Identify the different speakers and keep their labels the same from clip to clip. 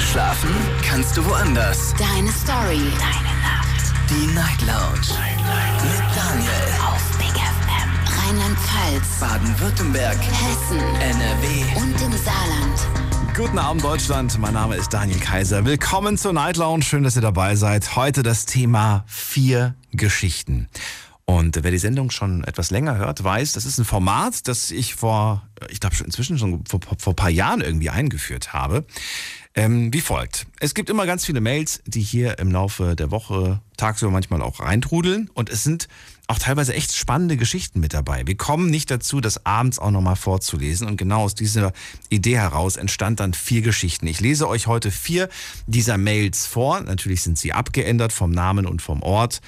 Speaker 1: Schlafen kannst du woanders.
Speaker 2: Deine Story. Deine Nacht.
Speaker 1: Die Night Lounge. Night, Mit Daniel.
Speaker 2: Auf Big FM. Rheinland-Pfalz.
Speaker 1: Baden-Württemberg.
Speaker 2: Hessen.
Speaker 1: NRW.
Speaker 2: Und im Saarland.
Speaker 3: Guten Abend Deutschland, mein Name ist Daniel Kaiser. Willkommen zur Night Lounge, schön, dass ihr dabei seid. Heute das Thema vier Geschichten. Und wer die Sendung schon etwas länger hört, weiß, das ist ein Format, das ich vor, ich glaube schon inzwischen schon vor, vor ein paar Jahren irgendwie eingeführt habe. Ähm, wie folgt. Es gibt immer ganz viele Mails, die hier im Laufe der Woche tagsüber manchmal auch reintrudeln. Und es sind auch teilweise echt spannende Geschichten mit dabei. Wir kommen nicht dazu, das abends auch nochmal vorzulesen. Und genau aus dieser Idee heraus entstand dann vier Geschichten. Ich lese euch heute vier dieser Mails vor. Natürlich sind sie abgeändert vom Namen und vom Ort.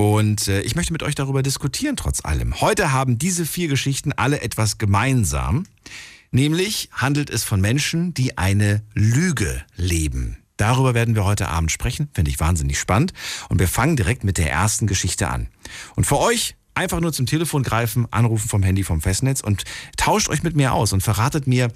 Speaker 3: Und äh, ich möchte mit euch darüber diskutieren, trotz allem. Heute haben diese vier Geschichten alle etwas gemeinsam. Nämlich handelt es von Menschen, die eine Lüge leben. Darüber werden wir heute Abend sprechen, finde ich wahnsinnig spannend. Und wir fangen direkt mit der ersten Geschichte an. Und für euch einfach nur zum Telefon greifen, anrufen vom Handy vom Festnetz und tauscht euch mit mir aus und verratet mir,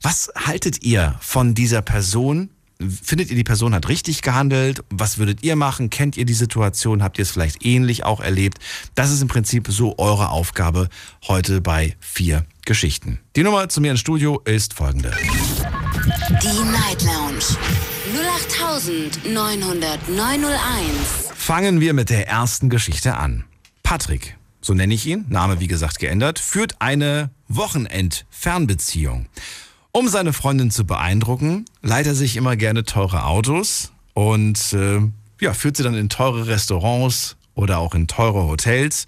Speaker 3: was haltet ihr von dieser Person? Findet ihr, die Person hat richtig gehandelt? Was würdet ihr machen? Kennt ihr die Situation? Habt ihr es vielleicht ähnlich auch erlebt? Das ist im Prinzip so eure Aufgabe heute bei vier Geschichten. Die Nummer zu mir ins Studio ist folgende.
Speaker 2: Die Night Lounge. 08901.
Speaker 3: Fangen wir mit der ersten Geschichte an. Patrick, so nenne ich ihn, Name wie gesagt geändert, führt eine Wochenend-Fernbeziehung. Um seine Freundin zu beeindrucken, leiht er sich immer gerne teure Autos und äh, ja, führt sie dann in teure Restaurants oder auch in teure Hotels.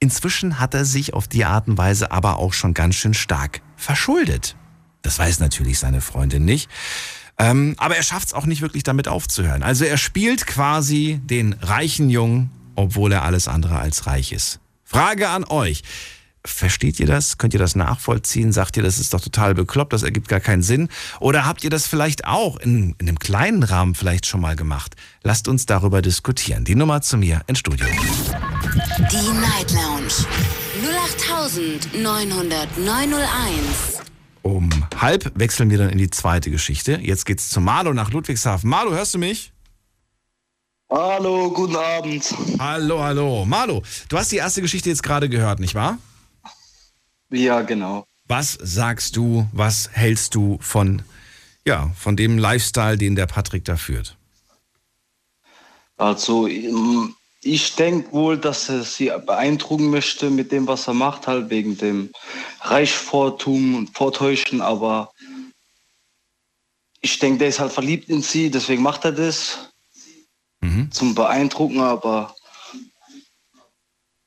Speaker 3: Inzwischen hat er sich auf die Art und Weise aber auch schon ganz schön stark verschuldet. Das weiß natürlich seine Freundin nicht. Ähm, aber er schafft es auch nicht wirklich damit aufzuhören. Also er spielt quasi den reichen Jungen, obwohl er alles andere als reich ist. Frage an euch. Versteht ihr das? Könnt ihr das nachvollziehen? Sagt ihr, das ist doch total bekloppt, das ergibt gar keinen Sinn? Oder habt ihr das vielleicht auch in, in einem kleinen Rahmen vielleicht schon mal gemacht? Lasst uns darüber diskutieren. Die Nummer zu mir ins Studio.
Speaker 2: Die Night Lounge. 08901.
Speaker 3: Um halb wechseln wir dann in die zweite Geschichte. Jetzt geht's zu Marlo nach Ludwigshafen. Marlo, hörst du mich?
Speaker 4: Hallo, guten Abend.
Speaker 3: Hallo, hallo. Marlo, du hast die erste Geschichte jetzt gerade gehört, nicht wahr?
Speaker 4: Ja, genau.
Speaker 3: Was sagst du, was hältst du von, ja, von dem Lifestyle, den der Patrick da führt?
Speaker 4: Also, ähm, ich denke wohl, dass er sie beeindrucken möchte mit dem, was er macht, halt wegen dem Reichvortum und Vortäuschen, aber ich denke, der ist halt verliebt in sie, deswegen macht er das
Speaker 3: Mhm.
Speaker 4: zum Beeindrucken, aber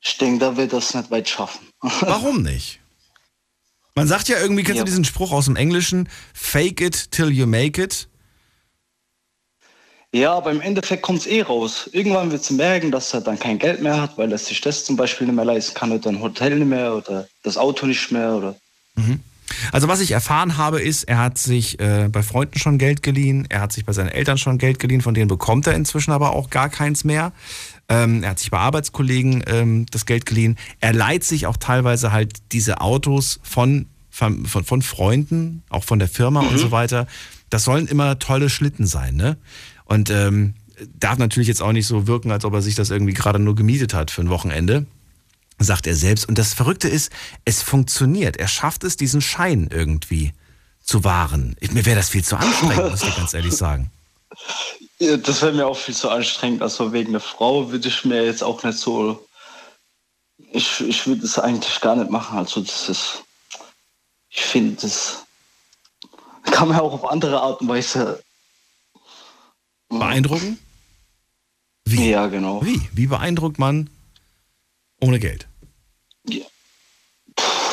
Speaker 4: ich denke, da wird es nicht weit schaffen.
Speaker 3: Warum nicht? Man sagt ja irgendwie, kennst
Speaker 4: Ja.
Speaker 3: du diesen Spruch aus dem Englischen? Fake it till you make it.
Speaker 4: Ja, aber im Endeffekt kommt es eh raus. Irgendwann wird sie merken, dass er dann kein Geld mehr hat, weil er sich das zum Beispiel nicht mehr leisten kann oder ein Hotel nicht mehr oder das Auto nicht mehr oder
Speaker 3: Also was ich erfahren habe, ist, er hat sich äh, bei Freunden schon Geld geliehen, er hat sich bei seinen Eltern schon Geld geliehen, von denen bekommt er inzwischen aber auch gar keins mehr. Ähm, er hat sich bei Arbeitskollegen ähm, das Geld geliehen. Er leiht sich auch teilweise halt diese Autos von, von, von, Freunden, auch von der Firma und so weiter. Das sollen immer tolle Schlitten sein, ne? Und ähm, darf natürlich jetzt auch nicht so wirken, als ob er sich das irgendwie gerade nur gemietet hat für ein Wochenende sagt er selbst. Und das Verrückte ist, es funktioniert. Er schafft es, diesen Schein irgendwie zu wahren. Ich- Mir wäre das viel zu anstrengend, muss ich ganz ehrlich sagen.
Speaker 4: Ja, das wäre mir auch viel zu anstrengend. Also wegen der Frau würde ich mir jetzt auch nicht so. Ich, ich würde es eigentlich gar nicht machen. Also das ist. Ich finde, das kann man auch auf andere Art und Weise.
Speaker 3: Beeindrucken? Wie?
Speaker 4: Ja, genau.
Speaker 3: Wie? Wie beeindruckt man ohne Geld?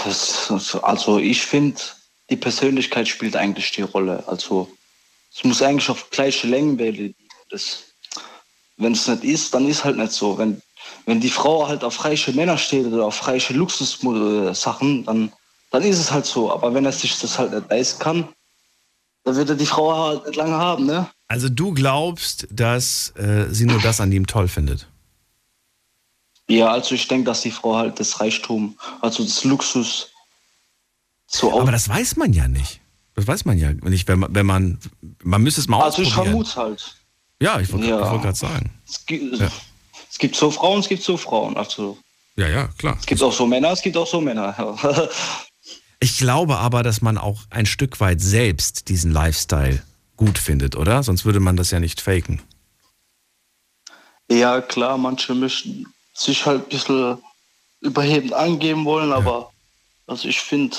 Speaker 4: Das, das- also ich finde, die Persönlichkeit spielt eigentlich die Rolle. Also es muss eigentlich auf gleiche Längenwelle Das, wenn es nicht ist, dann ist halt nicht so. Wenn, wenn die Frau halt auf reiche Männer steht oder auf reiche Luxussachen, dann, dann ist es halt so. Aber wenn er sich das halt nicht leisten kann, dann wird er die Frau halt nicht lange haben, ne?
Speaker 3: Also du glaubst, dass äh, sie nur das an ihm toll findet?
Speaker 4: Ja, also ich denke, dass die Frau halt das Reichtum, also das Luxus so
Speaker 3: Aber das weiß man ja nicht. Das weiß man ja nicht, wenn man, wenn man, man müsste es mal
Speaker 4: Also ich
Speaker 3: ausprobieren.
Speaker 4: vermute halt.
Speaker 3: Ja, ich wollte
Speaker 4: Ja.
Speaker 3: wollt gerade sagen.
Speaker 4: Es gibt,
Speaker 3: Ja.
Speaker 4: es gibt so Frauen, es gibt so Frauen. Also
Speaker 3: Ja, ja, klar.
Speaker 4: es gibt auch so Männer, es gibt auch so Männer.
Speaker 3: Ich glaube aber, dass man auch ein Stück weit selbst diesen Lifestyle gut findet, oder? Sonst würde man das ja nicht faken.
Speaker 4: ja, klar, manche möchten sich halt ein bisschen überhebend angeben wollen, aber also ich finde,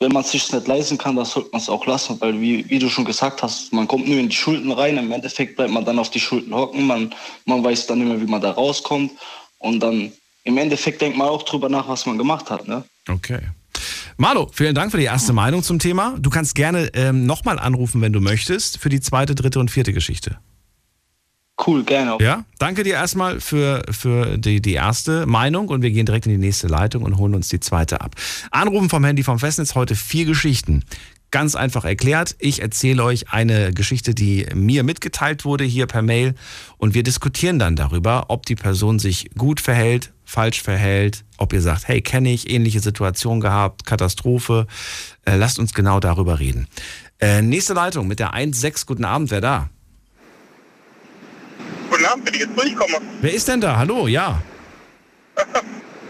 Speaker 4: wenn man es sich nicht leisten kann, dann sollte man es auch lassen, weil wie, wie du schon gesagt hast, man kommt nur in die Schulden rein, im Endeffekt bleibt man dann auf die Schulden hocken, man, man weiß dann immer, wie man da rauskommt und dann im Endeffekt denkt man auch drüber nach, was man gemacht hat. Ne?
Speaker 3: Okay. Marlo, vielen Dank für die erste Meinung zum Thema. Du kannst gerne ähm, nochmal anrufen, wenn du möchtest, für die zweite, dritte und vierte Geschichte.
Speaker 4: Cool, gerne.
Speaker 3: Ja, danke dir erstmal für, für die, die erste Meinung und wir gehen direkt in die nächste Leitung und holen uns die zweite ab. Anrufen vom Handy vom Festnetz heute vier Geschichten. Ganz einfach erklärt, ich erzähle euch eine Geschichte, die mir mitgeteilt wurde hier per Mail und wir diskutieren dann darüber, ob die Person sich gut verhält, falsch verhält, ob ihr sagt, hey, kenne ich, ähnliche Situation gehabt, Katastrophe. Äh, lasst uns genau darüber reden. Äh, nächste Leitung mit der 1.6, guten Abend, wer da?
Speaker 5: Guten Abend, bin ich jetzt durchkomme.
Speaker 3: Wer ist denn da? Hallo, ja.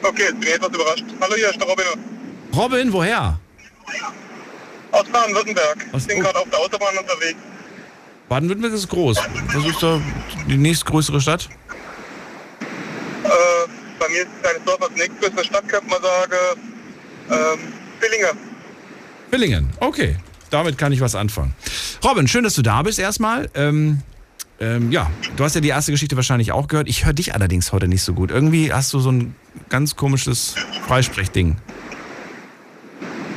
Speaker 5: Okay, jetzt bin ich etwas überrascht. Hallo, hier ist der Robin
Speaker 3: Robin, woher?
Speaker 5: aus Baden-Württemberg. Ich bin
Speaker 3: oh.
Speaker 5: gerade auf der Autobahn unterwegs.
Speaker 3: Baden-Württemberg ist groß. Was ist da die nächstgrößere Stadt?
Speaker 5: Äh, bei mir ist ein kleines Dorf als nächstgrößere Stadt, könnte man sagen. Ähm, Villingen.
Speaker 3: Villingen. Okay, damit kann ich was anfangen. Robin, schön, dass du da bist erstmal. Ähm, ähm, ja, du hast ja die erste Geschichte wahrscheinlich auch gehört. Ich höre dich allerdings heute nicht so gut. Irgendwie hast du so ein ganz komisches Freisprechding.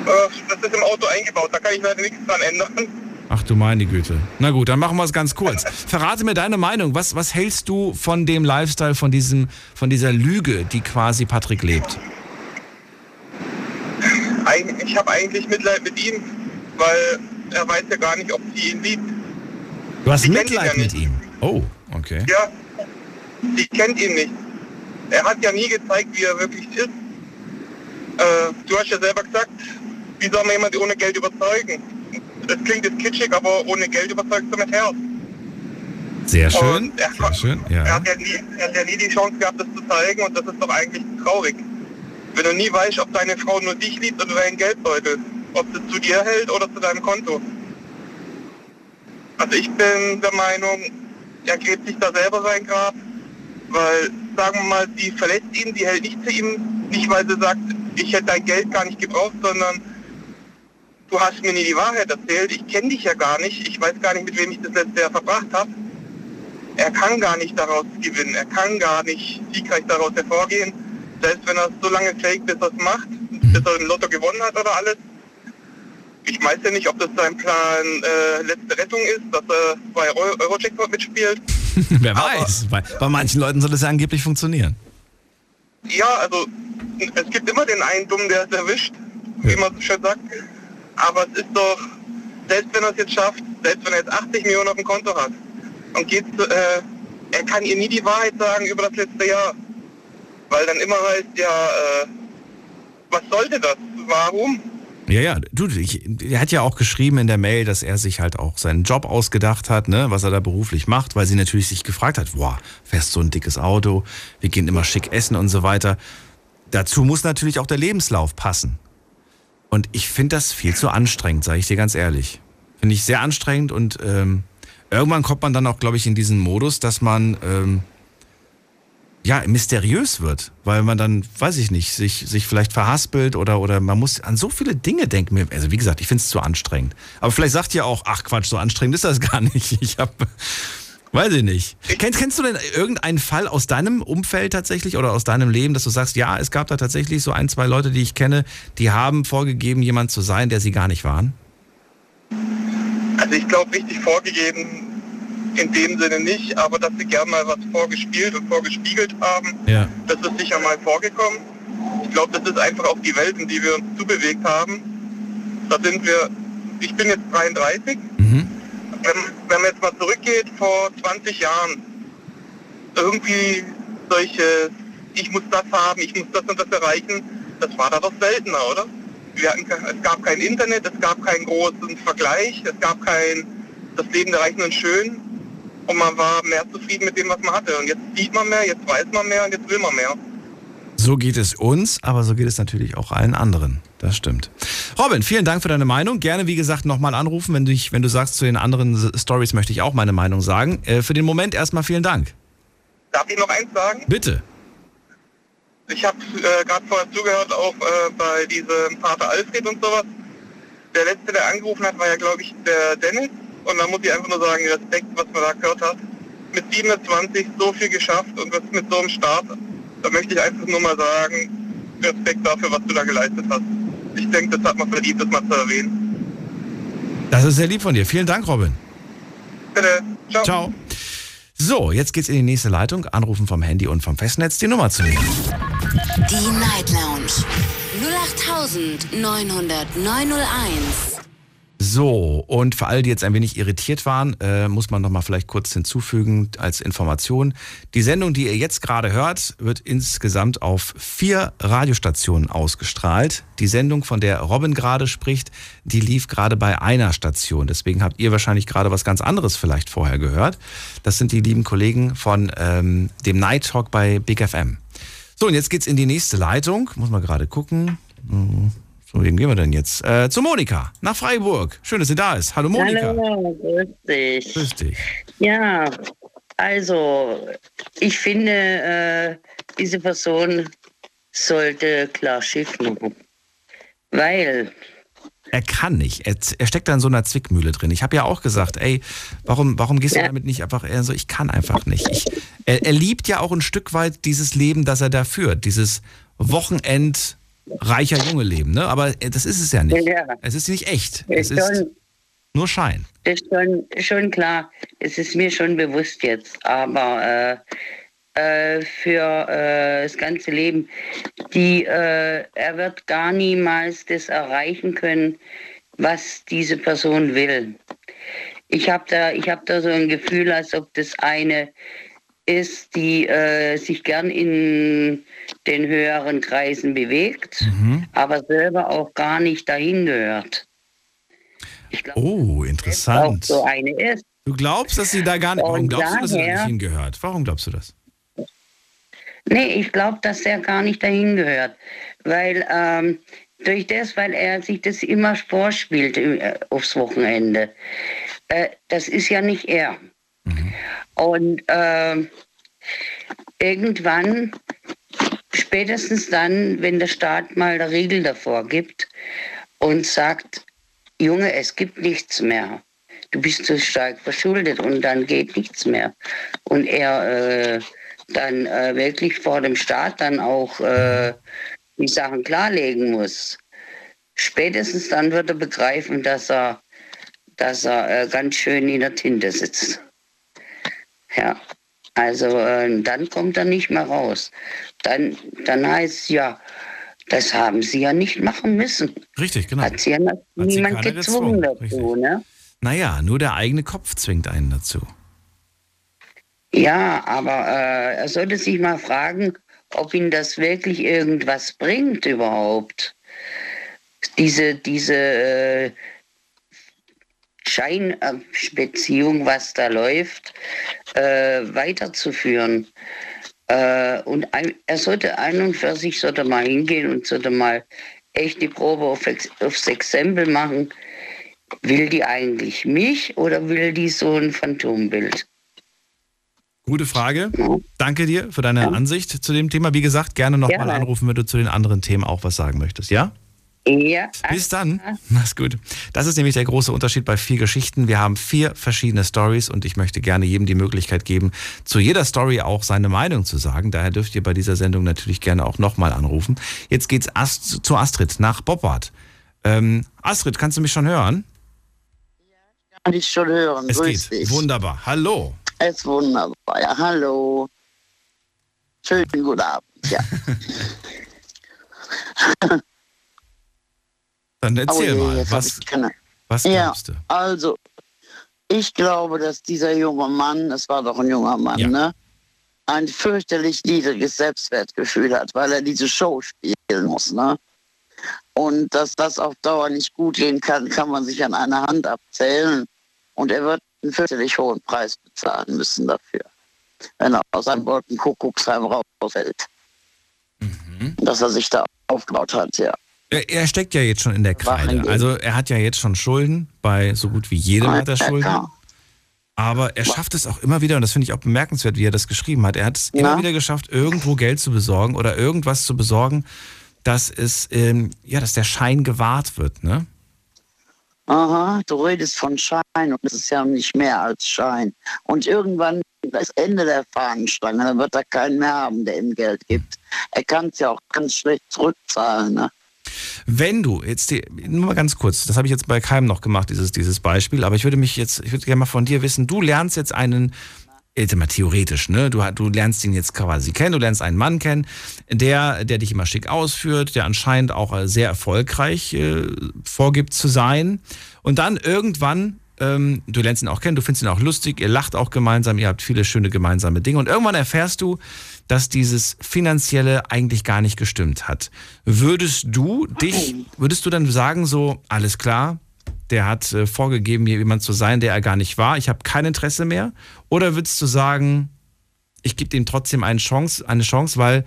Speaker 5: Äh, das ist im Auto eingebaut, da kann ich leider nichts dran ändern.
Speaker 3: Ach du meine Güte. Na gut, dann machen wir es ganz kurz. Verrate mir deine Meinung. Was, was hältst du von dem Lifestyle, von, diesem, von dieser Lüge, die quasi Patrick lebt?
Speaker 5: Ich habe eigentlich Mitleid mit ihm, weil er weiß ja gar nicht, ob sie ihn liebt.
Speaker 3: Du hast
Speaker 5: Ich
Speaker 3: Mitleid mit ihm. Oh, okay.
Speaker 5: Ja, sie kennt ihn nicht. Er hat ja nie gezeigt, wie er wirklich ist. Äh, du hast ja selber gesagt, wie soll man jemanden ohne Geld überzeugen? Das klingt jetzt kitschig, aber ohne Geld überzeugt du mit Herz.
Speaker 3: Sehr schön.
Speaker 5: Er,
Speaker 3: Sehr schön.
Speaker 5: er,
Speaker 3: Ja.
Speaker 5: hat ja nie, er hat ja nie die Chance gehabt, das zu zeigen und das ist doch eigentlich traurig. Wenn du nie weißt, ob deine Frau nur dich liebt oder deinen Geldbeutel, ob sie zu dir hält oder zu deinem Konto. Also ich bin der Meinung, er gräbt sich da selber sein Grab, weil, sagen wir mal, sie verlässt ihn, sie hält nicht zu ihm, nicht weil sie sagt, ich hätte dein Geld gar nicht gebraucht, sondern du hast mir nie die Wahrheit erzählt, ich kenne dich ja gar nicht, ich weiß gar nicht, mit wem ich das letzte Jahr verbracht habe. Er kann gar nicht daraus gewinnen, er kann gar nicht siegreich daraus hervorgehen, selbst wenn er so lange fake, bis er es macht, bis er im Lotto gewonnen hat oder alles. Ich weiß ja nicht, ob das sein Plan äh, letzte Rettung ist, dass er bei Euro Eurojackpot mitspielt.
Speaker 3: Wer weiß. Bei, bei manchen Leuten soll das ja angeblich funktionieren.
Speaker 5: Ja, also es gibt immer den einen Dummen, der es erwischt, wie
Speaker 3: Ja.
Speaker 5: man so schön sagt. Aber es ist doch, selbst wenn er es jetzt schafft, selbst wenn er jetzt 80 Millionen auf dem Konto hat und geht, äh, er kann ihr nie die Wahrheit sagen über das letzte Jahr. Weil dann immer heißt, ja, äh, was sollte das? Warum?
Speaker 3: Ja, ja, du, ich, er hat ja auch geschrieben in der Mail, dass er sich halt auch seinen Job ausgedacht hat, ne, was er da beruflich macht, weil sie natürlich sich gefragt hat, boah, fährst so ein dickes Auto, wir gehen immer schick essen und so weiter. Dazu muss natürlich auch der Lebenslauf passen. Und ich finde das viel zu anstrengend, sage ich dir ganz ehrlich. Finde ich sehr anstrengend und ähm, irgendwann kommt man dann auch, glaube ich, in diesen Modus, dass man ähm, ja, mysteriös wird, weil man dann, weiß ich nicht, sich, sich vielleicht verhaspelt oder, oder man muss an so viele Dinge denken. Also wie gesagt, ich finde es zu anstrengend. Aber vielleicht sagt ihr auch, ach Quatsch, so anstrengend ist das gar nicht. Ich habe, weiß ich nicht. Kennst, kennst du denn irgendeinen Fall aus deinem Umfeld tatsächlich oder aus deinem Leben, dass du sagst, ja, es gab da tatsächlich so ein, zwei Leute, die ich kenne, die haben vorgegeben, jemand zu sein, der sie gar nicht waren?
Speaker 5: Also ich glaube, richtig vorgegeben in dem Sinne nicht, aber dass sie gern mal was vorgespielt und vorgespiegelt haben,
Speaker 3: Ja.
Speaker 5: das ist sicher mal vorgekommen. Ich glaube, das ist einfach auch die Welt, in die wir uns zubewegt haben. Da sind wir, ich bin jetzt 33,
Speaker 3: Mhm.
Speaker 5: wenn, wenn man jetzt mal zurückgeht, vor 20 Jahren, irgendwie solche, ich muss das haben, ich muss das und das erreichen, das war da doch seltener, oder? wir hatten, es gab kein Internet, es gab keinen großen Vergleich, es gab kein das Leben der Reichen und Schönen und man war mehr zufrieden mit dem, was man hatte. Und jetzt sieht man mehr, jetzt weiß man mehr und jetzt will man mehr.
Speaker 3: So geht es uns, aber so geht es natürlich auch allen anderen. Das stimmt. Robin, vielen Dank für deine Meinung. Gerne, wie gesagt, nochmal anrufen, wenn du, wenn du sagst, zu den anderen Stories möchte ich auch meine Meinung sagen. Äh, für den Moment erstmal vielen Dank.
Speaker 5: Darf ich noch eins sagen?
Speaker 3: Bitte.
Speaker 5: Ich habe äh, gerade vorher zugehört, auch äh, bei diesem Vater Alfred und sowas. Der letzte, der angerufen hat, war ja, glaube ich, der Dennis. Und da muss ich einfach nur sagen, Respekt, was man da gehört hat. Mit 27 so viel geschafft und was mit so einem Start. Da möchte ich einfach nur mal sagen, Respekt dafür, was du da geleistet hast. Ich denke, das hat man verdient, das mal zu erwähnen.
Speaker 3: Das ist sehr lieb von dir. Vielen Dank, Robin.
Speaker 5: Bitte. Ciao.
Speaker 3: Ciao. So, jetzt geht's in die nächste Leitung. Anrufen vom Handy und vom Festnetz, die Nummer zu nehmen.
Speaker 2: Die Night Lounge 0890901.
Speaker 3: So, und für alle, die jetzt ein wenig irritiert waren, äh, muss man noch mal vielleicht kurz hinzufügen als Information. Die Sendung, die ihr jetzt gerade hört, wird insgesamt auf vier Radiostationen ausgestrahlt. Die Sendung, von der Robin gerade spricht, die lief gerade bei einer Station. Deswegen habt ihr wahrscheinlich gerade was ganz anderes vielleicht vorher gehört. Das sind die lieben Kollegen von ähm, dem Night Talk bei Big FM. So, und jetzt geht's in die nächste Leitung. Muss mal gerade gucken. Hm, So, wen gehen wir denn jetzt? Äh, zu Monika, nach Freiburg. Schön, dass sie da ist. Hallo Monika.
Speaker 6: Hallo, grüß dich.
Speaker 3: Grüß dich.
Speaker 6: Ja, also ich finde, äh, diese Person sollte klar Schiff machen. Weil,
Speaker 3: Er kann nicht. Er, er steckt da in so einer Zwickmühle drin. Ich habe ja auch gesagt, ey, warum, warum gehst du
Speaker 6: Ja.
Speaker 3: damit nicht einfach eher so, ich kann einfach nicht. Ich, er, er liebt ja auch ein Stück weit dieses Leben, das er da führt. Dieses Wochenend reicher junge Leben, ne? Aber äh, das ist es ja nicht.
Speaker 6: Ja.
Speaker 3: Es ist nicht echt. Es
Speaker 6: ist
Speaker 3: ist
Speaker 6: schon,
Speaker 3: nur Schein.
Speaker 6: ist schon, schon klar, es ist mir schon bewusst jetzt, aber äh, äh, für äh, das ganze Leben, die, äh, er wird gar niemals das erreichen können, was diese Person will. Ich habe da, ich hab da so ein Gefühl, als ob das eine ist, die äh, sich gern in den höheren Kreisen bewegt,
Speaker 3: Mhm.
Speaker 6: aber selber auch gar nicht dahin gehört. Ich glaube,
Speaker 3: Oh, interessant.
Speaker 6: so eine ist.
Speaker 3: Du glaubst, dass sie da gar nicht. Warum glaubst du, dass sie da nicht
Speaker 6: daher-
Speaker 3: hingehört? Warum glaubst du das?
Speaker 6: Nee, ich glaube, dass er gar nicht dahin gehört. Weil ähm, durch das, weil er sich das immer vorspielt äh, aufs Wochenende. Äh, das ist ja nicht er. Und ähm, irgendwann, spätestens dann, wenn der Staat mal eine Regel davor gibt und sagt, Junge, es gibt nichts mehr. Du bist zu stark verschuldet und dann geht nichts mehr. Und er äh, dann äh, wirklich vor dem Staat dann auch äh, die Sachen klarlegen muss. Spätestens dann wird er begreifen, dass er, dass er äh, ganz schön in der Tinte sitzt. Ja, also äh, dann kommt er nicht mehr raus. Dann, dann heißt es ja, das haben sie ja nicht machen müssen.
Speaker 3: Richtig, genau.
Speaker 6: Hat sie ja
Speaker 3: Hat sie
Speaker 6: niemand
Speaker 3: keiner
Speaker 6: gezwungen
Speaker 3: gezwungen,
Speaker 6: dazu, ne?
Speaker 3: Naja, nur der eigene Kopf zwingt einen dazu.
Speaker 6: Ja, aber äh, er sollte sich mal fragen, ob ihn das wirklich irgendwas bringt überhaupt. Diese, diese äh, Scheinbeziehung, was da läuft, äh, weiterzuführen. Äh, und ein, er sollte ein und für sich sollte mal hingehen und sollte mal echt die Probe auf, aufs Exempel machen. Will die eigentlich mich oder will die so ein Phantombild?
Speaker 3: Gute Frage.
Speaker 6: Ja.
Speaker 3: Danke dir für deine Ansicht zu dem Thema. Wie gesagt, gerne nochmal
Speaker 6: Gerne.
Speaker 3: anrufen, wenn du zu den anderen Themen auch was sagen möchtest, ja?
Speaker 6: Ja.
Speaker 3: Bis dann. Mach's gut. Das ist nämlich der große Unterschied bei vier Geschichten. Wir haben vier verschiedene Stories und ich möchte gerne jedem die Möglichkeit geben, zu jeder Story auch seine Meinung zu sagen. Daher dürft ihr bei dieser Sendung natürlich gerne auch nochmal anrufen. Jetzt geht's Ast zu Astrid nach Boppard. Ähm, Astrid, kannst du mich schon hören?
Speaker 7: Kann ich schon hören.
Speaker 3: Es
Speaker 7: Grüß
Speaker 3: geht.
Speaker 7: dich.
Speaker 3: Wunderbar. Hallo.
Speaker 7: Es ist wunderbar. Ja, hallo. Schönen guten Abend. Ja.
Speaker 3: Dann erzähl
Speaker 7: Oh
Speaker 3: mal. Was, was
Speaker 7: Ja,
Speaker 3: glaubst du?
Speaker 7: also, ich glaube, dass dieser junge Mann, es war doch ein junger Mann,
Speaker 3: Ja.
Speaker 7: ne? ein fürchterlich niedriges Selbstwertgefühl hat, weil er diese Show spielen muss. Ne? Und dass das auf Dauer nicht gut gehen kann, kann man sich an einer Hand abzählen. Und er wird einen fürchterlich hohen Preis bezahlen müssen dafür, wenn er aus einem Wolkenkuckucksheim rausfällt. Mhm. Dass er sich da aufgebaut hat, ja.
Speaker 3: Er, er steckt ja jetzt schon in der Kreide. Also er hat ja jetzt schon Schulden. Bei so gut wie jedem hat er Schulden. Aber er schafft es auch immer wieder, und das finde ich auch bemerkenswert, wie er das geschrieben hat. Er hat es
Speaker 7: Ja.
Speaker 3: immer wieder geschafft, irgendwo Geld zu besorgen oder irgendwas zu besorgen, dass es, ähm, ja, dass der Schein gewahrt wird, ne?
Speaker 7: Aha, du redest von Schein und es ist ja nicht mehr als Schein. Und irgendwann, das Ende der Fahnenstange, dann wird er keinen mehr haben, der ihm Geld gibt. Er kann es ja auch ganz schlecht zurückzahlen. Ne?
Speaker 3: Wenn du jetzt die, nur mal ganz kurz, das habe ich jetzt bei keinem noch gemacht, dieses, dieses Beispiel, aber ich würde mich jetzt, ich würde gerne mal von dir wissen, du lernst jetzt einen, jetzt mal theoretisch, ne? Du, du lernst ihn jetzt quasi kennen, du lernst einen Mann kennen, der, der dich immer schick ausführt, der anscheinend auch äh, sehr erfolgreich äh, vorgibt zu sein. Und dann irgendwann, ähm, du lernst ihn auch kennen, du findest ihn auch lustig, ihr lacht auch gemeinsam, ihr habt viele schöne gemeinsame Dinge. Und irgendwann erfährst du, dass dieses Finanzielle eigentlich gar nicht gestimmt hat. Würdest du dich, würdest du dann sagen, so, alles klar, der hat äh, vorgegeben, mir jemand zu sein, der er gar nicht war, ich habe kein Interesse mehr? Oder würdest du sagen, ich gebe ihm trotzdem eine Chance, eine Chance, weil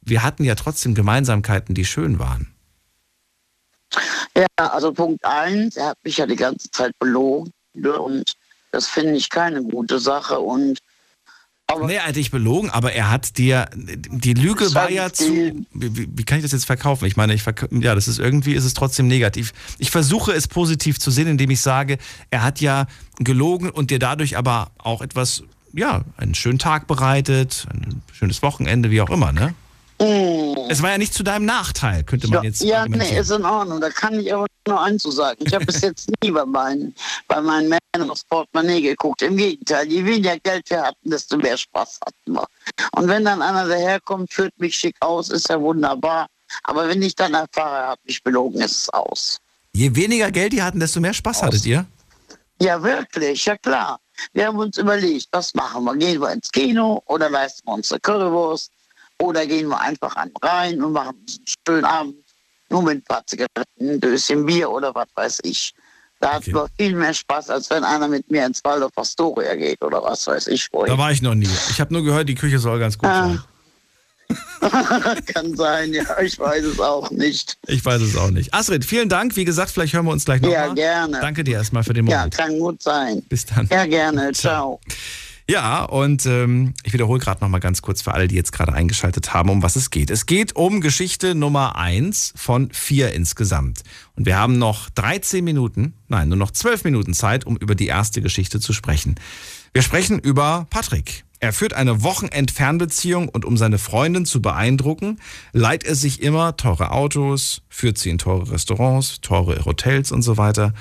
Speaker 3: wir hatten ja trotzdem Gemeinsamkeiten, die schön waren.
Speaker 7: Ja, also Punkt eins, er hat mich ja die ganze Zeit belogen ne? und das finde ich keine gute Sache. Und aber
Speaker 3: Nee, er hat dich belogen, aber er hat dir, die Lüge war ja zu, wie- wie kann ich das jetzt verkaufen? Ich meine, ich verk ja, das ist irgendwie, ist es trotzdem negativ. Ich versuche es positiv zu sehen, indem ich sage, er hat ja gelogen und dir dadurch aber auch etwas, ja, einen schönen Tag bereitet, ein schönes Wochenende, wie auch immer, ne? Es war ja nicht zu deinem Nachteil, könnte man jetzt
Speaker 7: ja, nee, ist in Ordnung. Da kann ich aber nur eins zu sagen. Ich habe bis jetzt nie bei meinen, bei meinen Männern aufs Portemonnaie geguckt. Im Gegenteil, je weniger Geld wir hatten, desto mehr Spaß hatten wir. Und wenn dann einer daherkommt, führt mich schick aus, ist ja wunderbar. Aber wenn ich dann erfahre, er hat mich belogen, ist es aus.
Speaker 3: Je weniger Geld ihr hatten, desto mehr Spaß hattet ihr.
Speaker 7: Ja, wirklich, ja klar. Wir haben uns überlegt, was machen wir? Gehen wir ins Kino oder leisten wir uns eine Currywurst? Oder gehen wir einfach an den Rhein und machen einen schönen Abend, nur mit ein paar Zigaretten, ein Döschen Bier oder was weiß ich. Da hat
Speaker 3: Okay.
Speaker 7: man viel mehr Spaß, als wenn einer mit mir ins Waldorf Astoria geht oder was weiß ich
Speaker 3: Da
Speaker 7: wohin.
Speaker 3: war ich noch nie. Ich habe nur gehört, die Küche soll ganz gut
Speaker 7: Ah.
Speaker 3: sein.
Speaker 7: Kann sein, ja, ich weiß es auch nicht.
Speaker 3: Ich weiß es auch nicht. Astrid, vielen Dank. Wie gesagt, vielleicht hören wir uns gleich nochmal.
Speaker 7: Ja, gerne.
Speaker 3: Danke dir erstmal für den
Speaker 7: Ja,
Speaker 3: Moment.
Speaker 7: kann gut sein.
Speaker 3: Bis dann.
Speaker 7: Ja, gerne. Ciao.
Speaker 3: Ja, und ähm, ich wiederhole gerade noch mal ganz kurz für alle, die jetzt gerade eingeschaltet haben, um was es geht. Es geht um Geschichte Nummer eins von vier insgesamt. Und wir haben noch 13 Minuten, nein, nur noch 12 Minuten Zeit, um über die erste Geschichte zu sprechen. Wir sprechen über Patrick. Er führt eine Wochenend-Fernbeziehung und um seine Freundin zu beeindrucken, leiht er sich immer teure Autos, führt sie in teure Restaurants, teure Hotels und so weiter.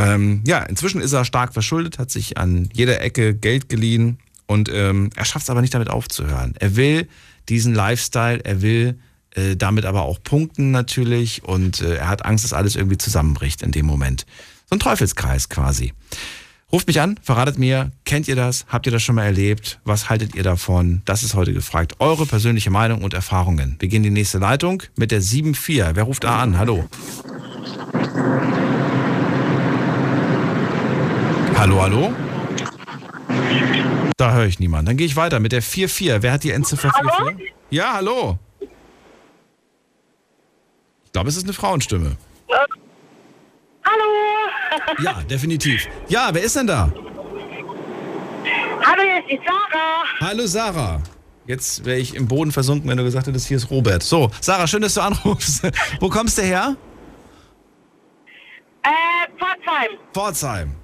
Speaker 3: Ähm, ja, inzwischen ist er stark verschuldet, hat sich an jeder Ecke Geld geliehen und ähm, er schafft es aber nicht damit aufzuhören. Er will diesen Lifestyle, er will äh, damit aber auch punkten natürlich und äh, er hat Angst, dass alles irgendwie zusammenbricht in dem Moment. So ein Teufelskreis quasi. Ruft mich an, verratet mir, kennt ihr das? Habt ihr das schon mal erlebt? Was haltet ihr davon? Das ist heute gefragt. Eure persönliche Meinung und Erfahrungen. Wir gehen in die nächste Leitung mit der 7-4. Wer ruft da an? Hallo. Hallo, hallo? Da höre ich niemanden. Dann gehe ich weiter mit der 4-4. Wer hat die Endziffer 4-4? Ja, hallo. Ich glaube, es ist eine Frauenstimme.
Speaker 8: Hallo!
Speaker 3: Ja, definitiv. Ja, wer ist denn da?
Speaker 8: Hallo, hier ist die Sarah.
Speaker 3: Hallo Sarah. Jetzt wäre ich im Boden versunken, wenn du gesagt hättest, hier ist Robert. So, Sarah, schön, dass du anrufst. Wo kommst du her?
Speaker 8: Äh, Pforzheim.
Speaker 3: Pforzheim.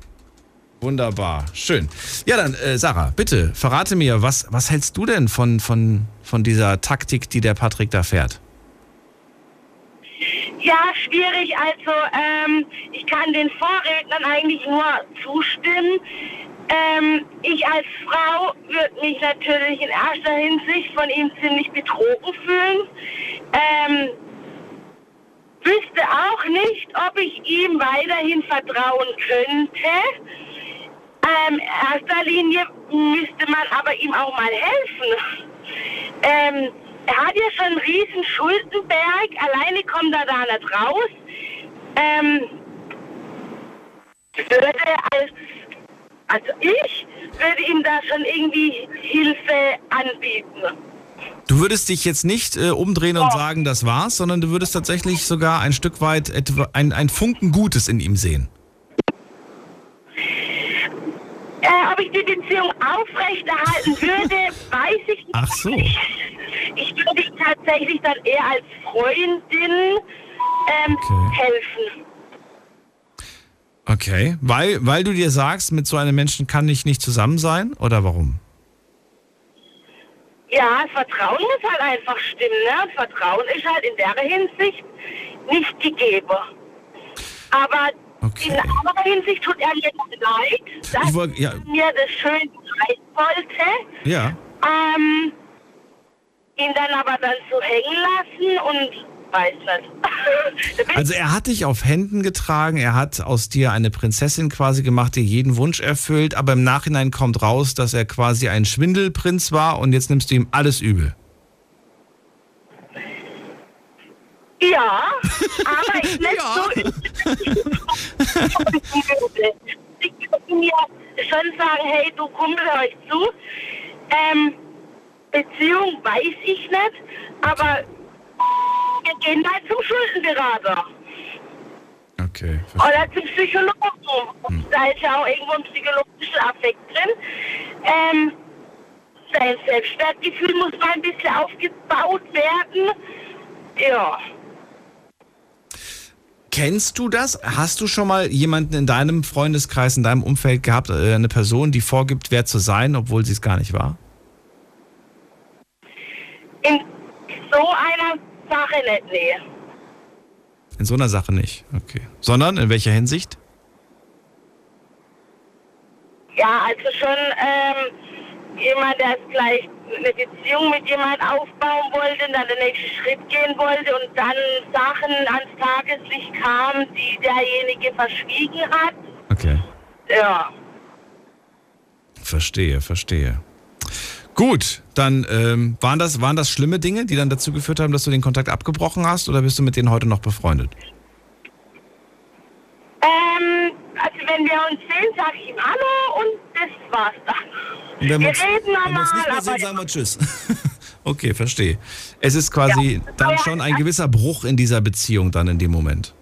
Speaker 3: Wunderbar, schön. Ja, dann, äh, Sarah, bitte, verrate mir, was, was hältst du denn von, von, von dieser Taktik, die der Patrick da fährt?
Speaker 8: Ja, schwierig. Also, ähm, ich kann den Vorrednern eigentlich nur zustimmen. Ähm, ich als Frau würde mich natürlich in erster Hinsicht von ihm ziemlich betrogen fühlen. Ähm, wüsste auch nicht, ob ich ihm weiterhin vertrauen könnte. Ähm, in erster Linie müsste man aber ihm auch mal helfen. Ähm, er hat ja schon einen riesen Schuldenberg, alleine kommt er da nicht raus. Ähm, würde als, also ich würde ihm da schon irgendwie Hilfe anbieten.
Speaker 3: Du würdest dich jetzt nicht äh, umdrehen und sagen, das war's, sondern du würdest tatsächlich sogar ein Stück weit etwa ein, ein Funken Gutes in ihm sehen.
Speaker 8: Äh, ob ich die Beziehung aufrechterhalten würde, weiß ich nicht.
Speaker 3: Ach so.
Speaker 8: Ich würde ihm tatsächlich dann eher als Freundin ähm,
Speaker 3: Okay.
Speaker 8: helfen.
Speaker 3: Okay. Weil, weil du dir sagst, mit so einem Menschen kann ich nicht zusammen sein? Oder warum?
Speaker 8: Ja, das Vertrauen muss halt einfach stimmen. Ne? Das Vertrauen ist halt in der Hinsicht nicht gegeben. Aber
Speaker 3: Okay.
Speaker 8: in anderer Hinsicht tut er mir leid, dass
Speaker 3: wollt- ja.
Speaker 8: er mir das schön zeigen wollte.
Speaker 3: Ja.
Speaker 8: Ähm, ihn dann aber dann so hängen lassen und weiß nicht.
Speaker 3: Also er hat dich auf Händen getragen, er hat aus dir eine Prinzessin quasi gemacht, dir jeden Wunsch erfüllt, aber im Nachhinein kommt raus, dass er quasi ein Schwindelprinz war und jetzt nimmst du ihm alles übel.
Speaker 8: Ja, aber ich nicht so. ich würde mir schon sagen, hey, du Kumpel, hör ich zu. Ähm, Beziehung weiß ich nicht, aber wir gehen halt zum Schuldenberater
Speaker 3: Okay.
Speaker 8: oder zum Psychologen. Da ist ja auch irgendwo ein psychologischer Affekt drin. Ähm, sein Selbstwertgefühl muss mal ein bisschen aufgebaut werden. Ja.
Speaker 3: Kennst du das? Hast du schon mal jemanden in deinem Freundeskreis, in deinem Umfeld gehabt, äh, eine Person, die vorgibt, wer zu sein, obwohl sie es gar nicht war?
Speaker 8: In so einer Sache nicht, nee.
Speaker 3: In so einer Sache nicht. Okay. Sondern in welcher Hinsicht?
Speaker 8: Ja, also schon ähm, jemand, der jetzt gleich eine Beziehung mit jemand aufbauen wollte und dann den nächsten Schritt gehen wollte und dann Sachen ans Tageslicht kamen, die derjenige verschwiegen hat.
Speaker 3: Okay.
Speaker 8: Ja.
Speaker 3: Verstehe, verstehe. Gut, dann ähm, waren, das, waren das schlimme Dinge, die dann dazu geführt haben, dass du den Kontakt abgebrochen hast oder bist du mit denen heute noch befreundet?
Speaker 8: Ähm, also wenn wir uns sehen, sage ich ihm Hallo und das war's dann.
Speaker 3: Und wenn
Speaker 8: wir
Speaker 3: uns- nicht mehr sehen, sagen wir Tschüss. okay, verstehe. Es ist quasi
Speaker 8: Ja.
Speaker 3: dann schon ein gewisser Bruch in dieser Beziehung dann in dem Moment.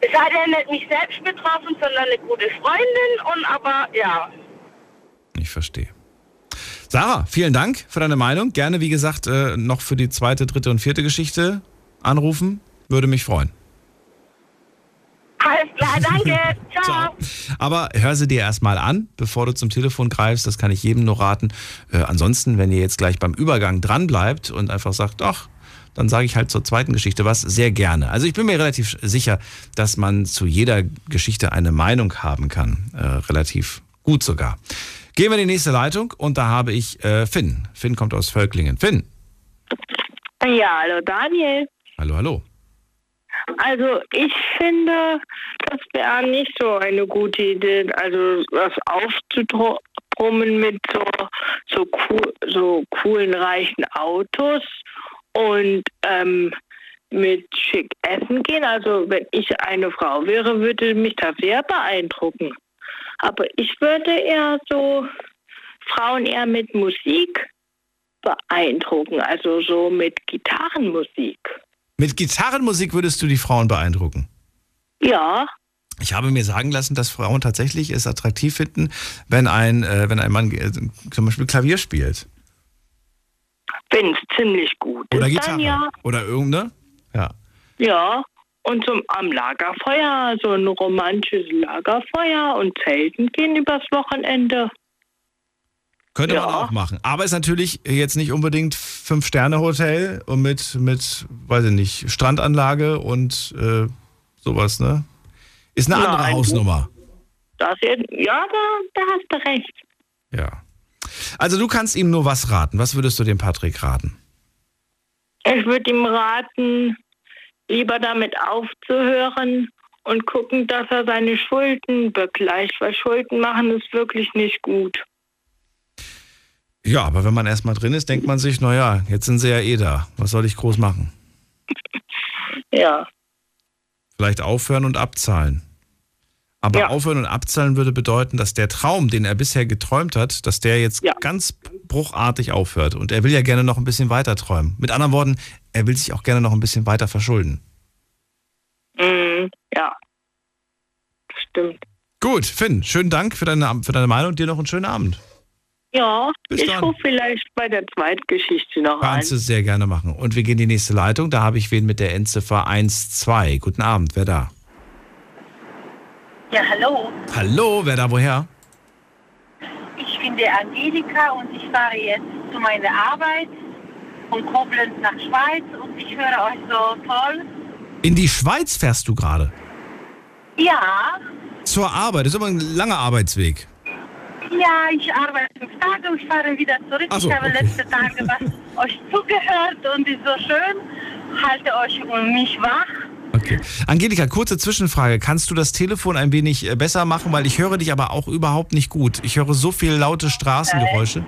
Speaker 8: es hat ja nicht mich selbst betroffen, sondern eine gute Freundin und aber ja.
Speaker 3: Ich verstehe. Sarah, vielen Dank für deine Meinung. Gerne, wie gesagt, äh, noch für die zweite, dritte und vierte Geschichte anrufen. Würde mich freuen.
Speaker 8: Alles klar, danke. Ciao.
Speaker 3: Aber hör sie dir erstmal an, bevor du zum Telefon greifst. Das kann ich jedem nur raten. Äh, ansonsten, wenn ihr jetzt gleich beim Übergang dran bleibt und einfach sagt, ach, dann sage ich halt zur zweiten Geschichte was, sehr gerne. Also ich bin mir relativ sicher, dass man zu jeder Geschichte eine Meinung haben kann. Äh, relativ gut sogar. Gehen wir in die nächste Leitung und da habe ich äh, Finn. Finn kommt aus Völklingen. Finn.
Speaker 9: Ja, hallo Daniel.
Speaker 3: Hallo, hallo.
Speaker 9: Also ich finde, das wäre nicht so eine gute Idee, also das aufzubrummen mit so, so, cool, so coolen, reichen Autos und ähm, mit schick essen gehen. Also wenn ich eine Frau wäre, würde mich das sehr beeindrucken. Aber ich würde eher so Frauen eher mit Musik beeindrucken, also so mit Gitarrenmusik.
Speaker 3: Mit Gitarrenmusik würdest du die Frauen beeindrucken?
Speaker 9: Ja,
Speaker 3: Ich habe mir sagen lassen, dass Frauen tatsächlich es attraktiv finden, wenn ein, äh, wenn ein Mann äh, zum Beispiel Klavier spielt.
Speaker 9: wenn es ziemlich gut
Speaker 3: Oder
Speaker 9: ist,
Speaker 3: Gitarre.
Speaker 9: dann ja.
Speaker 3: Oder irgendeine. Ja.
Speaker 9: Ja, und zum, am Lagerfeuer, so ein romantisches Lagerfeuer und Zelten gehen übers Wochenende.
Speaker 3: Könnte man
Speaker 9: Ja.
Speaker 3: auch machen. Aber ist natürlich jetzt nicht unbedingt Fünf-Sterne-Hotel und mit, mit, weiß ich nicht, Strandanlage und äh, sowas, ne? Ist eine andere
Speaker 9: Nein.
Speaker 3: Hausnummer.
Speaker 9: Das ja, da, da hast du recht.
Speaker 3: Ja. Also du kannst ihm nur was raten. Was würdest du dem Patrick raten?
Speaker 9: Ich würde ihm raten, lieber damit aufzuhören und gucken, dass er seine Schulden begleicht, weil Schulden machen ist wirklich nicht gut.
Speaker 3: Ja, aber wenn man erstmal drin ist, denkt man sich, naja, jetzt sind sie ja eh da. Was soll ich groß machen?
Speaker 9: Ja.
Speaker 3: Vielleicht aufhören und abzahlen. Aber
Speaker 9: Ja.
Speaker 3: aufhören und abzahlen würde bedeuten, dass der Traum, den er bisher geträumt hat, dass der jetzt
Speaker 9: Ja.
Speaker 3: ganz bruchartig aufhört. Und er will ja gerne noch ein bisschen weiter träumen. Mit anderen Worten, er will sich auch gerne noch ein bisschen weiter verschulden.
Speaker 9: Mhm. Ja. Stimmt.
Speaker 3: Gut, Finn, schönen Dank für deine, für deine Meinung und dir noch einen schönen Abend.
Speaker 9: Ja,
Speaker 3: Bis
Speaker 9: ich
Speaker 3: dann.
Speaker 9: rufe vielleicht bei der Zweitgeschichte noch an.
Speaker 3: Kannst du sehr gerne machen. Und wir gehen in die nächste Leitung. Da habe ich wen mit der Endziffer 12. Guten Abend, wer da?
Speaker 10: Ja, hallo.
Speaker 3: Hallo, wer da woher?
Speaker 10: Ich bin die Angelika und ich fahre jetzt zu meiner Arbeit von Koblenz nach Schweiz und ich höre euch so toll.
Speaker 3: In die Schweiz fährst du gerade.
Speaker 10: Ja,
Speaker 3: Zur Arbeit. Das ist aber ein langer Arbeitsweg.
Speaker 10: Ja, ich arbeite fünf Tage und ich fahre wieder zurück.
Speaker 3: So,
Speaker 10: ich habe
Speaker 3: okay.
Speaker 10: letzte Tage was euch zugehört und ist so schön. Halte euch um mich wach.
Speaker 3: Okay. Angelika, kurze Zwischenfrage. Kannst du das Telefon ein wenig äh, besser machen? Weil ich höre dich aber auch überhaupt nicht gut. Ich höre so viele laute Straßengeräusche.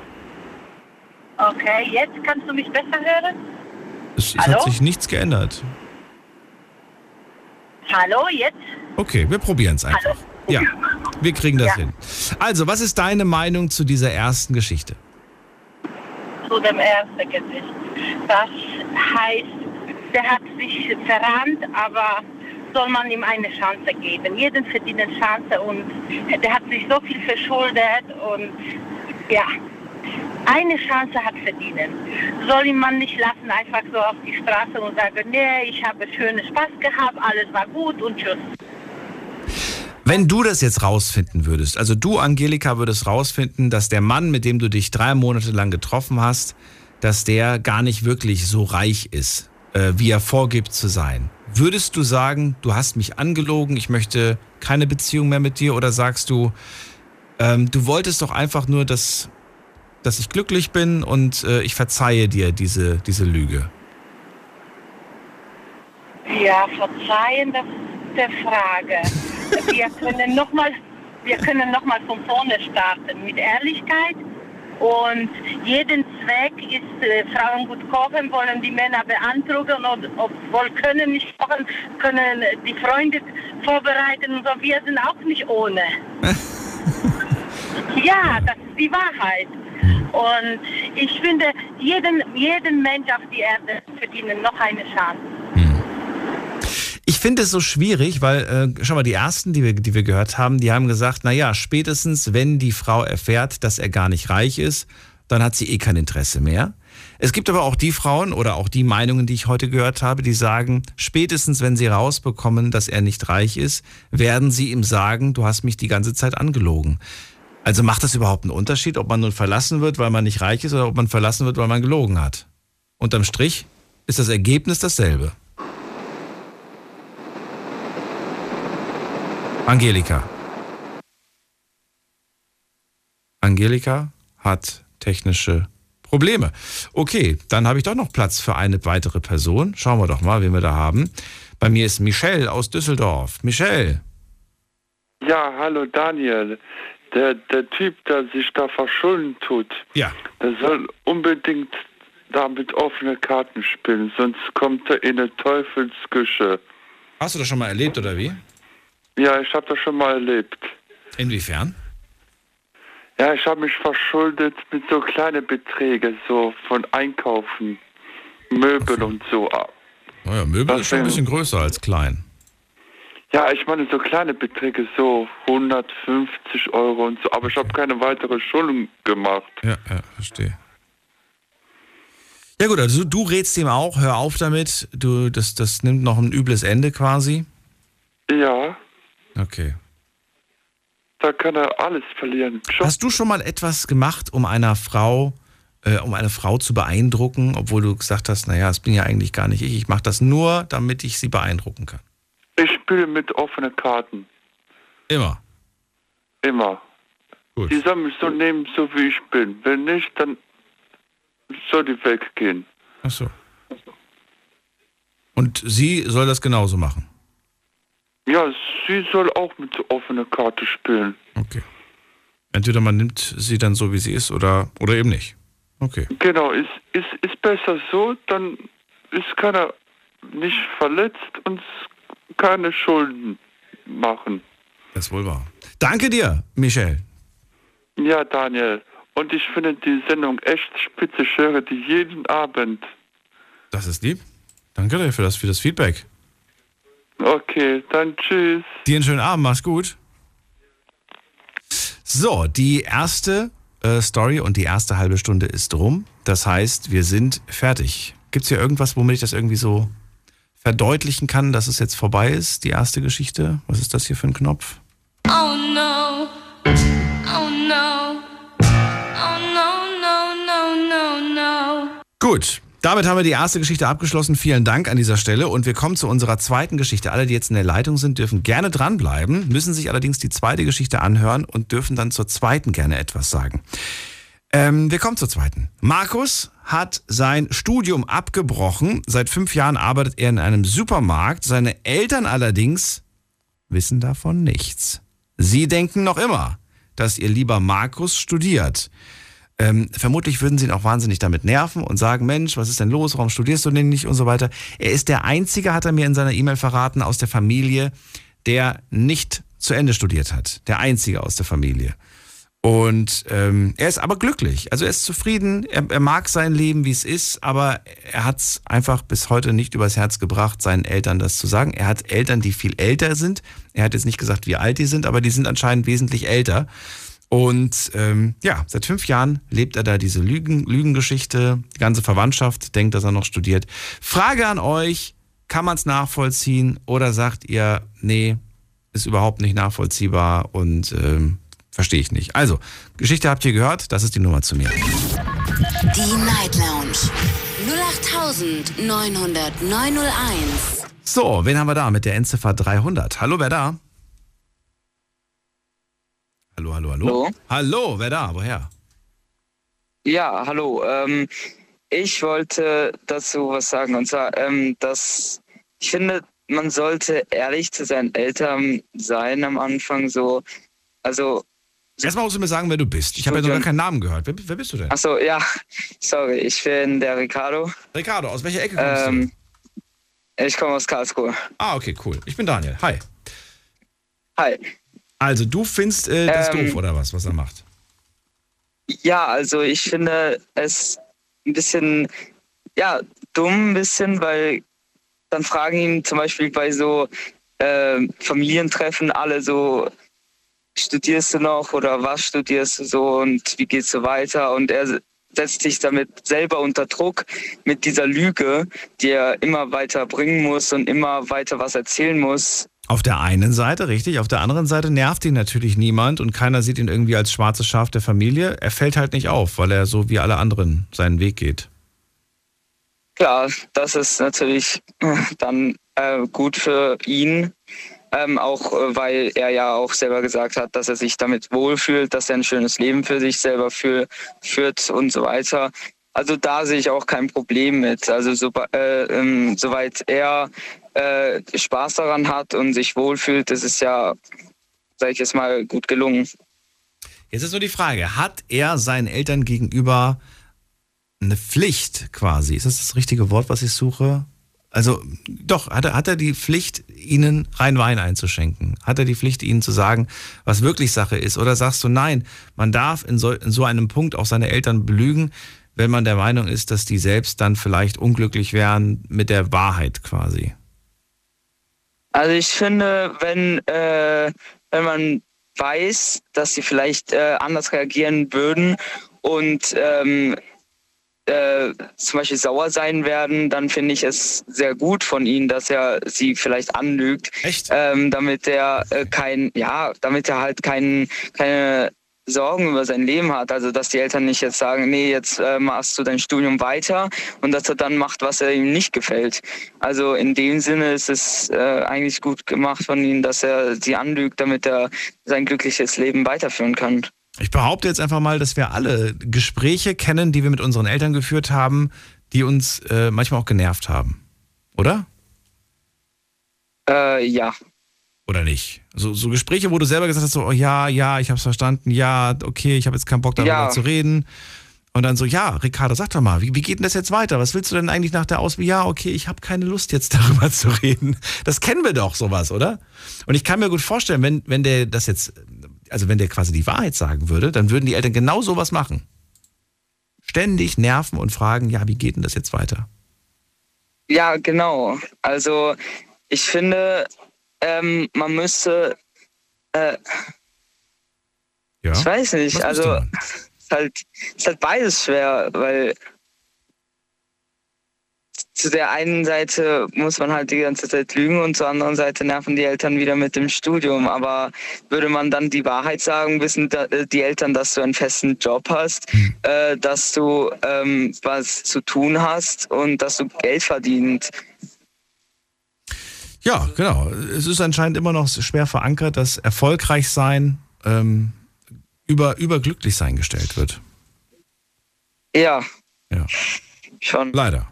Speaker 10: Okay, jetzt kannst du mich besser hören?
Speaker 3: Es, es hat sich nichts geändert.
Speaker 10: Hallo, jetzt?
Speaker 3: Okay, wir probieren es einfach.
Speaker 10: Hallo?
Speaker 3: Ja, wir kriegen das
Speaker 10: Ja.
Speaker 3: hin. Also, was ist deine Meinung zu dieser ersten Geschichte?
Speaker 10: zu dem ersten Gesicht. Das heißt, der hat sich verrannt, aber soll man ihm eine Chance geben. Jeden verdient eine Chance und der hat sich so viel verschuldet und ja, eine Chance hat verdienen. Soll ihn man nicht lassen, einfach so auf die Straße und sagen, nee, ich habe schönen Spaß gehabt, alles war gut und tschüss.
Speaker 3: Wenn du das jetzt rausfinden würdest, also du, Angelika, würdest rausfinden, dass der Mann, mit dem du dich drei Monate lang getroffen hast, dass der gar nicht wirklich so reich ist, äh, wie er vorgibt zu sein. Würdest du sagen, du hast mich angelogen, ich möchte keine Beziehung mehr mit dir oder sagst du, ähm, du wolltest doch einfach nur, dass, dass ich glücklich bin und äh, ich verzeihe dir diese, diese Lüge?
Speaker 10: Ja, verzeihen, das ist der Frage. Wir können nochmal, wir können noch mal von vorne starten mit Ehrlichkeit. Und jeden Zweck ist, äh, Frauen gut kochen, wollen die Männer beantragen und obwohl können nicht kochen, können die Freunde vorbereiten und so. Wir sind auch nicht ohne. ja, das ist die Wahrheit. Und ich finde, jeden, jeden Mensch auf die Erde verdient noch eine Chance.
Speaker 3: Ich finde es so schwierig, weil, äh, schau mal, die ersten, die wir, die wir gehört haben, die haben gesagt, naja, spätestens, wenn die Frau erfährt, dass er gar nicht reich ist, dann hat sie eh kein Interesse mehr. Es gibt aber auch die Frauen oder auch die Meinungen, die ich heute gehört habe, die sagen, spätestens, wenn sie rausbekommen, dass er nicht reich ist, werden sie ihm sagen, du hast mich die ganze Zeit angelogen. Also macht das überhaupt einen Unterschied, ob man nun verlassen wird, weil man nicht reich ist oder ob man verlassen wird, weil man gelogen hat? Unterm Strich ist das Ergebnis dasselbe. Angelika. Angelika hat technische Probleme. Okay, dann habe ich doch noch Platz für eine weitere Person. Schauen wir doch mal, wen wir da haben. Bei mir ist Michelle aus Düsseldorf. Michelle.
Speaker 11: Ja, hallo Daniel. Der, der Typ, der sich da verschulden tut,
Speaker 3: Ja.
Speaker 11: der soll unbedingt da mit offenen Karten spielen, sonst kommt er in eine Teufelsküche.
Speaker 3: Hast du das schon mal erlebt oder wie?
Speaker 11: Ja, ich habe das schon mal erlebt.
Speaker 3: Inwiefern?
Speaker 11: Ja, ich habe mich verschuldet mit so kleinen Beträgen, so von Einkaufen, Möbel und so.
Speaker 3: Naja, Möbel
Speaker 11: Was
Speaker 3: ist schon ein bisschen größer als klein.
Speaker 11: Ja, ich meine so kleine Beträge, so 150 Euro und so, aber ich habe keine weitere Schuldung gemacht.
Speaker 3: Ja, ja, verstehe. Ja gut, also du rätst ihm auch, hör auf damit. Du, das, das nimmt noch ein übles Ende quasi.
Speaker 11: Ja,
Speaker 3: Okay.
Speaker 11: da kann er alles verlieren. Job
Speaker 3: Hast du schon mal etwas gemacht, um einer Frau, äh, um eine Frau zu beeindrucken, obwohl du gesagt hast, naja, es bin ja eigentlich gar nicht ich, ich mache das nur, damit ich sie beeindrucken kann?
Speaker 11: Ich spiele mit offenen Karten.
Speaker 3: Immer.
Speaker 11: Immer.
Speaker 3: Gut.
Speaker 11: Die sollen mich so nehmen, so wie ich bin. Wenn nicht, dann soll die weggehen.
Speaker 3: Ach so. Und sie soll das genauso machen.
Speaker 11: Ja, sie soll auch mit so offener Karte spielen.
Speaker 3: Okay. Entweder man nimmt sie dann so, wie sie ist, oder, oder eben nicht. Okay.
Speaker 11: Genau, ist, ist, ist besser so, dann ist keiner nicht verletzt und keine Schulden machen.
Speaker 3: Das ist wohl wahr. Danke dir, Michel.
Speaker 11: Ja, Daniel. Und ich finde die Sendung echt spitze. Ich höre die jeden Abend.
Speaker 3: Das ist lieb. Danke dir für das, für das Feedback.
Speaker 11: Okay, dann tschüss.
Speaker 3: Dir einen schönen Abend, mach's gut. So, die erste äh, Story und die erste halbe Stunde ist rum. Das heißt, wir sind fertig. Gibt es hier irgendwas, womit ich das irgendwie so verdeutlichen kann, dass es jetzt vorbei ist, die erste Geschichte? Was ist das hier für ein Knopf?
Speaker 12: Oh no. Oh no. Oh no, no, no, no, no.
Speaker 3: Gut, damit haben wir die erste Geschichte abgeschlossen. Vielen Dank an dieser Stelle. Und wir kommen zu unserer zweiten Geschichte. Alle, die jetzt in der Leitung sind, dürfen gerne dranbleiben, müssen sich allerdings die zweite Geschichte anhören und dürfen dann zur zweiten gerne etwas sagen. Ähm, wir kommen zur zweiten. Markus hat sein Studium abgebrochen. Seit fünf Jahren arbeitet er in einem Supermarkt. Seine Eltern allerdings wissen davon nichts. Sie denken noch immer, dass ihr lieber Markus studiert. Ähm, vermutlich würden sie ihn auch wahnsinnig damit nerven und sagen, Mensch, was ist denn los, warum studierst du denn nicht und so weiter. Er ist der Einzige, hat er mir in seiner E-Mail verraten, aus der Familie, der nicht zu Ende studiert hat. Der Einzige aus der Familie. Und ähm, er ist aber glücklich. Also er ist zufrieden, er, er mag sein Leben, wie es ist, aber er hat es einfach bis heute nicht übers Herz gebracht, seinen Eltern das zu sagen. Er hat Eltern, die viel älter sind. Er hat jetzt nicht gesagt, wie alt die sind, aber die sind anscheinend wesentlich älter. Und ähm, ja, seit fünf Jahren lebt er da diese Lügen, Lügengeschichte. Die ganze Verwandtschaft denkt, dass er noch studiert. Frage an euch, kann man es nachvollziehen oder sagt ihr, nee, ist überhaupt nicht nachvollziehbar und ähm, verstehe ich nicht. Also, Geschichte habt ihr gehört, das ist die Nummer zu mir.
Speaker 2: Die Night Lounge 0890901.
Speaker 3: So, wen haben wir da mit der Endziffer 300? Hallo, wer da? Hallo, hallo, hallo.
Speaker 13: Hallo.
Speaker 3: Hallo, wer da? Woher?
Speaker 13: Ja, hallo. Ähm, ich wollte dazu was sagen. Und zwar, ähm, dass ich finde, man sollte ehrlich zu seinen Eltern sein am Anfang. So, also.
Speaker 3: Erstmal musst du mir sagen, wer du bist. Ich habe ja noch gar keinen Namen gehört. Wer, wer bist du denn?
Speaker 13: Achso, ja. Sorry, ich bin der Ricardo.
Speaker 3: Ricardo, aus welcher Ecke kommst
Speaker 13: Ähm, ich komme aus Karlsruhe.
Speaker 3: Ah, okay, cool. Ich bin Daniel. Hi.
Speaker 13: Hi.
Speaker 3: Also, du findest äh, das
Speaker 13: Ähm,
Speaker 3: doof, oder was, was er macht?
Speaker 13: Ja, also ich finde es ein bisschen, ja, dumm ein bisschen, weil dann fragen ihn zum Beispiel bei so äh, Familientreffen alle so, studierst du noch oder was studierst du so und wie geht's so weiter? Und er setzt sich damit selber unter Druck mit dieser Lüge, die er immer weiter bringen muss und immer weiter was erzählen muss.
Speaker 3: Auf der einen Seite, richtig. Auf der anderen Seite nervt ihn natürlich niemand und keiner sieht ihn irgendwie als schwarzes Schaf der Familie. Er fällt halt nicht auf, weil er so wie alle anderen seinen Weg geht.
Speaker 13: Klar, das ist natürlich äh, dann äh, gut für ihn, ähm, auch äh, weil er ja auch selber gesagt hat, dass er sich damit wohlfühlt, dass er ein schönes Leben für sich selber für, führt und so weiter. Also da sehe ich auch kein Problem mit. Also so, äh, ähm, soweit er äh, Spaß daran hat und sich wohlfühlt, ist es ja, sage ich jetzt mal, gut gelungen.
Speaker 3: Jetzt ist nur die Frage, hat er seinen Eltern gegenüber eine Pflicht quasi? Ist das das richtige Wort, was ich suche? Also doch, hat er, hat er die Pflicht, ihnen rein Wein einzuschenken? Hat er die Pflicht, ihnen zu sagen, was wirklich Sache ist? Oder sagst du, nein, man darf in so, in so einem Punkt auch seine Eltern belügen, wenn man der Meinung ist, dass die selbst dann vielleicht unglücklich wären mit der Wahrheit quasi?
Speaker 13: Also ich finde, wenn, äh, wenn man weiß, dass sie vielleicht äh, anders reagieren würden und ähm, äh, zum Beispiel sauer sein werden, dann finde ich es sehr gut von ihnen, dass er sie vielleicht anlügt, ähm, damit er äh, kein, ja, damit er halt kein, keine Sorgen über sein Leben hat. Also dass die Eltern nicht jetzt sagen, nee, jetzt äh, machst du dein Studium weiter und dass er dann macht, was er ihm nicht gefällt. Also in dem Sinne ist es äh, eigentlich gut gemacht von ihnen, dass er sie anlügt, damit er sein glückliches Leben weiterführen kann.
Speaker 3: Ich behaupte jetzt einfach mal, dass wir alle Gespräche kennen, die wir mit unseren Eltern geführt haben, die uns äh, manchmal auch genervt haben. Oder?
Speaker 13: Äh, ja.
Speaker 3: Oder nicht? So, so Gespräche, wo du selber gesagt hast, so, oh ja, ja, ich hab's verstanden, ja, okay, ich habe jetzt keinen Bock darüber
Speaker 13: Ja.
Speaker 3: zu reden. Und dann so, ja, Ricardo, sag doch mal, wie, wie geht denn das jetzt weiter? Was willst du denn eigentlich nach der Ausbildung? Ja, okay, ich habe keine Lust jetzt darüber zu reden. Das kennen wir doch, sowas, oder? Und ich kann mir gut vorstellen, wenn, wenn der das jetzt, also wenn der quasi die Wahrheit sagen würde, dann würden die Eltern genau sowas machen. Ständig nerven und fragen, ja, wie geht denn das jetzt weiter?
Speaker 13: Ja, genau. Also ich finde, ähm, man müsste, äh,
Speaker 3: Ja.
Speaker 13: ich weiß nicht, also ist halt, ist halt beides schwer, weil zu der einen Seite muss man halt die ganze Zeit lügen und zur anderen Seite nerven die Eltern wieder mit dem Studium. Aber würde man dann die Wahrheit sagen, wissen äh, die Eltern, dass du einen festen Job hast, äh, dass du ähm, was zu tun hast und dass du Geld verdient.
Speaker 3: Ja, genau. Es ist anscheinend immer noch schwer verankert, dass erfolgreich sein ähm, über, über glücklich sein gestellt wird.
Speaker 13: Ja.
Speaker 3: Ja.
Speaker 13: Schon.
Speaker 3: Leider.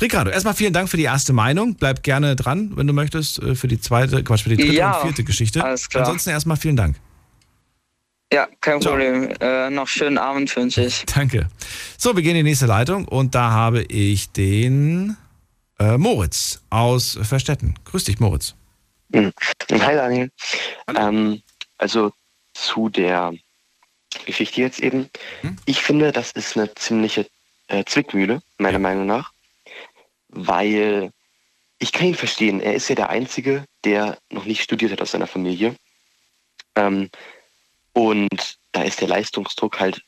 Speaker 3: Ricardo, erstmal vielen Dank für die erste Meinung. Bleib gerne dran, wenn du möchtest, äh, für die zweite, Quatsch, für die dritte
Speaker 13: Ja,
Speaker 3: und vierte Geschichte.
Speaker 13: alles klar.
Speaker 3: Ansonsten erstmal vielen Dank.
Speaker 13: Ja, kein Problem. Äh, noch schönen Abend wünsche ich.
Speaker 3: Danke. So, wir gehen in die nächste Leitung und da habe ich den äh, Moritz aus Verstetten. Grüß dich, Moritz.
Speaker 14: Hm. Hi Daniel. Ähm, also zu der Geschichte jetzt eben. Ich finde, das ist eine ziemliche äh, Zwickmühle, meiner Meinung nach. Weil ich kann ihn verstehen. Er ist ja der Einzige, der noch nicht studiert hat aus seiner Familie. Ähm, und da ist der Leistungsdruck halt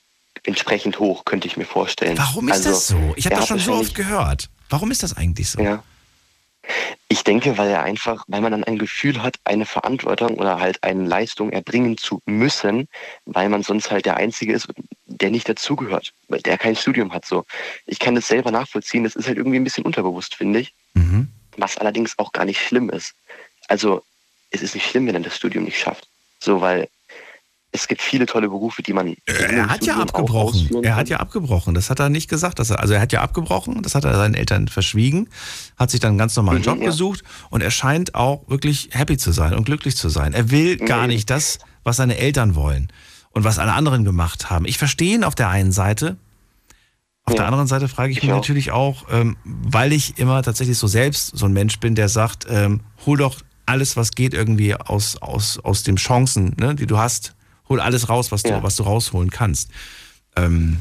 Speaker 14: entsprechend hoch, könnte ich mir vorstellen.
Speaker 3: Warum ist
Speaker 14: Also,
Speaker 3: das so? Ich habe das schon so oft gehört. Warum ist das eigentlich so?
Speaker 14: Ja. Ich denke, weil er einfach, weil man dann ein Gefühl hat, eine Verantwortung oder halt eine Leistung erbringen zu müssen, weil man sonst halt der Einzige ist, der nicht dazugehört, weil der kein Studium hat. So, ich kann das selber nachvollziehen. Das ist halt irgendwie ein bisschen unterbewusst, finde ich. Was allerdings auch gar nicht schlimm ist. Also es ist nicht schlimm, wenn er das Studium nicht schafft. So, weil es gibt viele tolle Berufe, die man.
Speaker 3: Er hat ja abgebrochen. Er hat ja abgebrochen. Das hat er nicht gesagt. Dass er, also er hat ja abgebrochen. Das hat er seinen Eltern verschwiegen. Hat sich dann einen ganz normalen
Speaker 14: Mhm,
Speaker 3: Job
Speaker 14: ja.
Speaker 3: gesucht. Und er scheint auch wirklich happy zu sein und glücklich zu sein. Er will gar
Speaker 14: Nee.
Speaker 3: nicht das, was seine Eltern wollen. Und was alle anderen gemacht haben. Ich verstehe ihn auf der einen Seite. Auf der anderen Seite frage ich, mich natürlich auch, ähm, weil ich immer tatsächlich so selbst so ein Mensch bin, der sagt, ähm, hol doch alles, was geht, irgendwie aus, aus, aus den Chancen, ne, die du hast. Hol alles raus, was du, was du rausholen kannst. Ähm,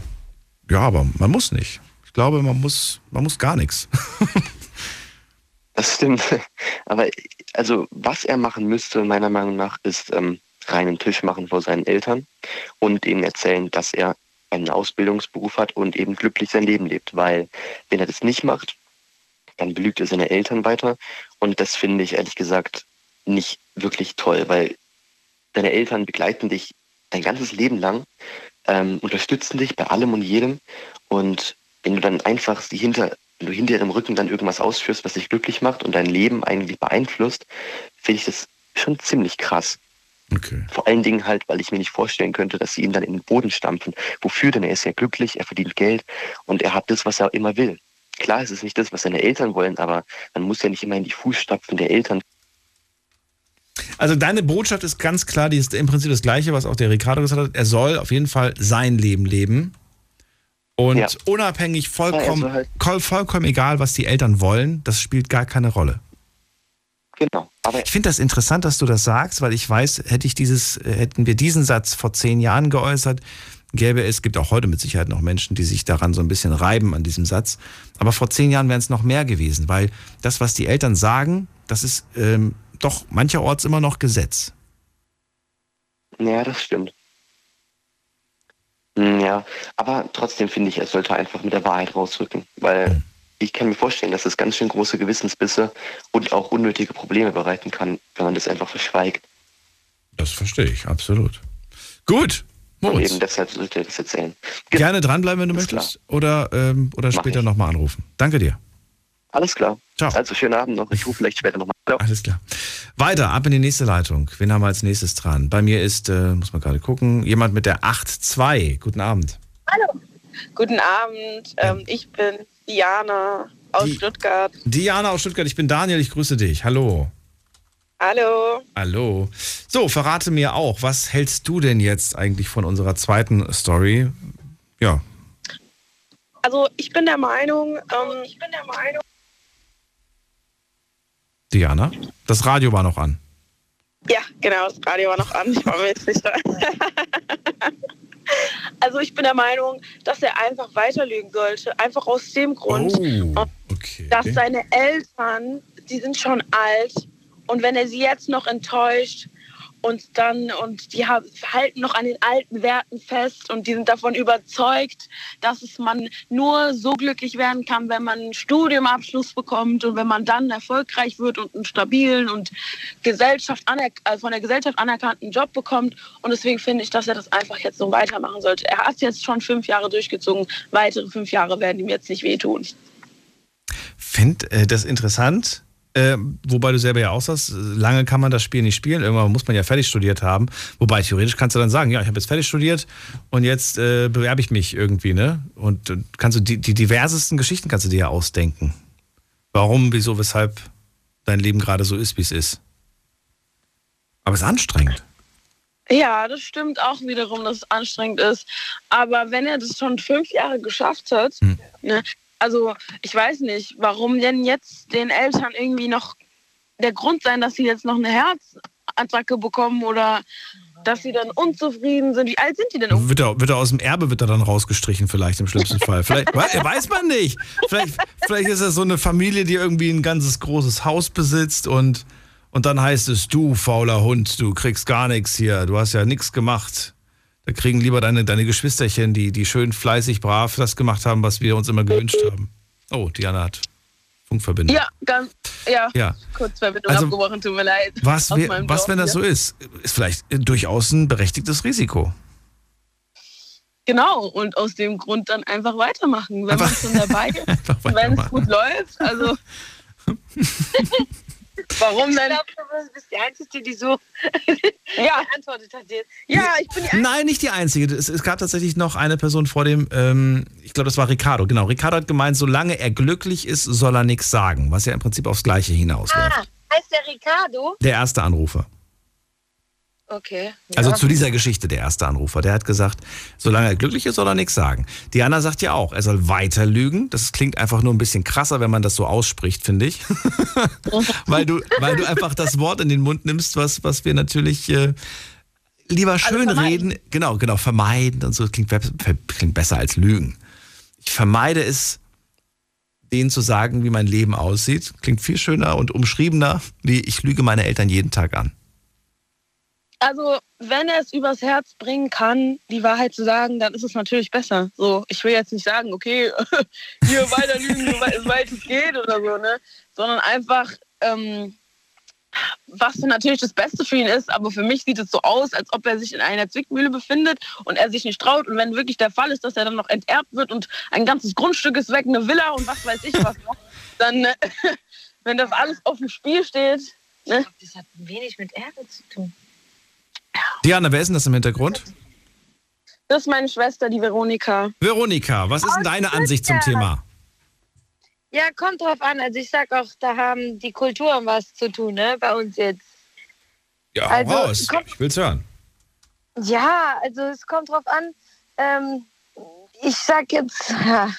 Speaker 3: ja, aber man muss nicht. Ich glaube, man muss, man muss gar nichts.
Speaker 14: Das stimmt. Aber also was er machen müsste, meiner Meinung nach, ist ähm, reinen Tisch machen vor seinen Eltern und ihnen erzählen, dass er einen Ausbildungsberuf hat und eben glücklich sein Leben lebt. Weil wenn er das nicht macht, dann belügt er seine Eltern weiter. Und das finde ich ehrlich gesagt nicht wirklich toll, weil deine Eltern begleiten dich dein ganzes Leben lang, ähm, unterstützen dich bei allem und jedem. Und wenn du dann einfach sie hinter, wenn du hinter ihrem Rücken dann irgendwas ausführst, was dich glücklich macht und dein Leben eigentlich beeinflusst, finde ich das schon ziemlich krass.
Speaker 3: Okay.
Speaker 14: Vor allen Dingen halt, weil ich mir nicht vorstellen könnte, dass sie ihn dann in den Boden stampfen. Wofür denn? Er ist ja glücklich, er verdient Geld und er hat das, was er immer will. Klar, es ist nicht das, was seine Eltern wollen, aber man muss ja nicht immer in die Fußstapfen der Eltern
Speaker 3: Also deine Botschaft ist ganz klar, die ist im Prinzip das gleiche, was auch der Ricardo gesagt hat. Er soll auf jeden Fall sein Leben leben. Und
Speaker 14: Ja.
Speaker 3: unabhängig, vollkommen,
Speaker 14: Ja, halt-
Speaker 3: voll- vollkommen egal, was die Eltern wollen, das spielt gar keine Rolle.
Speaker 14: Genau. Aber
Speaker 3: ich finde das interessant, dass du das sagst, weil ich weiß, hätte ich dieses, äh, hätten wir diesen Satz vor zehn Jahren geäußert, gäbe es, gibt auch heute mit Sicherheit noch Menschen, die sich daran so ein bisschen reiben an diesem Satz. Aber vor zehn Jahren wären es noch mehr gewesen, weil das, was die Eltern sagen, das ist ähm, doch mancherorts immer noch Gesetz.
Speaker 14: Ja, das stimmt. Hm, Ja, aber trotzdem finde ich, er sollte einfach mit der Wahrheit rausrücken, weil ich kann mir vorstellen, dass es ganz schön große Gewissensbisse und auch unnötige Probleme bereiten kann, wenn man das einfach verschweigt.
Speaker 3: Das verstehe ich, absolut. Gut,
Speaker 14: Und
Speaker 3: Moritz.
Speaker 14: eben deshalb sollte er das erzählen.
Speaker 3: Gerne dranbleiben, wenn du möchtest. Oder, ähm, oder
Speaker 14: Mach
Speaker 3: später nochmal anrufen. Danke dir.
Speaker 14: Alles klar.
Speaker 3: Ciao.
Speaker 14: Also schönen Abend noch. Ich rufe vielleicht später nochmal.
Speaker 3: Alles klar. Weiter, ab in die nächste Leitung. Wen haben wir als nächstes dran? Bei mir ist, äh, muss man gerade gucken, jemand mit der 8.2. Guten Abend.
Speaker 15: Hallo. Guten Abend. Ähm, ich bin Diana aus Stuttgart.
Speaker 3: Diana aus Stuttgart, ich bin Daniel, ich grüße dich. Hallo.
Speaker 15: Hallo.
Speaker 3: Hallo. So, verrate mir auch, was hältst du denn jetzt eigentlich von unserer zweiten Story? Ja,
Speaker 15: Also ich bin der Meinung, ähm, ich bin der Meinung,
Speaker 3: Diana, das Radio war noch an.
Speaker 15: ja, genau, das Radio war noch an. Ich war mir jetzt nicht da. Also ich bin der Meinung, dass er einfach weiterlügen sollte. Einfach aus dem Grund,
Speaker 3: Oh,
Speaker 15: dass seine Eltern, die sind schon alt und wenn er sie jetzt noch enttäuscht und dann und die haben, halten noch an den alten Werten fest und die sind davon überzeugt, dass es man nur so glücklich werden kann, wenn man einen Studiumabschluss bekommt und wenn man dann erfolgreich wird und einen stabilen und Gesellschaft also von der Gesellschaft anerkannten Job bekommt und deswegen finde ich, dass er das einfach jetzt so weitermachen sollte. Er hat jetzt schon fünf Jahre durchgezogen, weitere fünf Jahre werden ihm jetzt nicht wehtun.
Speaker 3: Finde äh, das interessant. Äh, wobei du selber ja auch sagst, lange kann man das Spiel nicht spielen. Irgendwann muss man ja fertig studiert haben. Wobei theoretisch kannst du dann sagen, ja, ich habe jetzt fertig studiert und jetzt äh, bewerbe ich mich irgendwie, ne? Und äh, kannst du die, die diversesten Geschichten kannst du dir ja ausdenken. Warum, wieso, weshalb dein Leben gerade so ist, wie es ist. Aber es ist anstrengend.
Speaker 15: Ja, das stimmt auch wiederum, dass es anstrengend ist. Aber wenn er das schon fünf Jahre geschafft hat, ne, also ich weiß nicht, warum denn jetzt den Eltern irgendwie noch der Grund sein, dass sie jetzt noch eine Herzattacke bekommen oder dass sie dann unzufrieden sind. Wie alt sind die denn?
Speaker 3: Wird er, wird er aus dem Erbe wird er dann rausgestrichen, vielleicht im schlimmsten Fall. Vielleicht we- weiß man nicht. Vielleicht, vielleicht ist er so eine Familie, die irgendwie ein ganzes großes Haus besitzt und, und dann heißt es, du fauler Hund, du kriegst gar nichts hier, du hast ja nichts gemacht. Da kriegen lieber deine, deine Geschwisterchen, die, die schön fleißig, brav das gemacht haben, was wir uns immer gewünscht haben. Oh, Diana hat Funkverbindung.
Speaker 15: Ja, ganz, ja,
Speaker 3: Ja.
Speaker 15: kurz Verbindung
Speaker 3: Also,
Speaker 15: abgebrochen, tut mir leid.
Speaker 3: Was, wär, was
Speaker 15: Dorf
Speaker 3: wenn das
Speaker 15: hier.
Speaker 3: so ist? Ist vielleicht äh, durchaus ein berechtigtes Risiko.
Speaker 15: Genau, und aus dem Grund dann einfach weitermachen, wenn man schon dabei ist, wenn es gut läuft. Also, warum denn?
Speaker 16: Ich glaube, du bist die Einzige, die so
Speaker 15: ja.
Speaker 16: geantwortet hat jetzt.
Speaker 15: Ja, ich bin die
Speaker 3: Nein, nicht die einzige. Es, es gab tatsächlich noch eine Person vor dem, ähm, ich glaube, das war Ricardo. Genau, Ricardo hat gemeint, solange er glücklich ist, soll er nichts sagen, was ja im Prinzip aufs Gleiche hinausläuft.
Speaker 16: Ah, heißt der Ricardo?
Speaker 3: Der erste Anrufer.
Speaker 16: Okay.
Speaker 3: Also
Speaker 16: ja.
Speaker 3: zu dieser Geschichte, der erste Anrufer, der hat gesagt, solange er glücklich ist, soll er nichts sagen. Diana sagt ja auch, er soll weiter lügen. Das klingt einfach nur ein bisschen krasser, wenn man das so ausspricht, finde ich. weil, du, weil du einfach das Wort in den Mund nimmst, was, was wir natürlich äh, lieber schön reden. Genau, genau, vermeiden und so. Das klingt, klingt besser als lügen. Ich vermeide es, denen zu sagen, wie mein Leben aussieht. Klingt viel schöner und umschriebener, wie ich lüge meine Eltern jeden Tag an.
Speaker 15: Also, wenn er es übers Herz bringen kann, die Wahrheit zu sagen, dann ist es natürlich besser. So, ich will jetzt nicht sagen, okay, hier weiter lügen, so weit, es geht oder so, ne? Sondern einfach, ähm, was natürlich das Beste für ihn ist, aber für mich sieht es so aus, als ob er sich in einer Zwickmühle befindet und er sich nicht traut. Und wenn wirklich der Fall ist, dass er dann noch enterbt wird und ein ganzes Grundstück ist weg, eine Villa und was weiß ich was noch, dann, äh, wenn das alles auf dem Spiel steht, ne?
Speaker 16: Das hat wenig mit Erbe zu tun.
Speaker 3: Diana, wer ist denn das im Hintergrund?
Speaker 15: Das ist meine Schwester, die Veronika.
Speaker 3: Veronika, was ist denn deine Ansicht zum Thema?
Speaker 16: Ja, kommt drauf an. Also ich sag auch, da haben die Kulturen was zu tun, ne? Bei uns jetzt.
Speaker 3: Ja, hau
Speaker 16: Also,
Speaker 3: raus.
Speaker 16: komm-
Speaker 3: Ich will's hören.
Speaker 16: Ja, also es kommt drauf an. Ähm, ich sag jetzt, ja,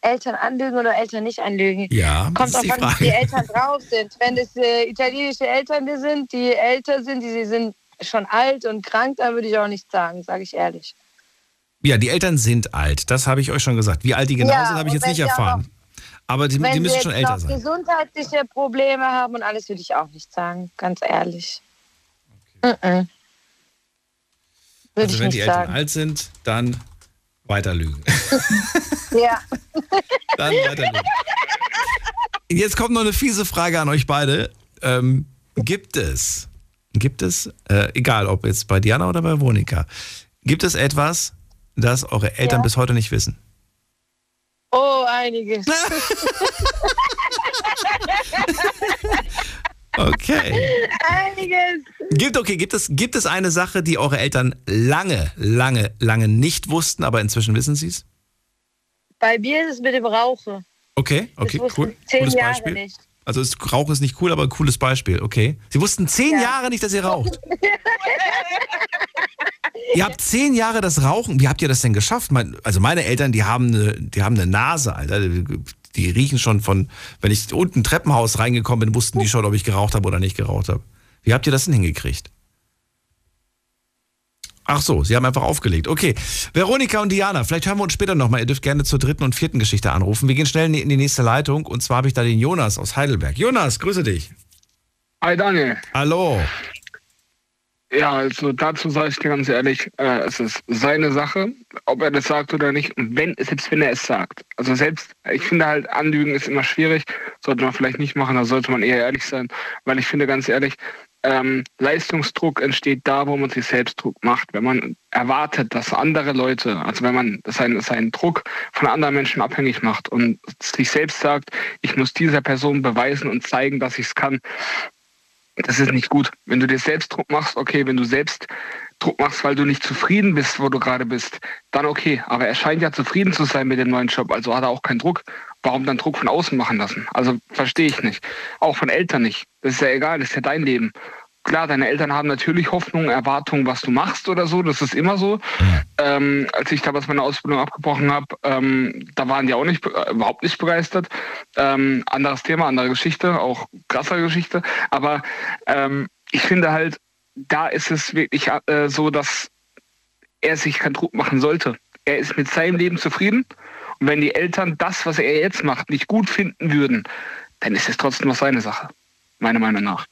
Speaker 16: Eltern anlügen oder Eltern nicht anlügen.
Speaker 3: Ja,
Speaker 16: Kommt drauf an, wie die Eltern drauf sind. Wenn es äh, italienische Eltern sind, die älter sind, die, die sind schon alt und krank, dann würde ich auch nichts sagen, sage ich ehrlich.
Speaker 3: Ja, die Eltern sind alt. Das habe ich euch schon gesagt. Wie alt die genau
Speaker 16: Ja,
Speaker 3: sind, habe ich jetzt
Speaker 16: wenn
Speaker 3: nicht
Speaker 16: sie
Speaker 3: erfahren. Aber die,
Speaker 16: Wenn
Speaker 3: die müssen
Speaker 16: sie
Speaker 3: schon älter
Speaker 16: noch
Speaker 3: sein.
Speaker 16: gesundheitliche Probleme haben und alles, würde ich auch nicht sagen, ganz ehrlich. Mhm. Würde
Speaker 3: Also
Speaker 16: ich
Speaker 3: wenn die Eltern
Speaker 16: sagen.
Speaker 3: alt sind, dann weiter lügen.
Speaker 16: Ja.
Speaker 3: Dann weiter lügen. Jetzt kommt noch eine fiese Frage an euch beide. Ähm, gibt es, gibt es, äh, egal ob jetzt bei Diana oder bei Veronika, gibt es etwas, das eure Eltern
Speaker 16: Ja.
Speaker 3: bis heute nicht wissen?
Speaker 16: Oh, einiges.
Speaker 3: Okay.
Speaker 16: einiges.
Speaker 3: Gibt, okay, gibt es, gibt es eine Sache, die eure Eltern lange, lange, lange nicht wussten, aber inzwischen wissen sie es?
Speaker 16: Bei mir ist es mit dem Rauchen.
Speaker 3: Okay, okay, cool.
Speaker 16: Zehn
Speaker 3: Gutes
Speaker 16: Jahre
Speaker 3: Beispiel.
Speaker 16: nicht.
Speaker 3: Also es, Rauchen ist nicht cool, aber ein cooles Beispiel. Okay. Sie wussten zehn Jahre nicht, dass ihr raucht. Ihr habt zehn Jahre das Rauchen. Wie habt ihr das denn geschafft? Mein, also meine Eltern, die haben eine, die haben eine Nase, Alter. Die, riechen schon von, wenn ich unten Treppenhaus reingekommen bin, wussten die schon, ob ich geraucht habe oder nicht geraucht habe. Wie habt ihr das denn hingekriegt? Ach so, Sie haben einfach aufgelegt. Okay. Veronika und Diana, vielleicht hören wir uns später nochmal. Ihr dürft gerne zur dritten und vierten Geschichte anrufen. Wir gehen schnell in die nächste Leitung. Und zwar habe ich da den Jonas aus Heidelberg. Jonas, grüße dich.
Speaker 17: Hi Daniel.
Speaker 3: Hallo.
Speaker 17: Ja, also dazu sage ich dir ganz ehrlich, äh, es ist seine Sache, ob er das sagt oder nicht. Und wenn, selbst wenn er es sagt. Also selbst, ich finde halt, Anlügen ist immer schwierig. Sollte man vielleicht nicht machen, da sollte man eher ehrlich sein. Weil ich finde ganz ehrlich, ähm, Leistungsdruck entsteht da, wo man sich selbst Druck macht. Wenn man erwartet, dass andere Leute, also wenn man seinen, seinen Druck von anderen Menschen abhängig macht und sich selbst sagt, ich muss dieser Person beweisen und zeigen, dass ich es kann, das ist nicht gut. Wenn du dir selbst Druck machst, okay, wenn du selbst Druck machst, weil du nicht zufrieden bist, wo du gerade bist, dann okay. Aber er scheint ja zufrieden zu sein mit dem neuen Job, also hat er auch keinen Druck. Warum dann Druck von außen machen lassen? Also verstehe ich nicht. Auch von Eltern nicht. Das ist ja egal, das ist ja dein Leben. Klar, deine Eltern haben natürlich Hoffnungen, Erwartungen, was du machst oder so. Das ist immer so. Ähm, als ich damals meine Ausbildung abgebrochen habe, ähm, da waren die auch nicht äh, überhaupt nicht begeistert. Ähm, anderes Thema, andere Geschichte, auch krassere Geschichte. Aber ähm, ich finde halt, da ist es wirklich äh, so, dass er sich keinen Druck machen sollte. Er ist mit seinem Leben zufrieden. Und wenn die Eltern das, was er jetzt macht, nicht gut finden würden, dann ist es trotzdem noch seine Sache. Meiner Meinung nach.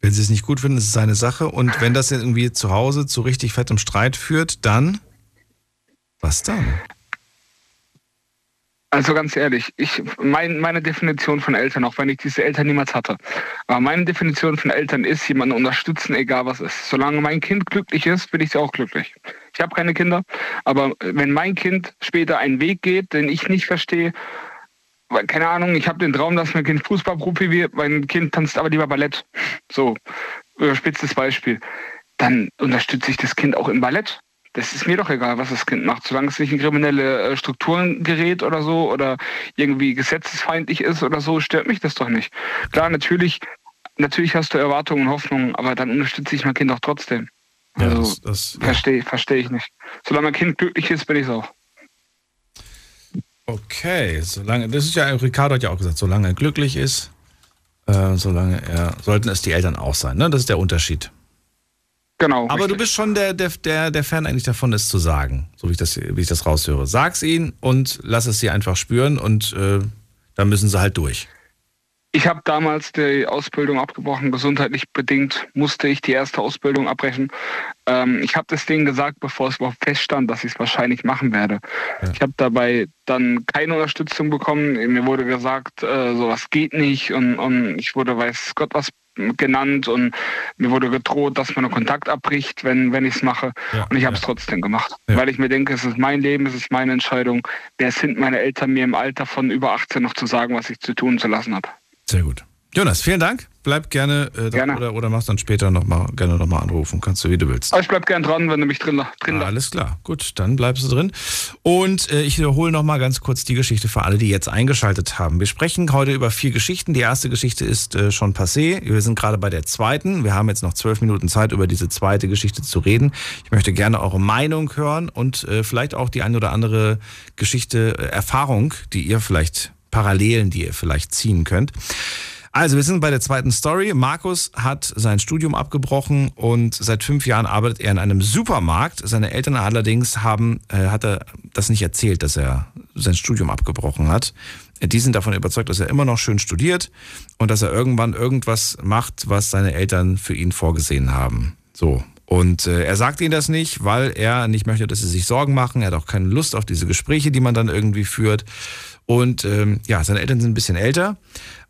Speaker 3: Wenn sie es nicht gut finden, ist es seine Sache. Und wenn das irgendwie zu Hause zu richtig fettem Streit führt, dann. Was dann?
Speaker 17: Also ganz ehrlich, ich, mein, meine Definition von Eltern, auch wenn ich diese Eltern niemals hatte, aber meine Definition von Eltern ist, jemanden unterstützen, egal was ist. Solange mein Kind glücklich ist, bin ich auch glücklich. Ich habe keine Kinder, aber wenn mein Kind später einen Weg geht, den ich nicht verstehe, weil, keine Ahnung, ich habe den Traum, dass mein Kind Fußballprofi wird, mein Kind tanzt aber lieber Ballett. So, überspitztes Beispiel. Dann unterstütze ich das Kind auch im Ballett. Das ist mir doch egal, was das Kind macht. Solange es nicht in kriminelle äh, Strukturen gerät oder so oder irgendwie gesetzesfeindlich ist oder so, stört mich das doch nicht. Klar, natürlich, natürlich hast du Erwartungen und Hoffnungen, aber dann unterstütze ich mein Kind auch trotzdem.
Speaker 3: Ja,
Speaker 17: Also
Speaker 3: das, das,
Speaker 17: verstehe versteh ich nicht. Solange mein Kind glücklich ist, bin ich es auch.
Speaker 3: Okay, solange, das ist ja, Ricardo hat ja auch gesagt, solange er glücklich ist, äh, solange er, sollten es die Eltern auch sein, ne? Das ist der Unterschied.
Speaker 17: Genau.
Speaker 3: Aber du bist schon der, der, der, der Fan eigentlich davon, es zu sagen, so wie ich das, wie ich das raushöre. Sag's ihnen und lass es sie einfach spüren und äh, dann müssen sie halt durch.
Speaker 17: Ich habe damals die Ausbildung abgebrochen, gesundheitlich bedingt musste ich die erste Ausbildung abbrechen. Ähm, ich habe das denen gesagt, bevor es überhaupt feststand, dass ich es wahrscheinlich machen werde. Ich habe dabei dann keine Unterstützung bekommen. Mir wurde gesagt, äh, sowas geht nicht und, und ich wurde, weiß Gott was genannt und mir wurde gedroht, dass man einen Kontakt abbricht, wenn, wenn ich es mache. und ich habe es trotzdem gemacht. Weil ich mir denke, es ist mein Leben, es ist meine Entscheidung. Wer sind meine Eltern, mir im Alter von über 18 noch zu sagen, was ich zu tun zu lassen habe?
Speaker 3: Sehr gut. Jonas, vielen Dank. Bleib gerne, äh, da, Oder, oder machst dann später noch mal, gerne nochmal anrufen. Kannst du, wie du willst.
Speaker 17: Aber ich bleib gern dran, wenn du mich drin, drin
Speaker 3: ah, Alles klar. Gut, dann bleibst du drin. Und äh, ich wiederhole noch mal ganz kurz die Geschichte für alle, die jetzt eingeschaltet haben. Wir sprechen heute über vier Geschichten. Die erste Geschichte ist äh, schon passé. Wir sind gerade bei der zweiten. Wir haben jetzt noch zwölf Minuten Zeit, über diese zweite Geschichte zu reden. Ich möchte gerne eure Meinung hören und äh, vielleicht auch die eine oder andere Geschichte, äh, Erfahrung, die ihr vielleicht Parallelen, die ihr vielleicht ziehen könnt. Also, wir sind bei der zweiten Story. Markus hat sein Studium abgebrochen und seit fünf Jahren arbeitet er in einem Supermarkt. Seine Eltern allerdings haben, äh, hat er das nicht erzählt, dass er sein Studium abgebrochen hat. Die sind davon überzeugt, dass er immer noch schön studiert und dass er irgendwann irgendwas macht, was seine Eltern für ihn vorgesehen haben. So. Und äh, er sagt ihnen das nicht, weil er nicht möchte, dass sie sich Sorgen machen. Er hat auch keine Lust auf diese Gespräche, die man dann irgendwie führt. Und ähm, ja, seine Eltern sind ein bisschen älter.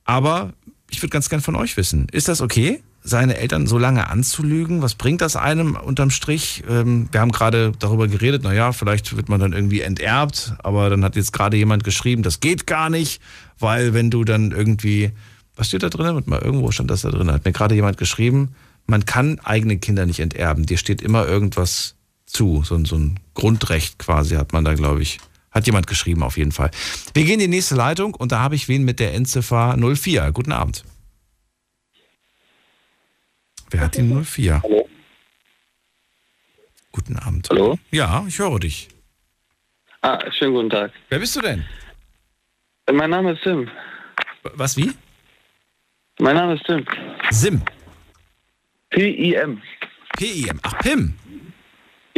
Speaker 3: Aber ich würde ganz gern von euch wissen, ist das okay, seine Eltern so lange anzulügen? Was bringt das einem unterm Strich? Ähm, wir haben gerade darüber geredet, naja, vielleicht wird man dann irgendwie enterbt, aber dann hat jetzt gerade jemand geschrieben, das geht gar nicht, weil wenn du dann irgendwie, was steht da drin? Mal irgendwo stand das da drin, hat mir gerade jemand geschrieben, man kann eigene Kinder nicht enterben, dir steht immer irgendwas zu, so ein Grundrecht quasi hat man da, glaube ich, Hat jemand geschrieben auf jeden Fall. Wir gehen in die nächste Leitung und da habe ich wen mit der Endziffer 04. Guten Abend. Wer hat die 04?
Speaker 18: Hallo.
Speaker 3: Guten Abend.
Speaker 18: Hallo?
Speaker 3: Ja, ich höre dich.
Speaker 18: Ah, schönen guten Tag.
Speaker 3: Wer bist du denn?
Speaker 18: Mein Name ist Tim.
Speaker 3: Was, wie?
Speaker 18: Mein Name ist Tim.
Speaker 3: Sim.
Speaker 18: P-I-M.
Speaker 3: P-I-M. Ach, Pim.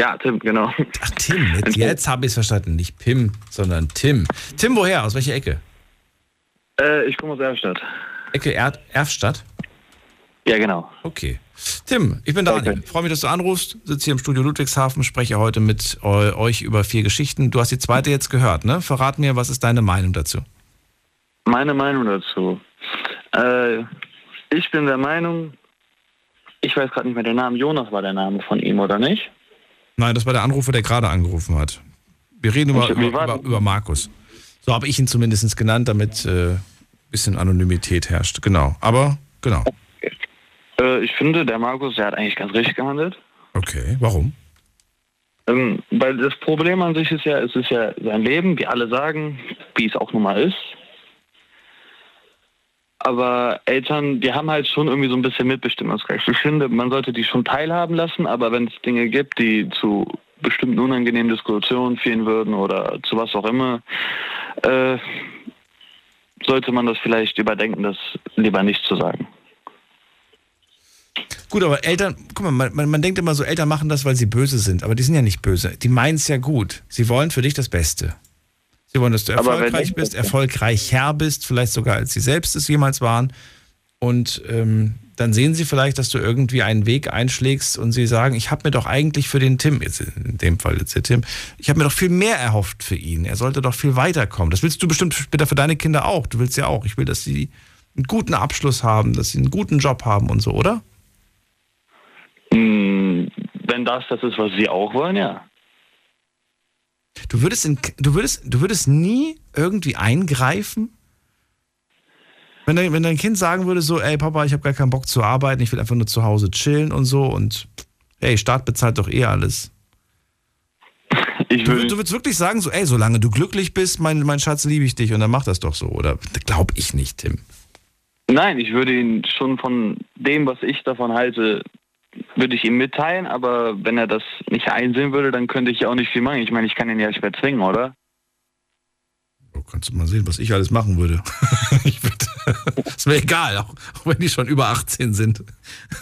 Speaker 18: Ja, Tim, genau.
Speaker 3: Ach, Tim. Jetzt, jetzt habe ich es verstanden. Nicht Pim, sondern Tim. Tim, woher? Aus welcher Ecke?
Speaker 18: Äh, ich komme aus Erfstadt.
Speaker 3: Ecke er Erfstadt?
Speaker 18: Ja, genau.
Speaker 3: Okay. Tim, ich bin Daniel. Freue mich, dass du anrufst. Sitze hier im Studio Ludwigshafen, spreche heute mit eu euch über vier Geschichten. Du hast die zweite jetzt gehört, ne? Verrat mir, was ist deine Meinung dazu?
Speaker 18: Meine Meinung dazu. Äh, ich bin der Meinung, ich weiß gerade nicht mehr den Namen, Jonas war der Name von ihm, oder nicht?
Speaker 3: Nein, das war der Anrufer, der gerade angerufen hat. Wir reden über, über, über, über Markus. So habe ich ihn zumindest genannt, damit äh, ein bisschen Anonymität herrscht. Genau. Aber, genau.
Speaker 18: Äh, ich finde, der Markus, der hat eigentlich ganz richtig gehandelt.
Speaker 3: Okay, warum?
Speaker 18: Ähm, weil das Problem an sich ist ja, es ist ja sein Leben, wie alle sagen, wie es auch nun mal ist. Aber Eltern, die haben halt schon irgendwie so ein bisschen Mitbestimmungsrecht. Ich finde, man sollte die schon teilhaben lassen, aber wenn es Dinge gibt, die zu bestimmten unangenehmen Diskussionen führen würden oder zu was auch immer, äh, sollte man das vielleicht überdenken, das lieber nicht zu sagen.
Speaker 3: Gut, aber Eltern, guck mal, man, man, man denkt immer so, Eltern machen das, weil sie böse sind, aber die sind ja nicht böse. Die meinen es ja gut. Sie wollen für dich das Beste. Sie wollen, dass du erfolgreich
Speaker 18: ich-
Speaker 3: bist, erfolgreicher bist, vielleicht sogar als sie selbst es jemals waren. Und ähm, dann sehen sie vielleicht, dass du irgendwie einen Weg einschlägst und sie sagen, ich habe mir doch eigentlich für den Tim, jetzt in dem Fall jetzt der Tim, ich habe mir doch viel mehr erhofft für ihn. Er sollte doch viel weiterkommen. Das willst du bestimmt später für deine Kinder auch. Du willst ja auch. Ich will, dass sie einen guten Abschluss haben, dass sie einen guten Job haben und so, oder?
Speaker 18: Hm, wenn das das ist, was sie auch wollen, ja.
Speaker 3: Du würdest, in, du würdest, du würdest nie irgendwie eingreifen? Wenn dein, wenn dein Kind sagen würde so, ey Papa, ich habe gar keinen Bock zu arbeiten, ich will einfach nur zu Hause chillen und so und ey, Staat bezahlt doch eh alles.
Speaker 18: Ich
Speaker 3: du, du würdest wirklich sagen so, ey, solange du glücklich bist, mein, mein Schatz, liebe ich dich und dann mach das doch so, oder? Glaub ich nicht, Tim.
Speaker 18: Nein, ich würde ihn schon von dem, was ich davon halte, würde ich ihm mitteilen, aber wenn er das nicht einsehen würde, dann könnte ich ja auch nicht viel machen. Ich meine, ich kann ihn ja schwer zwingen, oder?
Speaker 3: Kannst du mal sehen, was ich alles machen würde. würde ist mir egal, auch, auch wenn die schon über 18 sind.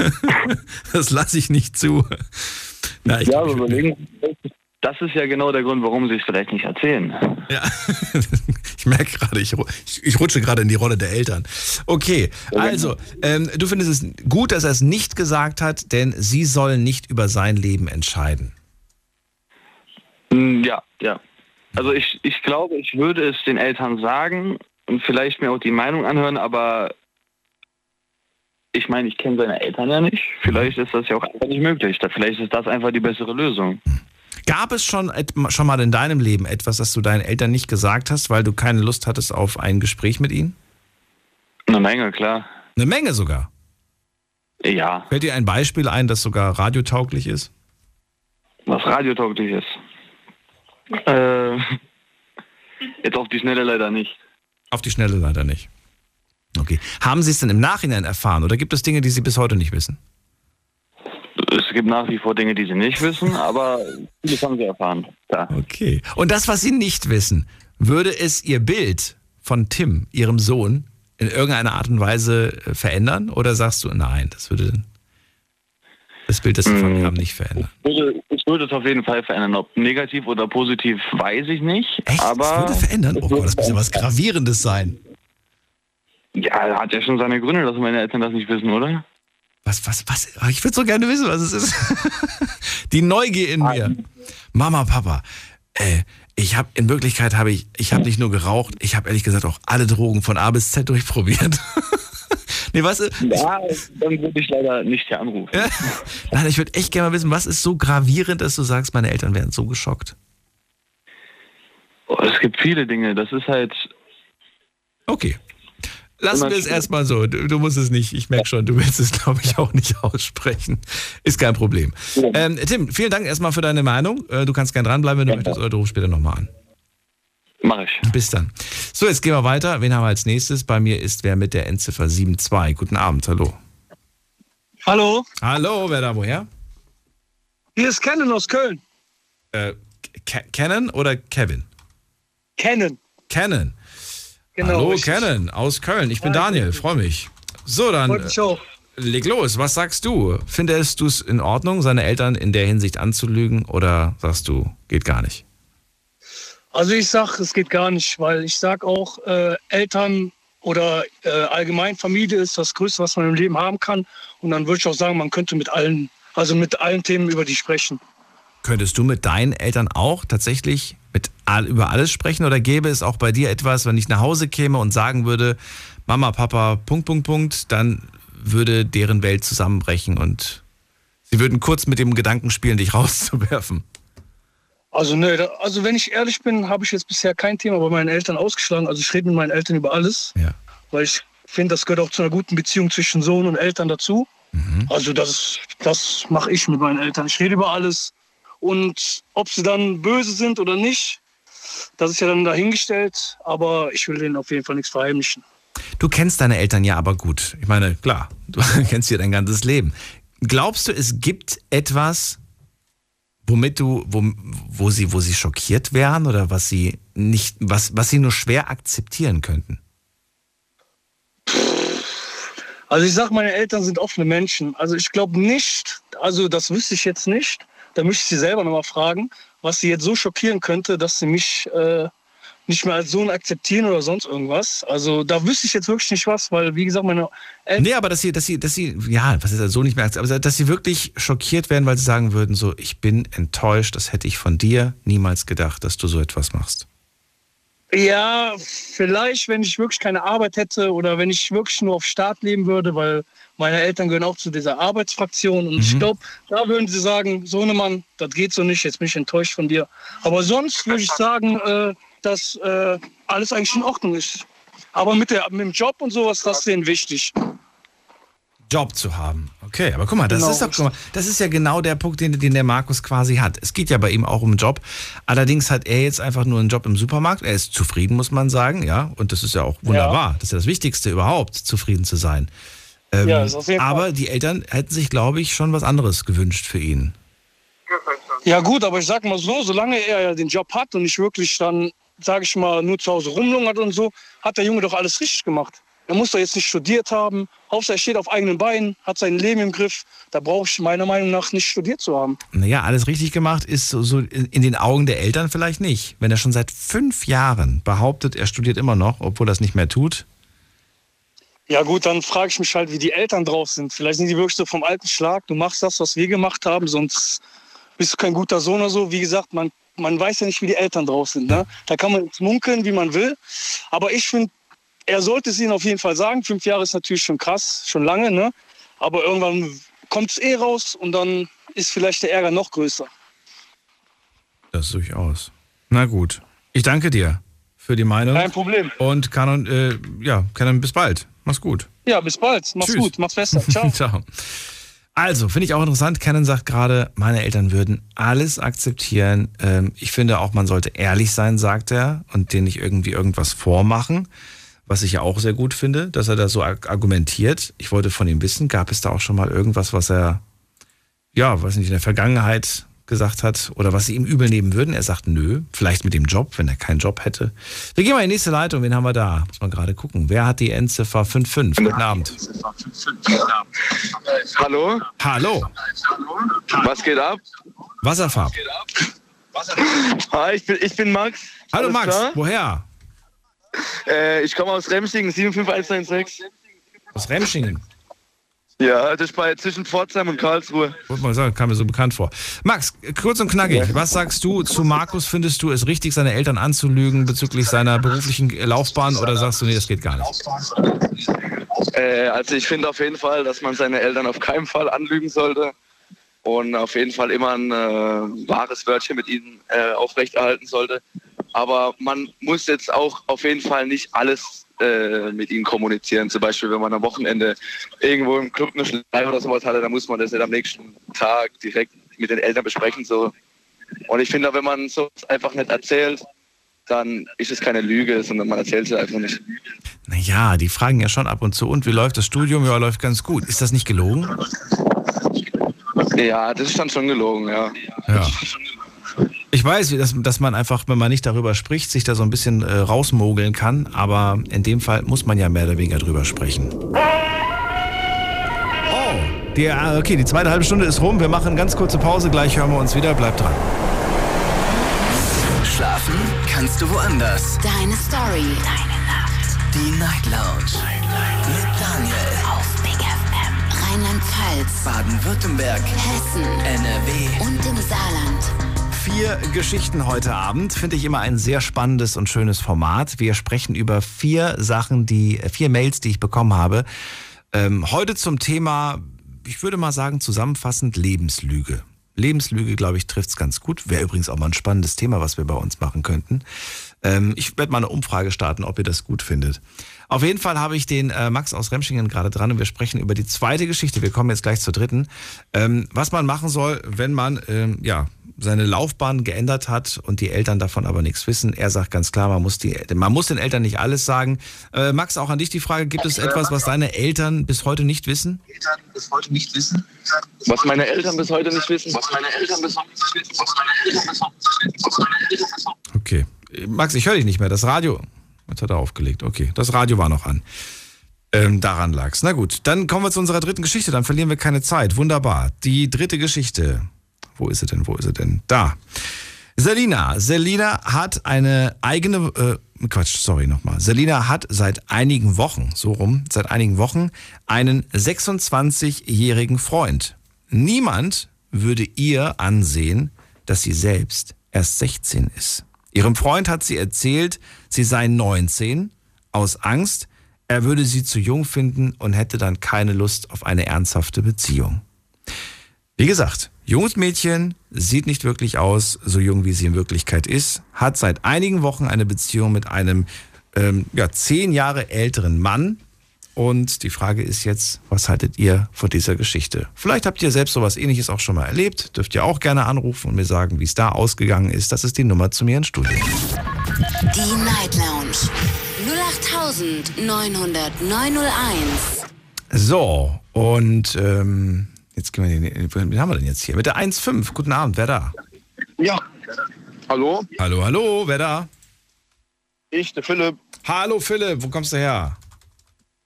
Speaker 3: das lasse ich nicht zu. Na, ich
Speaker 18: ja,
Speaker 3: glaub,
Speaker 18: aber überlegen, das ist ja genau der Grund, warum sie es vielleicht nicht erzählen.
Speaker 3: Ja, ich merke gerade, ich, ich, rutsche gerade in die Rolle der Eltern. Okay, also, ähm, du findest es gut, dass er es nicht gesagt hat, denn sie sollen nicht über sein Leben entscheiden.
Speaker 18: Hm, Ja, ja. Also ich, ich glaube, ich würde es den Eltern sagen und vielleicht mir auch die Meinung anhören, aber ich meine, ich kenne seine Eltern ja nicht. Vielleicht ist das ja auch einfach nicht möglich. Vielleicht ist das einfach die bessere Lösung.
Speaker 3: Gab es schon, schon mal in deinem Leben etwas, das du deinen Eltern nicht gesagt hast, weil du keine Lust hattest auf ein Gespräch mit ihnen?
Speaker 18: Eine Menge, klar.
Speaker 3: Eine Menge sogar.
Speaker 18: Ja.
Speaker 3: Fällt dir ein Beispiel ein, das sogar radiotauglich ist?
Speaker 18: Was radiotauglich ist. Äh, jetzt auf die Schnelle leider nicht.
Speaker 3: Auf die Schnelle leider nicht. Okay. Haben Sie es denn im Nachhinein erfahren oder gibt es Dinge, die Sie bis heute nicht wissen?
Speaker 18: Es gibt nach wie vor Dinge, die sie nicht wissen, aber vieles haben sie erfahren. Ja.
Speaker 3: Okay. Und das, was Sie nicht wissen, würde es Ihr Bild von Tim, Ihrem Sohn, in irgendeiner Art und Weise äh, verändern? Oder sagst du, nein, das würde das Bild, das Sie von mir haben, nicht verändern?
Speaker 18: Ich würde, ich würde es auf jeden Fall verändern. Ob negativ oder positiv, weiß ich nicht.
Speaker 3: Echt?
Speaker 18: Aber
Speaker 3: das würde verändern? Oh Gott, das muss ja was Gravierendes sein.
Speaker 18: Ja, er hat ja schon seine Gründe, dass meine Eltern das nicht wissen, oder?
Speaker 3: Was, was, was? Ich würde so gerne wissen, was es ist. Die Neugier in mir. Mama, Papa, äh, ich habe in Wirklichkeit habe ich, ich habe nicht nur geraucht, ich habe ehrlich gesagt auch alle Drogen von A bis Z durchprobiert. nee, was?
Speaker 18: Ja, dann würde ich leider nicht hier anrufen.
Speaker 3: Nein, ich würde echt gerne mal wissen, was ist so gravierend, dass du sagst, meine Eltern wären so geschockt.
Speaker 18: Oh, es gibt viele Dinge. Das ist halt.
Speaker 3: Okay. Lassen wir es erstmal so. Du, du musst es nicht, ich merke schon, du willst es, glaube ich, auch nicht aussprechen. Ist kein Problem. Ähm, Tim, vielen Dank erstmal für deine Meinung. Äh, Du kannst gerne dranbleiben, wenn du möchtest, oder du rufst später nochmal an.
Speaker 18: Mach ich.
Speaker 3: Bis dann. So, jetzt gehen wir weiter. Wen haben wir als nächstes? Bei mir ist wer mit der Endziffer 72. Guten Abend, hallo.
Speaker 19: Hallo,
Speaker 3: Hallo, wer da woher?
Speaker 19: hier ist Kennen aus Köln.
Speaker 3: Äh, Kennen oder Kevin?
Speaker 19: Kennen.
Speaker 3: Kennen.
Speaker 19: Genau,
Speaker 3: Hallo,
Speaker 19: richtig.
Speaker 3: Kennen aus Köln. Ich bin Daniel, freue mich. So, dann äh, leg los. Was sagst du? Findest du es in Ordnung, seine Eltern in der Hinsicht anzulügen oder sagst du, geht gar nicht?
Speaker 19: Also ich sag, es geht gar nicht, weil ich sag auch, äh, Eltern oder äh, allgemein Familie ist das Größte, was man im Leben haben kann. Und dann würde ich auch sagen, man könnte mit allen, also mit allen Themen über die sprechen.
Speaker 3: Könntest du mit deinen Eltern auch tatsächlich über alles sprechen oder gäbe es auch bei dir etwas, wenn ich nach Hause käme und sagen würde, Mama, Papa, Punkt, Punkt, Punkt, dann würde deren Welt zusammenbrechen und sie würden kurz mit dem Gedanken spielen, dich rauszuwerfen.
Speaker 19: Also ne, also wenn ich ehrlich bin, habe ich jetzt bisher kein Thema bei meinen Eltern ausgeschlagen. Also ich rede mit meinen Eltern über alles,
Speaker 3: Ja.
Speaker 19: weil ich finde, das gehört auch zu einer guten Beziehung zwischen Sohn und Eltern dazu. Also das, das mache ich mit meinen Eltern. Ich rede über alles und ob sie dann böse sind oder nicht, das ist ja dann dahingestellt. Aber ich will denen auf jeden Fall nichts verheimlichen.
Speaker 3: Du kennst deine Eltern ja aber gut. Ich meine, klar, du kennst sie dein ganzes Leben. Glaubst du, es gibt etwas, womit du, wo, wo sie, wo sie schockiert wären oder was sie nicht, was, was sie nur schwer akzeptieren könnten?
Speaker 19: Also ich sag, meine Eltern sind offene Menschen. Also ich glaube nicht, also das wüsste ich jetzt nicht. Da müsste ich sie selber nochmal fragen, was sie jetzt so schockieren könnte, dass sie mich äh, nicht mehr als Sohn akzeptieren oder sonst irgendwas. Also da wüsste ich jetzt wirklich nicht was, weil wie gesagt, meine Eltern.
Speaker 3: Nee, aber dass sie, dass sie, dass sie, ja, was ist das so nicht mehr, aber dass sie wirklich schockiert werden, weil sie sagen würden, so, ich bin enttäuscht, das hätte ich von dir niemals gedacht, dass du so etwas machst.
Speaker 19: Ja, vielleicht, wenn ich wirklich keine Arbeit hätte oder wenn ich wirklich nur auf Staat leben würde, weil meine Eltern gehören auch zu dieser Arbeitsfraktion. Und ich glaube, da würden sie sagen, Sohnemann, das geht so nicht, jetzt bin ich enttäuscht von dir. Aber sonst würde ich sagen, äh, dass äh, alles eigentlich in Ordnung ist. Aber mit, der, mit dem Job und sowas, das ist denen wichtig.
Speaker 3: Job zu haben. Okay, aber guck mal, das,
Speaker 19: Genau.
Speaker 3: ist, doch, guck mal, das ist ja genau der Punkt, den, den der Markus quasi hat. Es geht ja bei ihm auch um Job. Allerdings hat er jetzt einfach nur einen Job im Supermarkt. Er ist zufrieden, muss man sagen, ja. Und das ist ja auch wunderbar. Das ist ja das Wichtigste überhaupt, zufrieden zu sein. Ähm,
Speaker 19: Ja, jeden Fall.
Speaker 3: aber die Eltern hätten sich, glaube ich, schon was anderes gewünscht für ihn.
Speaker 19: Ja gut, aber ich sag mal so, solange er ja den Job hat und nicht wirklich dann, sage ich mal, nur zu Hause rumlungert und so, hat der Junge doch alles richtig gemacht. Er muss doch jetzt nicht studiert haben. Hauptsache er steht auf eigenen Beinen, hat sein Leben im Griff. Da brauche ich meiner Meinung nach nicht studiert zu haben.
Speaker 3: Naja, alles richtig gemacht ist so, so in den Augen der Eltern vielleicht nicht. Wenn er schon seit fünf Jahren behauptet, er studiert immer noch, obwohl er es nicht mehr tut.
Speaker 19: Ja gut, dann frage ich mich halt, wie die Eltern drauf sind. Vielleicht sind die wirklich so vom alten Schlag. Du machst das, was wir gemacht haben, sonst bist du kein guter Sohn oder so. Wie gesagt, man, man weiß ja nicht, wie die Eltern drauf sind. Ne? Da kann man munkeln, wie man will. Aber ich finde, er sollte es ihnen auf jeden Fall sagen. Fünf Jahre ist natürlich schon krass, schon lange. Ne? Aber irgendwann kommt es eh raus und dann ist vielleicht der Ärger noch größer.
Speaker 3: Das durchaus. Na gut. Ich danke dir für die Meinung.
Speaker 19: Kein Problem.
Speaker 3: Und Kanon, äh, ja, Kanon, bis bald. Mach's gut.
Speaker 19: Ja, bis bald. Mach's
Speaker 3: Tschüss.
Speaker 19: gut. Mach's besser. Ciao.
Speaker 3: Ciao. Also, finde ich auch interessant. Canon sagt gerade, meine Eltern würden alles akzeptieren. Ähm, ich finde auch, man sollte ehrlich sein, sagt er, und denen nicht irgendwie irgendwas vormachen. Was ich ja auch sehr gut finde, dass er da so arg- argumentiert. Ich wollte von ihm wissen, gab es da auch schon mal irgendwas, was er, ja, weiß nicht, in der Vergangenheit gesagt hat oder was sie ihm übel nehmen würden? Er sagt nö, vielleicht mit dem Job, wenn er keinen Job hätte. Wir gehen mal in die nächste Leitung. Wen haben wir da? Muss man gerade gucken. Wer hat die Endziffer 55? Guten Abend.
Speaker 20: Hallo?
Speaker 3: Hallo.
Speaker 20: Was geht ab?
Speaker 3: Wasserfarb.
Speaker 20: Hi, ich bin, ich bin Max.
Speaker 3: Hallo Max, woher?
Speaker 20: Äh, ich komme aus Remschingen, 75116.
Speaker 3: Aus Remschingen.
Speaker 20: Ja, das ist bei zwischen Pforzheim und Karlsruhe.
Speaker 3: Wollte mal sagen, kam mir so bekannt vor. Max, kurz und knackig, was sagst du zu Markus? Findest du es richtig, seine Eltern anzulügen bezüglich seiner beruflichen Laufbahn oder sagst du, nee, das geht gar nicht?
Speaker 20: Äh, also ich finde auf jeden Fall, dass man seine Eltern auf keinen Fall anlügen sollte und auf jeden Fall immer ein äh, wahres Wörtchen mit ihnen äh, aufrechterhalten sollte. Aber man muss jetzt auch auf jeden Fall nicht alles äh, mit ihnen kommunizieren. Zum Beispiel, wenn man am Wochenende irgendwo im Club eine Schlei oder sowas hatte, dann muss man das nicht am nächsten Tag direkt mit den Eltern besprechen. So. Und ich finde, wenn man so einfach nicht erzählt, dann ist es keine Lüge, sondern man erzählt es einfach nicht.
Speaker 3: Naja, die fragen ja schon ab und zu, und wie läuft das Studium? Ja, läuft ganz gut. Ist das nicht gelogen?
Speaker 20: Ja, das ist dann schon gelogen, ja.
Speaker 3: Ja. Ich weiß, dass, dass man einfach, wenn man nicht darüber spricht, sich da so ein bisschen äh, rausmogeln kann, aber in dem Fall muss man ja mehr oder weniger drüber sprechen. Oh, die, äh, okay, die zweite halbe Stunde ist rum. Wir machen ganz kurze Pause, gleich hören wir uns wieder. Bleibt dran.
Speaker 1: Schlafen kannst du woanders.
Speaker 2: Deine Story. Deine Nacht.
Speaker 1: Die Night Lounge. Mit Daniel.
Speaker 2: Auf Big FM. Rheinland-Pfalz.
Speaker 1: Baden-Württemberg.
Speaker 2: Hessen.
Speaker 1: NRW.
Speaker 2: Und im Saarland.
Speaker 3: Vier Geschichten heute Abend finde ich immer ein sehr spannendes und schönes Format. Wir sprechen über vier Sachen, die vier Mails, die ich bekommen habe. Ähm, heute zum Thema, ich würde mal sagen, zusammenfassend Lebenslüge. Lebenslüge, glaube ich, trifft es ganz gut. Wäre übrigens auch mal ein spannendes Thema, was wir bei uns machen könnten. Ähm, ich werde mal eine Umfrage starten, ob ihr das gut findet. Auf jeden Fall habe ich den äh, Max aus Remschingen gerade dran und wir sprechen über die zweite Geschichte. Wir kommen jetzt gleich zur dritten. Ähm, was man machen soll, wenn man ähm, ja, seine Laufbahn geändert hat und die Eltern davon aber nichts wissen. Er sagt ganz klar, man muss, die, man muss den Eltern nicht alles sagen. Äh, Max, auch an dich die Frage, gibt es etwas, was deine Eltern bis heute nicht wissen?
Speaker 20: Eltern bis heute nicht wissen. Was meine Eltern bis heute nicht wissen? Was meine Eltern bis heute nicht wissen? Was meine Eltern bis heute nicht wissen?
Speaker 3: Okay. Max, ich höre dich nicht mehr. Das Radio. Jetzt hat er aufgelegt. Okay, das Radio war noch an. Ähm, daran lag's. Na gut, dann kommen wir zu unserer dritten Geschichte. Dann verlieren wir keine Zeit. Wunderbar. Die dritte Geschichte. Wo ist sie denn? Wo ist sie denn? Da. Selina. Selina hat eine eigene, äh, Quatsch, sorry nochmal. Selina hat seit einigen Wochen, so rum, seit einigen Wochen einen 26-jährigen Freund. Niemand würde ihr ansehen, dass sie selbst erst 16 ist. Ihrem Freund hat sie erzählt, sie sei 19, aus Angst, er würde sie zu jung finden und hätte dann keine Lust auf eine ernsthafte Beziehung. Wie gesagt, junges Mädchen sieht nicht wirklich aus, so jung wie sie in Wirklichkeit ist, hat seit einigen Wochen eine Beziehung mit einem ähm, ja, zehn Jahre älteren Mann. Und die Frage ist jetzt, was haltet ihr von dieser Geschichte? Vielleicht habt ihr selbst sowas ähnliches auch schon mal erlebt. Dürft ihr auch gerne anrufen und mir sagen, wie es da ausgegangen ist. Das ist die Nummer zu mir ins Studio.
Speaker 2: Die Night Lounge. 08901.
Speaker 3: So, und ähm, jetzt gehen wir den, wen haben wir denn jetzt hier? Mit der 1.5. Guten Abend, wer da?
Speaker 21: Ja. Hallo?
Speaker 3: Hallo, hallo, wer da?
Speaker 21: Ich, der Philipp.
Speaker 3: Hallo Philipp, wo kommst du her?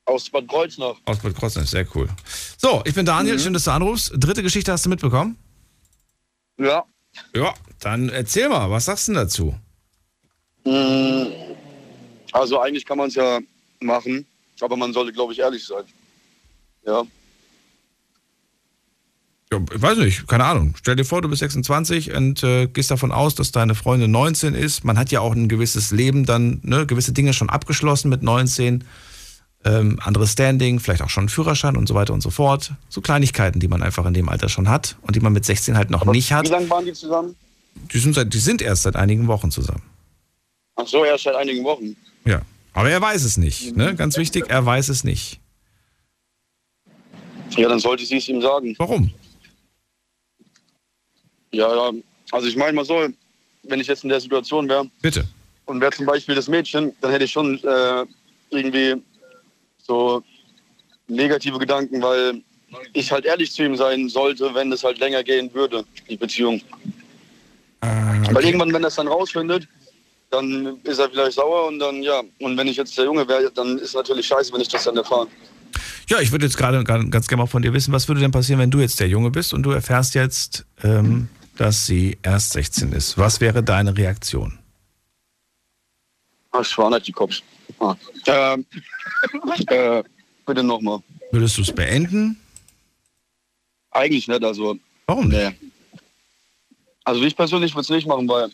Speaker 21: Aus Bad Kreuznach.
Speaker 3: Aus Bad Kreuznach, sehr cool. So, ich bin Daniel,
Speaker 21: Mhm.
Speaker 3: schön, dass du anrufst. Dritte Geschichte hast du mitbekommen?
Speaker 21: Ja.
Speaker 3: Ja, dann erzähl mal, was sagst du denn dazu?
Speaker 21: Mm, Also eigentlich kann man es ja machen, aber man sollte, glaube ich, ehrlich sein. Ja.
Speaker 3: Ja, ich weiß nicht, keine Ahnung. Stell dir vor, du bist 26 und äh, gehst davon aus, dass deine Freundin 19 ist. Man hat ja auch ein gewisses Leben dann, ne, gewisse Dinge schon abgeschlossen mit 19. Ähm, anderes Standing, vielleicht auch schon einen Führerschein und so weiter und so fort. So Kleinigkeiten, die man einfach in dem Alter schon hat und die man mit 16 halt noch nicht hat.
Speaker 21: Wie lange waren die zusammen?
Speaker 3: Die sind, seit, die sind erst seit einigen Wochen zusammen.
Speaker 21: Ach so, erst seit einigen Wochen.
Speaker 3: Ja. Aber er weiß es nicht. Ne? Ganz wichtig, er weiß es nicht.
Speaker 21: Ja, dann sollte sie es ihm sagen.
Speaker 3: Warum?
Speaker 21: Ja, ja. Also ich meine mal so, wenn ich jetzt in der Situation wäre
Speaker 3: Bitte.
Speaker 21: und wäre zum Beispiel das Mädchen, dann hätte ich schon äh, irgendwie so negative Gedanken, weil ich halt ehrlich zu ihm sein sollte, wenn es halt länger gehen würde, die Beziehung. Weil irgendwann, wenn das dann rausfindet, dann ist er vielleicht sauer und dann, ja, und wenn ich jetzt der Junge wäre, dann ist natürlich scheiße, wenn ich das dann erfahre.
Speaker 3: Ja, ich würde jetzt gerade gerade ganz gerne mal von dir wissen, was würde denn passieren, wenn du jetzt der Junge bist und du erfährst jetzt, ähm, dass sie erst 16 ist. Was wäre deine Reaktion?
Speaker 21: Ach, schwan hat die Kopf. Ah. Ähm, äh, bitte nochmal.
Speaker 3: Würdest du es beenden?
Speaker 21: Eigentlich nicht, also.
Speaker 3: Warum
Speaker 21: nicht? Nee. Also ich persönlich würde es nicht machen, weil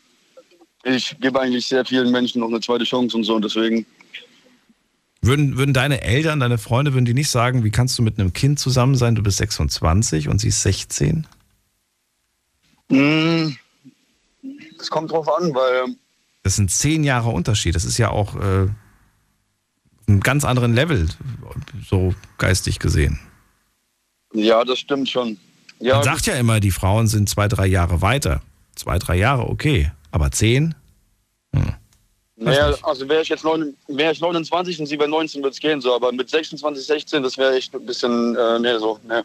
Speaker 21: ich gebe eigentlich sehr vielen Menschen noch eine zweite Chance und so und deswegen.
Speaker 3: Würden, würden deine Eltern, deine Freunde, würden die nicht sagen, wie kannst du mit einem Kind zusammen sein, du bist 26 und sie ist 16?
Speaker 21: Mm, Es kommt drauf an, weil
Speaker 3: Das sind zehn Jahre Unterschied. Das ist ja auch äh, einem ganz anderen Level, so geistig gesehen.
Speaker 21: ja, das stimmt schon. Ja,
Speaker 3: Man sagt ja immer, die Frauen sind zwei, drei Jahre weiter. Zwei, drei Jahre, okay. Aber zehn? Hm.
Speaker 21: Naja, also wäre ich jetzt neun, wär ich 29 und sie wäre 19, würde es gehen, so. Aber mit 26, 16, das wäre echt ein bisschen, äh, nee, so, ne.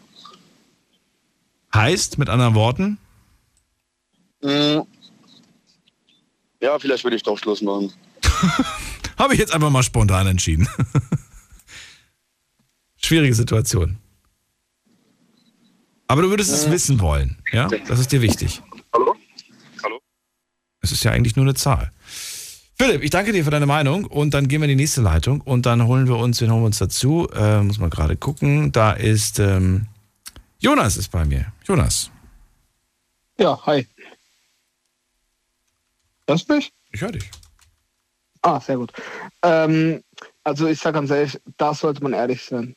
Speaker 3: Heißt, mit anderen Worten.
Speaker 21: Ja, vielleicht würde ich doch Schluss machen.
Speaker 3: habe ich jetzt einfach mal spontan entschieden. Schwierige Situation. Aber du würdest es wissen wollen, ja? Das ist dir wichtig.
Speaker 21: Hallo? Hallo?
Speaker 3: Es ist ja eigentlich nur eine Zahl. Philipp, ich danke dir für deine Meinung und dann gehen wir in die nächste Leitung und dann holen wir uns, wen holen wir uns dazu? Äh, muss man gerade gucken. Da ist ähm, Jonas ist bei mir. Jonas.
Speaker 17: Ja, hi. Hörst du mich?
Speaker 3: Ich höre dich.
Speaker 17: Ah, sehr gut. Ähm, also ich sage ganz ehrlich, da sollte man ehrlich sein.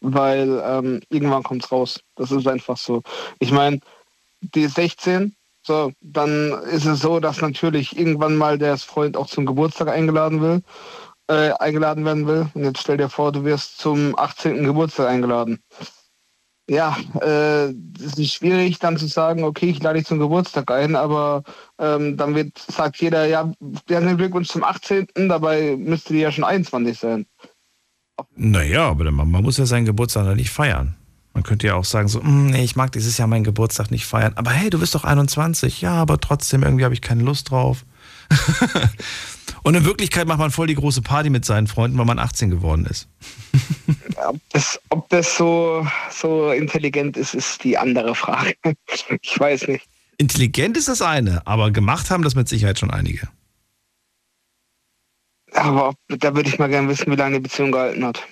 Speaker 17: Weil ähm, irgendwann kommt's raus. Das ist einfach so. Ich meine, die ist 16, so, dann ist es so, dass natürlich irgendwann mal der Freund auch zum Geburtstag eingeladen will, äh, eingeladen werden will. Und jetzt stell dir vor, du wirst zum 18. Geburtstag eingeladen. Ja, äh, es ist schwierig dann zu sagen, okay, ich lade dich zum Geburtstag ein, aber ähm, dann wird, sagt jeder, ja, herzlichen Glückwunsch zum 18., dabei müsste die ja schon 21 sein.
Speaker 3: Naja, aber man, man muss ja seinen Geburtstag dann nicht feiern. Man könnte ja auch sagen, so, "Hm, nee, ich mag dieses Jahr meinen Geburtstag nicht feiern. Aber hey, du bist doch 21. Ja, aber trotzdem, irgendwie habe ich keine Lust drauf. Und in Wirklichkeit macht man voll die große Party mit seinen Freunden, weil man 18 geworden ist.
Speaker 17: Ob das, ob das so, so intelligent ist, ist die andere Frage. Ich weiß nicht.
Speaker 3: Intelligent ist das eine, aber gemacht haben das mit Sicherheit schon einige.
Speaker 17: Aber ob, da würde ich mal gerne wissen, wie lange die Beziehung gehalten hat.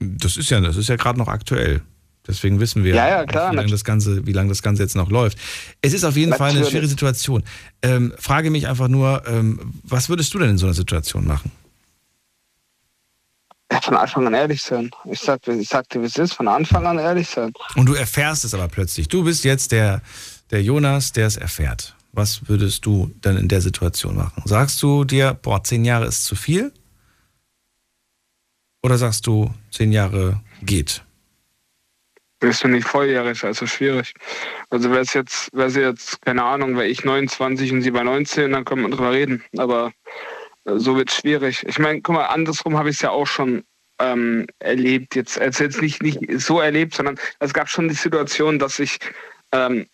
Speaker 3: Das ist ja, das ist ja gerade noch aktuell. Deswegen wissen wir,
Speaker 17: Ja, ja, klar,
Speaker 3: wie lange das Ganze, wie lange das Ganze jetzt noch läuft. Es ist auf jeden Fall eine
Speaker 17: Natürlich.
Speaker 3: schwere Situation. Ähm, frage mich einfach nur, ähm, was würdest du denn in so einer Situation machen?
Speaker 17: Ja, von Anfang an ehrlich sein. Ich sag, ich sag dir, wie es ist, von Anfang an ehrlich sein.
Speaker 3: Und du erfährst es aber plötzlich. Du bist jetzt der, der Jonas, der es erfährt. Was würdest du dann in der Situation machen? Sagst du dir, boah, zehn Jahre ist zu viel? Oder sagst du, zehn Jahre geht?
Speaker 17: Bist du nicht volljährig, also schwierig. Also wäre es jetzt, wäre sie jetzt, keine Ahnung, wäre ich 29 und sie bei 19, dann können wir drüber reden. Aber äh, so wird es schwierig. Ich meine, guck mal, andersrum habe ich es ja auch schon ähm, erlebt. Jetzt, also jetzt nicht, nicht so erlebt, sondern es gab schon die Situation, dass ich ähm,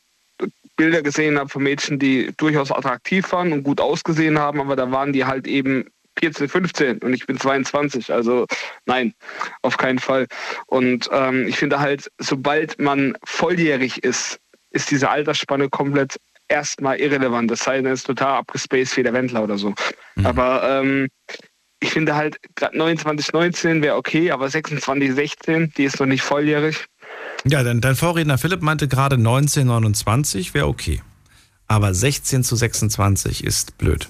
Speaker 17: Bilder gesehen habe von Mädchen, die durchaus attraktiv waren und gut ausgesehen haben, aber da waren die halt eben 14, 15 und ich bin 22. Also nein, auf keinen Fall. Und ähm, ich finde halt, sobald man volljährig ist, ist diese Altersspanne komplett erstmal irrelevant. Das sei denn, es ist total abgespaced wie der Wendler oder so. Aber ähm, ich finde halt, gerade 29, 19 wäre okay, aber 26, 16, die ist noch nicht volljährig.
Speaker 3: Ja, dein, dein Vorredner Philipp meinte gerade 19, 29 wäre okay. Aber 16 zu 26 ist blöd.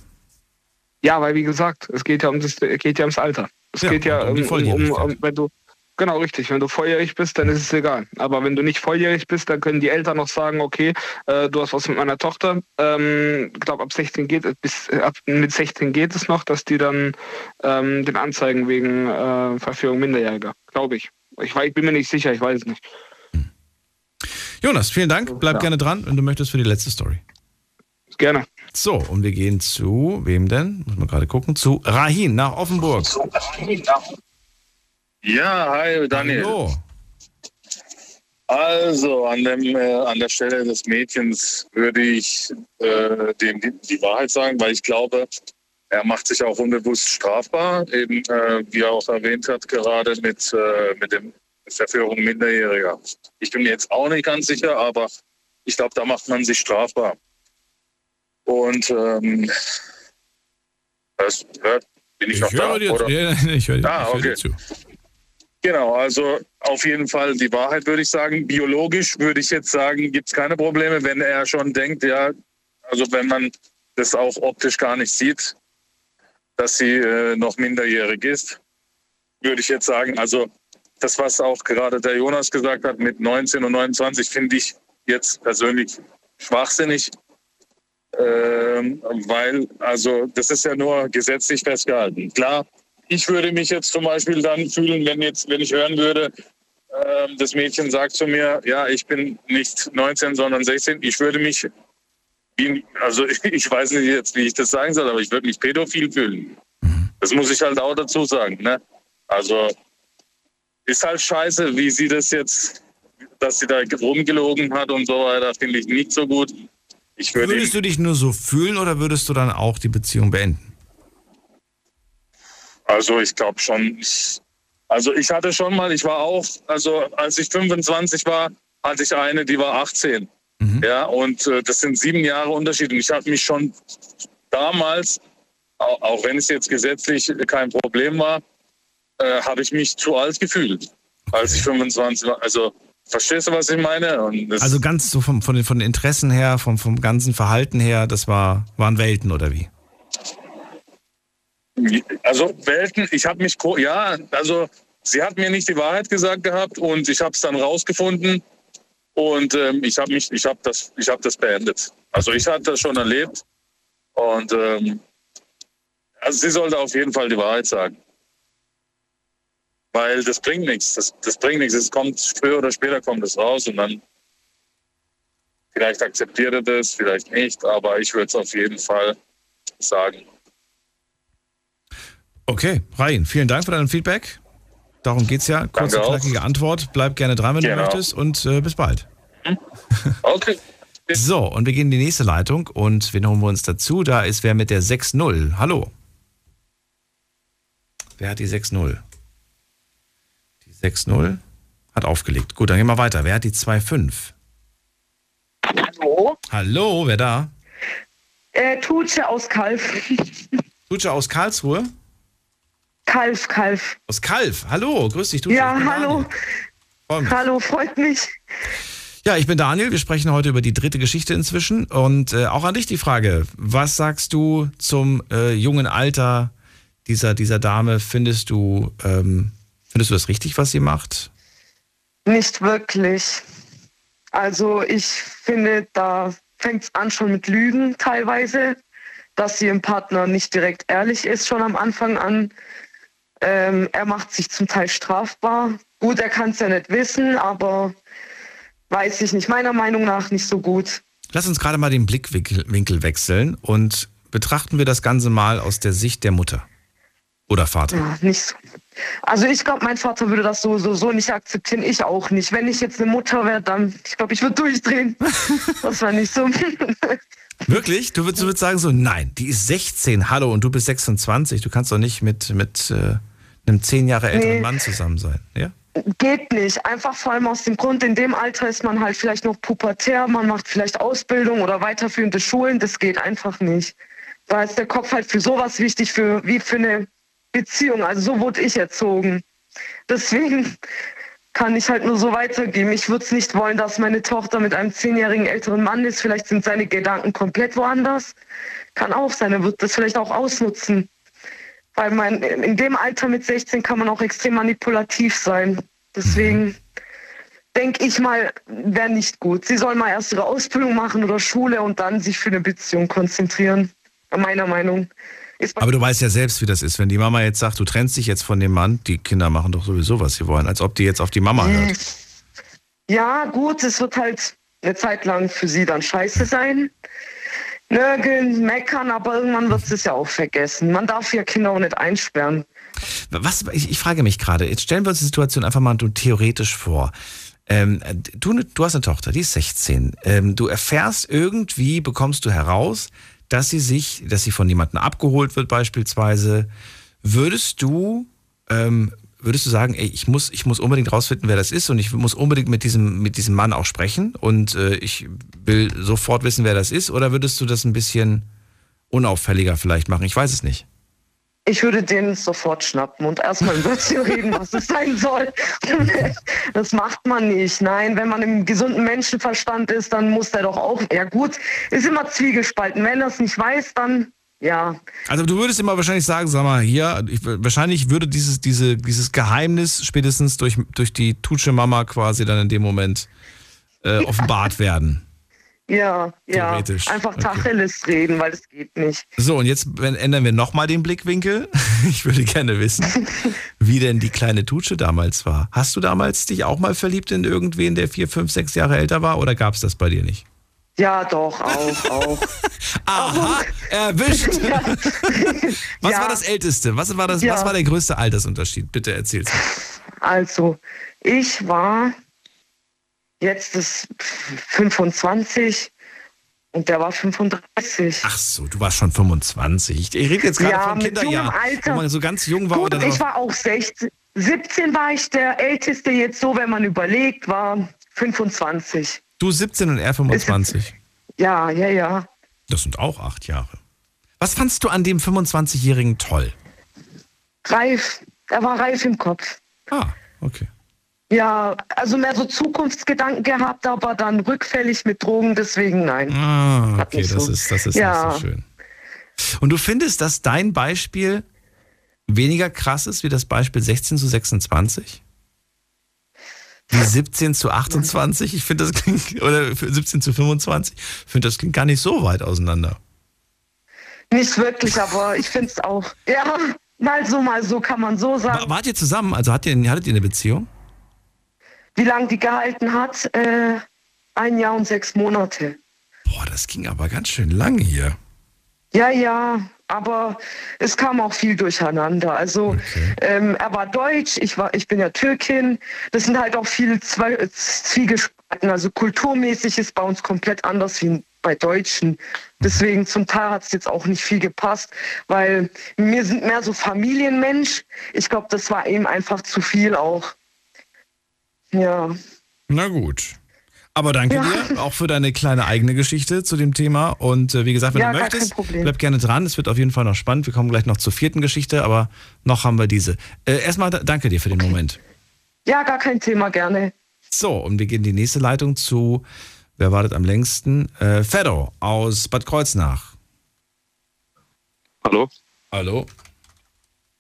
Speaker 17: Ja, weil wie gesagt, es geht ja, um das, geht ja ums Alter. Es
Speaker 3: Ja,
Speaker 17: geht ja
Speaker 3: um
Speaker 17: um, um, um, wenn du, genau richtig, wenn du volljährig bist, dann ist es egal. Aber wenn du nicht volljährig bist, dann können die Eltern noch sagen, okay, äh, du hast was mit meiner Tochter. Ähm, ich glaube, ab 16 geht bis ab, mit 16 geht es noch, dass die dann ähm, den anzeigen wegen äh, Verführung Minderjähriger. Glaube ich. Ich, weiß, ich bin mir nicht sicher, ich weiß es nicht.
Speaker 3: Jonas, vielen Dank. Bleib
Speaker 17: Ja.
Speaker 3: gerne dran, wenn du möchtest für die letzte Story.
Speaker 17: Gerne.
Speaker 3: So, und wir gehen zu, wem denn? Muss man gerade gucken. Zu Rahin nach Offenburg.
Speaker 22: Ja, hi Daniel.
Speaker 3: Hallo.
Speaker 22: Also an, dem, äh, an der Stelle des Mädchens würde ich äh, dem die, die Wahrheit sagen, weil ich glaube, er macht sich auch unbewusst strafbar, eben äh, wie er auch erwähnt hat, gerade mit, äh, mit dem Verführung Minderjähriger. Ich bin mir jetzt auch nicht ganz sicher, aber ich glaube, da macht man sich strafbar. Und ähm, das hört, bin ich,
Speaker 3: Ich
Speaker 22: noch da?
Speaker 3: höre dir,
Speaker 22: oder?
Speaker 3: ja, ich höre
Speaker 22: Ah,
Speaker 3: ich höre dir
Speaker 22: okay.
Speaker 3: zu.
Speaker 22: Genau, also auf jeden Fall die Wahrheit würde ich sagen. Biologisch würde ich jetzt sagen, gibt es keine Probleme, wenn er schon denkt, ja, also wenn man das auch optisch gar nicht sieht, dass sie äh, noch minderjährig ist, würde ich jetzt sagen, also das, was auch gerade der Jonas gesagt hat mit 19 und 29, finde ich jetzt persönlich schwachsinnig, ähm, weil also das ist ja nur gesetzlich festgehalten. Klar, ich würde mich jetzt zum Beispiel dann fühlen, wenn jetzt, wenn ich hören würde, ähm, das Mädchen sagt zu mir, ja, ich bin nicht 19, sondern 16. Ich würde mich also ich weiß nicht jetzt, wie ich das sagen soll, aber ich würde mich pädophil fühlen. Das muss ich halt auch dazu sagen. Ne? Also ist halt scheiße, wie sie das jetzt, dass sie da rumgelogen hat und so weiter, finde ich nicht so gut. Ich würde
Speaker 3: Würdest du dich nur so fühlen oder würdest du dann auch die Beziehung beenden?
Speaker 22: Also ich glaube schon. Ich, also ich hatte schon mal, ich war auch, also als ich 25 war, hatte ich eine, die war 18. Ja, und äh, das sind sieben Jahre Unterschied. Und ich habe mich schon damals, auch, auch wenn es jetzt gesetzlich kein Problem war, äh, habe ich mich zu alt gefühlt, als ich 25 war. Also verstehst du, was ich meine?
Speaker 3: Also ganz so vom, von, den, von den Interessen her, vom, vom ganzen Verhalten her, das war, waren Welten oder wie?
Speaker 22: Also Welten, ich habe mich, ja, also sie hat mir nicht die Wahrheit gesagt gehabt und ich habe es dann rausgefunden und ähm, ich habe mich, ich habe das, ich habe das beendet. Also ich hatte das schon erlebt und ähm, also sie sollte auf jeden Fall die Wahrheit sagen, weil das bringt nichts, das, das bringt nichts. Es kommt früher oder später kommt es raus und dann vielleicht akzeptiert er das, vielleicht nicht, aber ich würde es auf jeden Fall sagen.
Speaker 3: Okay, Ryan, vielen Dank für dein Feedback. Darum geht's ja. Kurze, knackige Antwort. Bleib gerne dran, wenn du
Speaker 22: Genau.
Speaker 3: möchtest und äh, bis bald.
Speaker 22: Okay.
Speaker 3: So, und wir gehen in die nächste Leitung und wen holen wir uns dazu? Da ist wer mit der 6-0. Hallo. Wer hat die 6-0? Die 6-0 hat aufgelegt. Gut, dann gehen wir weiter. Wer hat die 2-5?
Speaker 23: Hallo?
Speaker 3: Hallo, wer da?
Speaker 23: Äh, Tutsche aus Kalf.
Speaker 3: Tutsche aus Karlsruhe?
Speaker 23: Kalf, Kalf.
Speaker 3: Aus Kalf. Hallo, grüß dich, Tutsche.
Speaker 23: Ja, hallo.
Speaker 3: Freu mich.
Speaker 23: Hallo, freut mich.
Speaker 3: Ja, ich bin Daniel. Wir sprechen heute über die dritte Geschichte inzwischen. Und äh, auch an dich die Frage: Was sagst du zum äh, jungen Alter dieser, dieser Dame? Findest du, ähm, findest du das richtig, was sie macht?
Speaker 23: Nicht wirklich. Also ich finde, da fängt es an schon mit Lügen teilweise, dass sie im Partner nicht direkt ehrlich ist schon am Anfang an. Ähm, er macht sich zum Teil strafbar. Gut, er kann es ja nicht wissen, aber weiß ich nicht. Meiner Meinung nach nicht so gut.
Speaker 3: Lass uns gerade mal den Blickwinkel Winkel wechseln und betrachten wir das Ganze mal aus der Sicht der Mutter oder Vater.
Speaker 23: Ja, nicht so. Also ich glaube, mein Vater würde das so, so, so nicht akzeptieren. Ich auch nicht. Wenn ich jetzt eine Mutter wäre, dann, ich glaube, ich würde durchdrehen. Das war nicht so.
Speaker 3: Wirklich? Du würdest, du würdest sagen so, nein, die ist 16, hallo, und du bist 26. Du kannst doch nicht mit, mit äh, einem 10 Jahre älteren
Speaker 23: Nee.
Speaker 3: Mann zusammen sein, ja?
Speaker 23: Geht nicht. Einfach vor allem aus dem Grund, in dem Alter ist man halt vielleicht noch pubertär, man macht vielleicht Ausbildung oder weiterführende Schulen. Das geht einfach nicht. Da ist der Kopf halt für sowas wichtig, für, wie für eine Beziehung. Also so wurde ich erzogen. Deswegen kann ich halt nur so weitergeben. Ich würde es nicht wollen, dass meine Tochter mit einem zehnjährigen älteren Mann ist. Vielleicht sind seine Gedanken komplett woanders. Kann auch sein. Er wird das vielleicht auch ausnutzen. Weil man in dem Alter mit 16 kann man auch extrem manipulativ sein. Deswegen denke ich mal, wäre nicht gut. Sie soll mal erst ihre Ausbildung machen oder Schule und dann sich für eine Beziehung konzentrieren. Meiner Meinung. Ist
Speaker 3: Aber du weißt ja selbst, wie das ist. Wenn die Mama jetzt sagt, du trennst dich jetzt von dem Mann, die Kinder machen doch sowieso, was sie wollen, als ob die jetzt auf die Mama hört.
Speaker 23: Ja, gut, es wird halt eine Zeit lang für sie dann scheiße sein. Nörgeln, meckern, aber irgendwann wird es ja auch vergessen. Man darf ja Kinder auch nicht einsperren.
Speaker 3: Was, ich, ich frage mich gerade, jetzt stellen wir uns die Situation einfach mal theoretisch vor. Ähm, du, du hast eine Tochter, die ist 16. Ähm, du erfährst irgendwie, bekommst du heraus, dass sie sich, dass sie von jemandem abgeholt wird beispielsweise. Würdest du, ähm, würdest du sagen, ey, ich muss, ich muss unbedingt rausfinden, wer das ist und ich muss unbedingt mit diesem, mit diesem Mann auch sprechen und äh, ich will sofort wissen, wer das ist? Oder würdest du das ein bisschen unauffälliger vielleicht machen? Ich weiß es nicht.
Speaker 23: Ich würde den sofort schnappen und erstmal ein Wörtchen reden, was es sein soll. Das macht man nicht. Nein, wenn man im gesunden Menschenverstand ist, dann muss der doch auch. Ja, gut, ist immer zwiegespalten. Wenn er es nicht weiß, dann ja.
Speaker 3: Also du würdest immer wahrscheinlich sagen, sag mal, hier, ich, wahrscheinlich würde dieses, diese, dieses Geheimnis spätestens durch, durch die Tutsche-Mama quasi dann in dem Moment äh, offenbart werden.
Speaker 23: Ja, ja. Einfach
Speaker 3: Okay.
Speaker 23: Tacheles reden, weil das geht nicht.
Speaker 3: So, und jetzt ändern wir nochmal den Blickwinkel. Ich würde gerne wissen, wie denn die kleine Tutsche damals war. Hast du damals dich auch mal verliebt in irgendwen, der vier, fünf, sechs Jahre älter war oder gab es das bei dir nicht?
Speaker 23: Ja, doch, auch, auch.
Speaker 3: Aha, erwischt. Was
Speaker 23: Ja.
Speaker 3: war das Älteste? Was war, das,
Speaker 23: Ja.
Speaker 3: was war der größte Altersunterschied? Bitte erzähl's mir.
Speaker 23: Also, ich war jetzt ist 25 und der war 35.
Speaker 3: Ach so, du warst schon 25. Ich, rede jetzt gerade
Speaker 23: Ja,
Speaker 3: von
Speaker 23: Alter.
Speaker 3: wo man so ganz jung war.
Speaker 23: Gut, ich war auch 16. 17 war ich der Älteste jetzt so, wenn man überlegt, war 25.
Speaker 3: du 17 und er 25.
Speaker 23: Ja, ja, ja.
Speaker 3: Das sind auch acht Jahre. Was fandst du an dem 25-Jährigen toll?
Speaker 23: Reif. Er war reif im Kopf.
Speaker 3: Ah, okay.
Speaker 23: Ja, also mehr so Zukunftsgedanken gehabt, aber dann rückfällig mit Drogen, deswegen nein.
Speaker 3: Ah, okay, das
Speaker 23: so-
Speaker 3: ist, das ist
Speaker 23: Ja.
Speaker 3: nicht so schön. Und du findest, dass dein Beispiel weniger krass ist wie das Beispiel 16 zu 26? Wie 17 zu 28? Ich finde, das klingt, oder 17 zu 25? Ich finde, das klingt gar nicht so weit auseinander.
Speaker 23: Nicht wirklich, aber ich finde es auch. Ja, mal so, mal so kann man so sagen.
Speaker 3: Wart ihr zusammen? Also hat ihr, hattet ihr eine Beziehung?
Speaker 23: Wie lange die gehalten hat? Äh, ein Jahr und sechs Monate.
Speaker 3: Boah, das ging aber ganz schön lang hier.
Speaker 23: Ja, ja, aber es kam auch viel durcheinander. Also ähm, er war Deutsch, ich war, ich bin ja Türkin. Das sind halt auch viele Zwei Zwiegespalten. Also kulturmäßig ist bei uns komplett anders wie bei Deutschen. Deswegen zum Teil hat es jetzt auch nicht viel gepasst, weil wir sind mehr so Familienmensch. Ich glaube, das war ihm einfach zu viel auch. Ja.
Speaker 3: Na gut. Aber danke
Speaker 23: Ja.
Speaker 3: dir auch für deine kleine eigene Geschichte zu dem Thema. Und äh, wie gesagt, wenn
Speaker 23: Ja,
Speaker 3: du möchtest, bleib gerne dran. Es wird auf jeden Fall noch spannend. Wir kommen gleich noch zur vierten Geschichte, aber noch haben wir diese. Äh, erstmal da- danke dir für den Moment.
Speaker 23: Ja, gar kein Thema, gerne.
Speaker 3: So, und wir gehen in die nächste Leitung zu, wer wartet am längsten? Äh, Feddo aus Bad Kreuznach.
Speaker 24: Hallo?
Speaker 3: Hallo?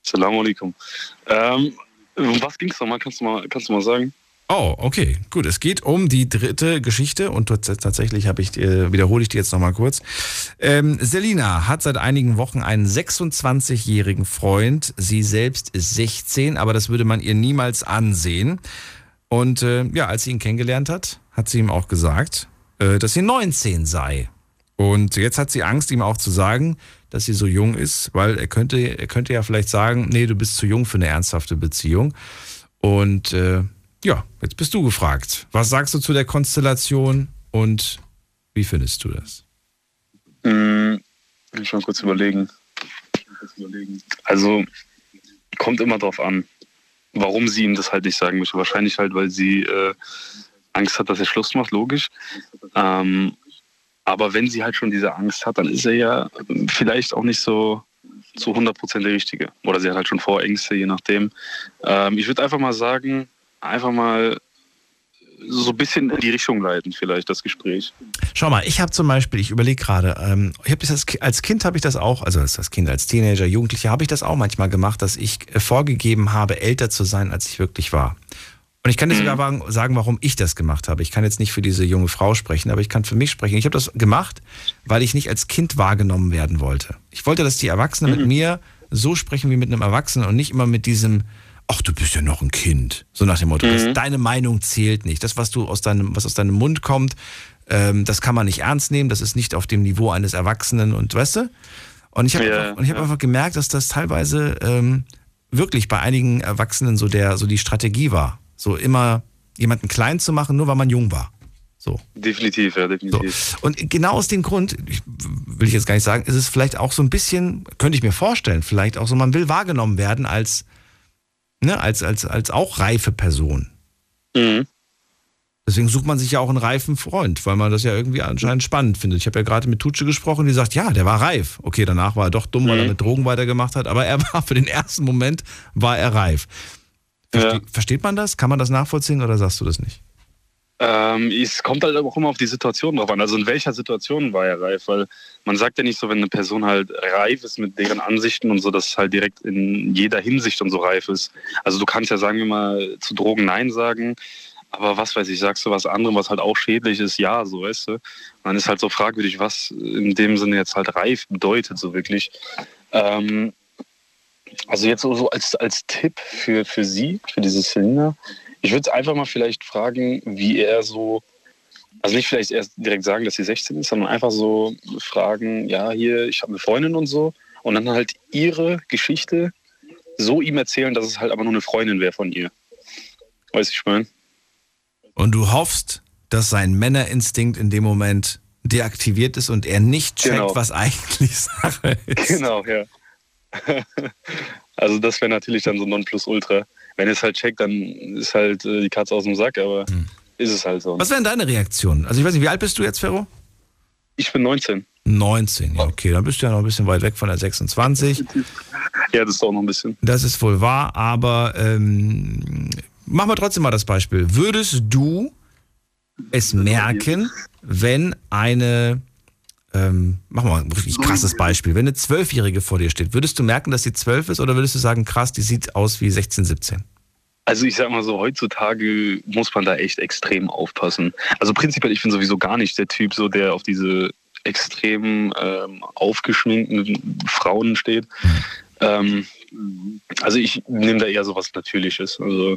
Speaker 24: Salam alaikum. Ähm, um was ging's nochmal? Kannst du mal, kannst du mal sagen?
Speaker 3: Oh, okay, gut. Es geht um die dritte Geschichte und tats- tatsächlich habe ich, äh, wiederhole ich die jetzt nochmal kurz. Ähm, Selina hat seit einigen Wochen einen 26-jährigen Freund. Sie selbst ist 16, aber das würde man ihr niemals ansehen. Und äh, ja, als sie ihn kennengelernt hat, hat sie ihm auch gesagt, äh, dass sie 19 sei. Und jetzt hat sie Angst, ihm auch zu sagen, dass sie so jung ist, weil er könnte, er könnte ja vielleicht sagen, nee, du bist zu jung für eine ernsthafte Beziehung. Und äh, ja, jetzt bist du gefragt. Was sagst du zu der Konstellation und wie findest du das?
Speaker 24: Hm, ich mal kurz überlegen. Also, kommt immer drauf an, warum sie ihm das halt nicht sagen möchte. Wahrscheinlich halt, weil sie äh, Angst hat, dass er Schluss macht, logisch. Ähm, aber wenn sie halt schon diese Angst hat, dann ist er ja vielleicht auch nicht so zu 100% der Richtige. Oder sie hat halt schon Vorängste, je nachdem. Ähm, ich würde einfach mal sagen, einfach mal so ein bisschen in die Richtung leiten, vielleicht das Gespräch.
Speaker 3: Schau mal, ich habe zum Beispiel, ich überlege gerade, ähm, ich das als, Ki- als Kind habe ich das auch, also als, Kind, als Teenager, Jugendlicher habe ich das auch manchmal gemacht, dass ich äh, vorgegeben habe, älter zu sein, als ich wirklich war. Und ich kann dir sogar wagen- sagen, warum ich das gemacht habe. Ich kann jetzt nicht für diese junge Frau sprechen, aber ich kann für mich sprechen. Ich habe das gemacht, weil ich nicht als Kind wahrgenommen werden wollte. Ich wollte, dass die Erwachsenen mit mir so sprechen wie mit einem Erwachsenen und nicht immer mit diesem, ach, du bist ja noch ein Kind. So nach dem Motto, das, deine Meinung zählt nicht. Das, was du aus deinem, was aus deinem Mund kommt, ähm, das kann man nicht ernst nehmen. Das ist nicht auf dem Niveau eines Erwachsenen und weißt du? Und ich habe
Speaker 24: Ja,
Speaker 3: einfach, und ich hab einfach gemerkt, dass das teilweise ähm, wirklich bei einigen Erwachsenen so der, so die Strategie war. So immer jemanden klein zu machen, nur weil man jung war. So.
Speaker 24: Definitiv, ja, definitiv.
Speaker 3: Und genau aus dem Grund, ich, will ich jetzt gar nicht sagen, ist es vielleicht auch so ein bisschen, könnte ich mir vorstellen, vielleicht auch so, man will wahrgenommen werden als, ne, als, als, als auch reife Person.
Speaker 24: Mhm.
Speaker 3: Deswegen sucht man sich ja auch einen reifen Freund, weil man das ja irgendwie anscheinend spannend findet. Ich habe ja gerade mit Tutsche gesprochen, die sagt, ja, der war reif. Okay, danach war er doch dumm, weil er mit Drogen weitergemacht hat, aber er war für den ersten Moment, war er reif. Verste Versteht man das? Kann man das nachvollziehen oder sagst du das nicht?
Speaker 24: Ähm, es kommt halt auch immer auf die Situation drauf an. Also in welcher Situation war er reif? Weil man sagt ja nicht so, wenn eine Person halt reif ist mit deren Ansichten und so, dass es halt direkt in jeder Hinsicht und so reif ist. Also du kannst ja, sagen wir mal, zu Drogen Nein sagen, aber was weiß ich, sagst du was anderem, was halt auch schädlich ist, ja, so weißt du. Und dann ist halt so fragwürdig, was in dem Sinne jetzt halt reif bedeutet, so wirklich. Ähm, also jetzt so, als, als Tipp für, für Sie, für diese Selina, ich würde einfach mal vielleicht fragen, wie er so Also nicht vielleicht erst direkt sagen, dass sie 16 ist, sondern einfach so fragen, ja, hier, ich habe eine Freundin und so. Und dann halt ihre Geschichte so ihm erzählen, dass es halt aber nur eine Freundin wäre von ihr. Weiß ich meine?
Speaker 3: Und du hoffst, dass sein Männerinstinkt in dem Moment deaktiviert ist und er nicht checkt,
Speaker 24: Genau.
Speaker 3: was eigentlich Sache ist.
Speaker 24: Genau, ja. Also das wäre natürlich dann so Nonplusultra. Wenn es halt checkt, dann ist halt äh, die Katze aus dem Sack, aber ist es halt so.
Speaker 3: Hm. Was wären deine Reaktionen? Also ich weiß nicht, wie alt bist du jetzt, Ferro?
Speaker 24: Ich bin 19.
Speaker 3: 19, ja, okay, dann bist du ja noch ein bisschen weit weg von der 26.
Speaker 24: Ja, das ist auch noch ein bisschen.
Speaker 3: Das ist wohl wahr, aber ähm, machen wir trotzdem mal das Beispiel. Würdest du es merken, wenn eine, ähm, machen wir mal ein wirklich krasses Beispiel, wenn eine Zwölfjährige vor dir steht, würdest du merken, dass sie zwölf ist oder würdest du sagen, krass, die sieht aus wie 16, 17?
Speaker 24: Also ich sag mal so, heutzutage muss man da echt extrem aufpassen. Also prinzipiell, ich bin sowieso gar nicht der Typ, so der auf diese extrem ähm, aufgeschminkten Frauen steht. Ähm, also ich nehme da eher so was Natürliches. Also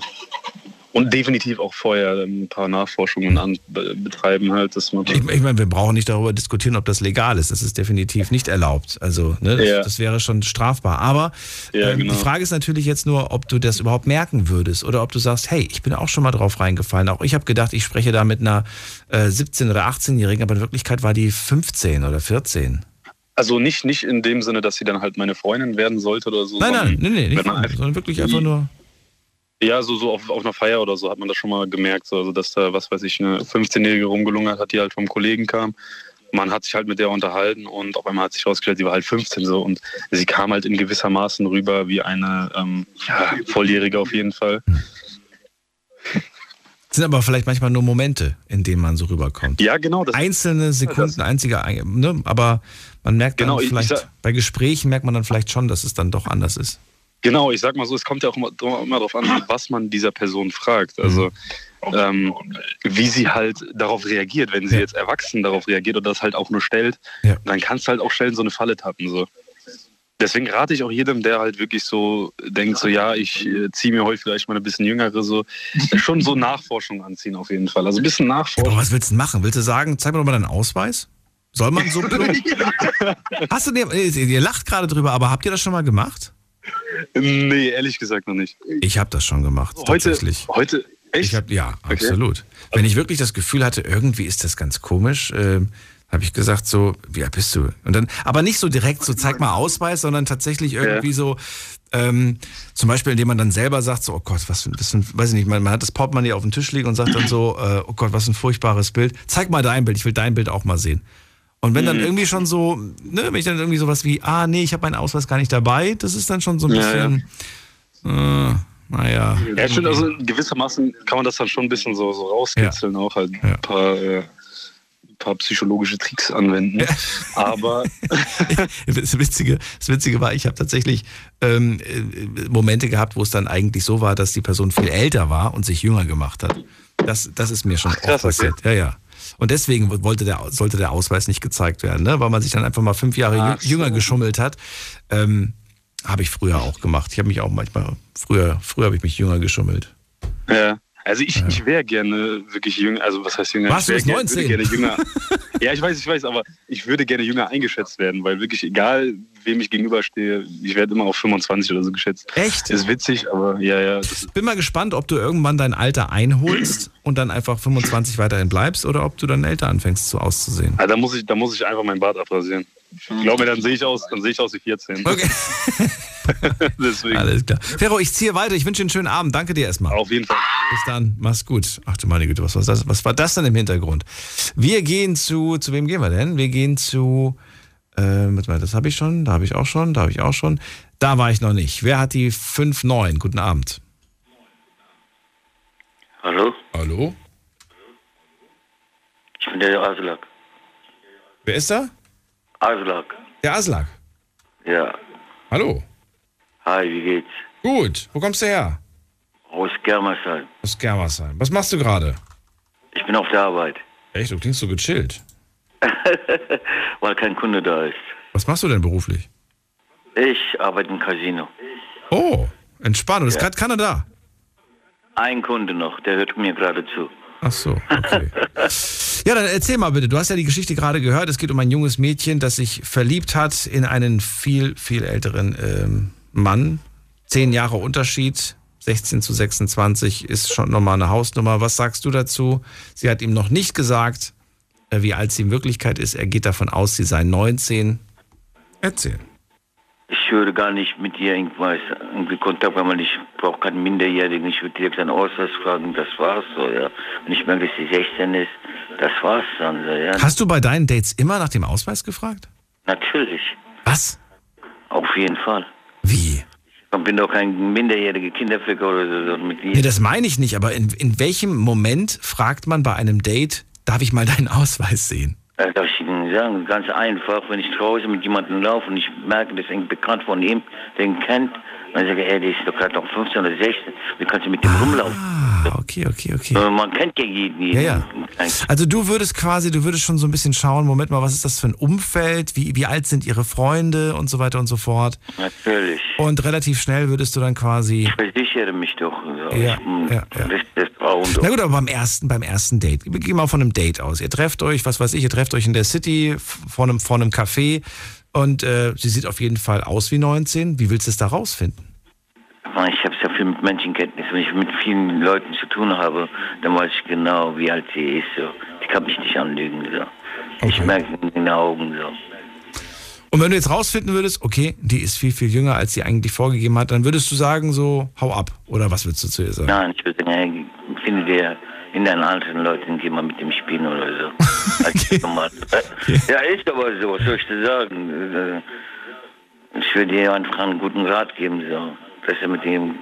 Speaker 24: und definitiv auch vorher ein paar Nachforschungen an, be- betreiben halt, dass man
Speaker 3: Ich, ich meine, wir brauchen nicht darüber diskutieren, ob das legal ist. Das ist definitiv nicht erlaubt. Also, ne, das,
Speaker 24: Ja.
Speaker 3: das wäre schon strafbar. Aber
Speaker 24: Ja,
Speaker 3: ähm,
Speaker 24: genau.
Speaker 3: die Frage ist natürlich jetzt nur, ob du das überhaupt merken würdest oder ob du sagst, hey, ich bin auch schon mal drauf reingefallen. Auch ich habe gedacht, ich spreche da mit einer äh, 17- oder 18-Jährigen, aber in Wirklichkeit war die 15 oder 14.
Speaker 24: Also nicht, nicht in dem Sinne, dass sie dann halt meine Freundin werden sollte oder so.
Speaker 3: Nein, nein, nee, nee, nicht, sondern wirklich einfach nur.
Speaker 24: Ja, so, so auf, auf einer Feier oder so hat man das schon mal gemerkt, so, also dass da, was weiß ich, eine 15-Jährige rumgelungert hat, die halt vom Kollegen kam. Man hat sich halt mit der unterhalten und auf einmal hat sich herausgestellt, sie war halt 15 so und sie kam halt in gewissermaßen rüber wie eine ähm, ja, Volljährige auf jeden Fall.
Speaker 3: sind aber vielleicht manchmal nur Momente, in denen man so rüberkommt.
Speaker 24: Ja, genau.
Speaker 3: Einzelne Sekunden, einzige, ne, aber man merkt dann
Speaker 24: Genau, ich- ich
Speaker 3: vielleicht,
Speaker 24: sag-
Speaker 3: bei Gesprächen merkt man dann vielleicht schon, dass es dann doch anders ist.
Speaker 24: Genau, ich sag mal so, es kommt ja auch immer, immer darauf an, was man dieser Person fragt. Also ähm, wie sie halt darauf reagiert. Wenn sie jetzt erwachsen darauf reagiert oder das halt auch nur stellt, dann kannst du halt auch schnell in so eine Falle tappen. So. Deswegen rate ich auch jedem, der halt wirklich so denkt, so ja, ich äh, ziehe mir heute vielleicht mal ein bisschen jüngere, so schon so Nachforschung anziehen auf jeden Fall. Also ein bisschen Nachforschung.
Speaker 3: Aber was willst du machen? Willst du sagen, zeig mir doch mal deinen Ausweis? Soll man so plump? Hast du dir, äh, ihr lacht gerade drüber, aber habt ihr das schon mal gemacht?
Speaker 24: Nee, ehrlich gesagt noch nicht.
Speaker 3: Ich habe das schon gemacht,
Speaker 24: Heute,
Speaker 3: tatsächlich.
Speaker 24: heute, echt?
Speaker 3: Ich hab, ja,
Speaker 24: Okay.
Speaker 3: absolut. Wenn ich wirklich das Gefühl hatte, irgendwie ist das ganz komisch, äh, habe ich gesagt so, wie alt bist du? Und dann, aber nicht so direkt so, zeig mal Ausweis, sondern tatsächlich irgendwie so, ähm, zum Beispiel, indem man dann selber sagt, so, oh Gott, was für ein bisschen, weiß ich nicht, man, man hat das Portemonnaie auf dem Tisch liegen und sagt dann so, äh, oh Gott, was ein furchtbares Bild. Zeig mal dein Bild, ich will dein Bild auch mal sehen. Und wenn dann
Speaker 24: Mhm.
Speaker 3: irgendwie schon so, ne, wenn ich dann irgendwie sowas wie, ah, nee, ich habe meinen Ausweis gar nicht dabei, das ist dann schon so ein
Speaker 24: Ja,
Speaker 3: bisschen, äh, naja.
Speaker 24: Ja, stimmt, also gewissermaßen kann man das dann schon ein bisschen so, so rauskitzeln, auch halt ein paar, äh, paar psychologische Tricks anwenden. Aber
Speaker 3: Das Witzige, das Witzige war, ich habe tatsächlich ähm, äh, Momente gehabt, wo es dann eigentlich so war, dass die Person viel älter war und sich jünger gemacht hat. Das, das ist mir schon oft
Speaker 24: krass, okay.
Speaker 3: passiert. Ja, ja. Und deswegen wollte der, sollte der Ausweis nicht gezeigt werden, ne? weil man sich dann einfach mal fünf Jahre
Speaker 24: Ach
Speaker 3: jü- jünger geschummelt hat. Ähm, habe ich früher auch gemacht. Ich habe mich auch manchmal, früher, früher habe ich mich jünger geschummelt.
Speaker 24: Ja. Also ich, ich wäre gerne wirklich jünger, also was heißt jünger?
Speaker 3: Warst
Speaker 24: ich
Speaker 3: du
Speaker 24: wär
Speaker 3: bis
Speaker 24: gerne-
Speaker 3: 19?
Speaker 24: Würde gerne jünger. ja, ich weiß, ich weiß, aber ich würde gerne jünger eingeschätzt werden, weil wirklich egal, wem ich gegenüberstehe, ich werde immer auf 25 oder so geschätzt.
Speaker 3: Echt?
Speaker 24: Ist witzig, aber ja, ja.
Speaker 3: Bin mal gespannt, ob du irgendwann dein Alter einholst und dann einfach 25 weiterhin bleibst oder ob du dann älter anfängst so auszusehen.
Speaker 24: ah, da muss ich, da muss ich einfach meinen Bart abrasieren. Ich glaube, dann sehe ich aus, dann sehe ich aus wie 14.
Speaker 3: Okay.
Speaker 24: Deswegen.
Speaker 3: Alles klar. Ferro, ich ziehe weiter. Ich wünsche dir einen schönen Abend. Danke dir erstmal.
Speaker 24: Auf jeden Fall.
Speaker 3: Bis dann. Mach's gut. Ach du meine Güte, was war das? Was war das denn im Hintergrund? Wir gehen zu, zu wem gehen wir denn? Wir gehen zu, äh, warte mal, das habe ich schon, da habe ich auch schon, da habe ich auch schon. Da war ich noch nicht. Wer hat die 5-9? Guten Abend.
Speaker 25: Hallo,
Speaker 3: Hallo?
Speaker 25: ich bin der Aslak.
Speaker 3: Wer ist da?
Speaker 25: Aslak,
Speaker 3: Der Aslak.
Speaker 25: ja.
Speaker 3: Hallo.
Speaker 25: Hi, wie geht's?
Speaker 3: Gut. Wo kommst du her?
Speaker 25: Aus Germersheim.
Speaker 3: Aus Germersheim. Was machst du gerade?
Speaker 25: Ich bin auf der Arbeit,
Speaker 3: Echt, du klingst so gechillt.
Speaker 25: weil kein Kunde da ist.
Speaker 3: Was machst du denn beruflich?
Speaker 25: Ich arbeite im Casino.
Speaker 3: Oh, entspannt. Und ist
Speaker 25: Ja.
Speaker 3: gerade keiner da.
Speaker 25: Ein Kunde noch, der hört mir gerade zu.
Speaker 3: Ach so, okay. Ja, dann erzähl mal bitte. Du hast ja die Geschichte gerade gehört. Es geht um ein junges Mädchen, das sich verliebt hat in einen viel, viel älteren ähm, Mann. Zehn Jahre Unterschied, 16 zu 26 ist schon nochmal eine Hausnummer. Was sagst du dazu? Sie hat ihm noch nicht gesagt, äh, wie alt sie in Wirklichkeit ist. Er geht davon aus, sie sei 19. Erzähl.
Speaker 25: Ich würde gar nicht mit ihr irgendwas irgendwie Kontakt haben, weil ich brauche keinen Minderjährigen. Ich würde direkt einen Ausweis fragen, das war's so, ja. Wenn ich merke, dass sie 16 ist, das war's dann so, ja.
Speaker 3: Hast du bei deinen Dates immer nach dem Ausweis gefragt?
Speaker 25: Natürlich.
Speaker 3: Was?
Speaker 25: Auf jeden Fall.
Speaker 3: Wie?
Speaker 25: Ich bin doch kein minderjähriger Kinderficker oder so, so mit ihr.
Speaker 3: Nee, das meine ich nicht, aber in, in welchem Moment fragt man bei einem Date, darf ich mal deinen Ausweis sehen?
Speaker 25: Das darf ich Ihnen sagen, ganz einfach, wenn ich draußen mit jemandem laufe und ich merke, das ist bekannt von ihm, den kennt, dann sage ich, ey, der ist doch gerade noch 15 oder 16, wie kannst du mit dem rumlaufen?
Speaker 3: Ah, okay, okay, okay.
Speaker 25: Äh, Man kennt ja jeden.
Speaker 3: Ja, ja. Also du würdest quasi, du würdest schon so ein bisschen schauen, Moment mal, was ist das für ein Umfeld, wie, wie alt sind ihre Freunde und so weiter und so fort.
Speaker 25: Natürlich.
Speaker 3: Und relativ schnell würdest du dann quasi.
Speaker 25: Ich versichere mich doch.
Speaker 3: Ja, ja, ja.
Speaker 25: Das, das.
Speaker 3: Na gut, aber beim ersten, beim ersten Date. Wir gehen mal von einem Date aus. Ihr trefft euch, was weiß ich, ihr trefft euch in der City vor einem, vor einem Café und äh, sie sieht auf jeden Fall aus wie 19. Wie willst du es da rausfinden?
Speaker 25: Ich habe sehr viel mit Menschenkenntnis. Wenn ich mit vielen Leuten zu tun habe, dann weiß ich genau, wie alt sie ist. So. Die kann mich nicht anlügen. So. Ich merke es in den Augen. So.
Speaker 3: Und wenn du jetzt rausfinden würdest, okay, die ist viel, viel jünger, als sie eigentlich vorgegeben hat, dann würdest du sagen, so, hau ab. Oder was würdest du zu ihr sagen?
Speaker 25: Nein, ich würde sagen, hey, finde dir in deinen alten Leuten, geh mal mit dem spielen oder so. Normal. Ja, ist aber so, was soll ich dir sagen? Äh, Ich würde dir einfach einen guten Rat geben, so, dass er mit dem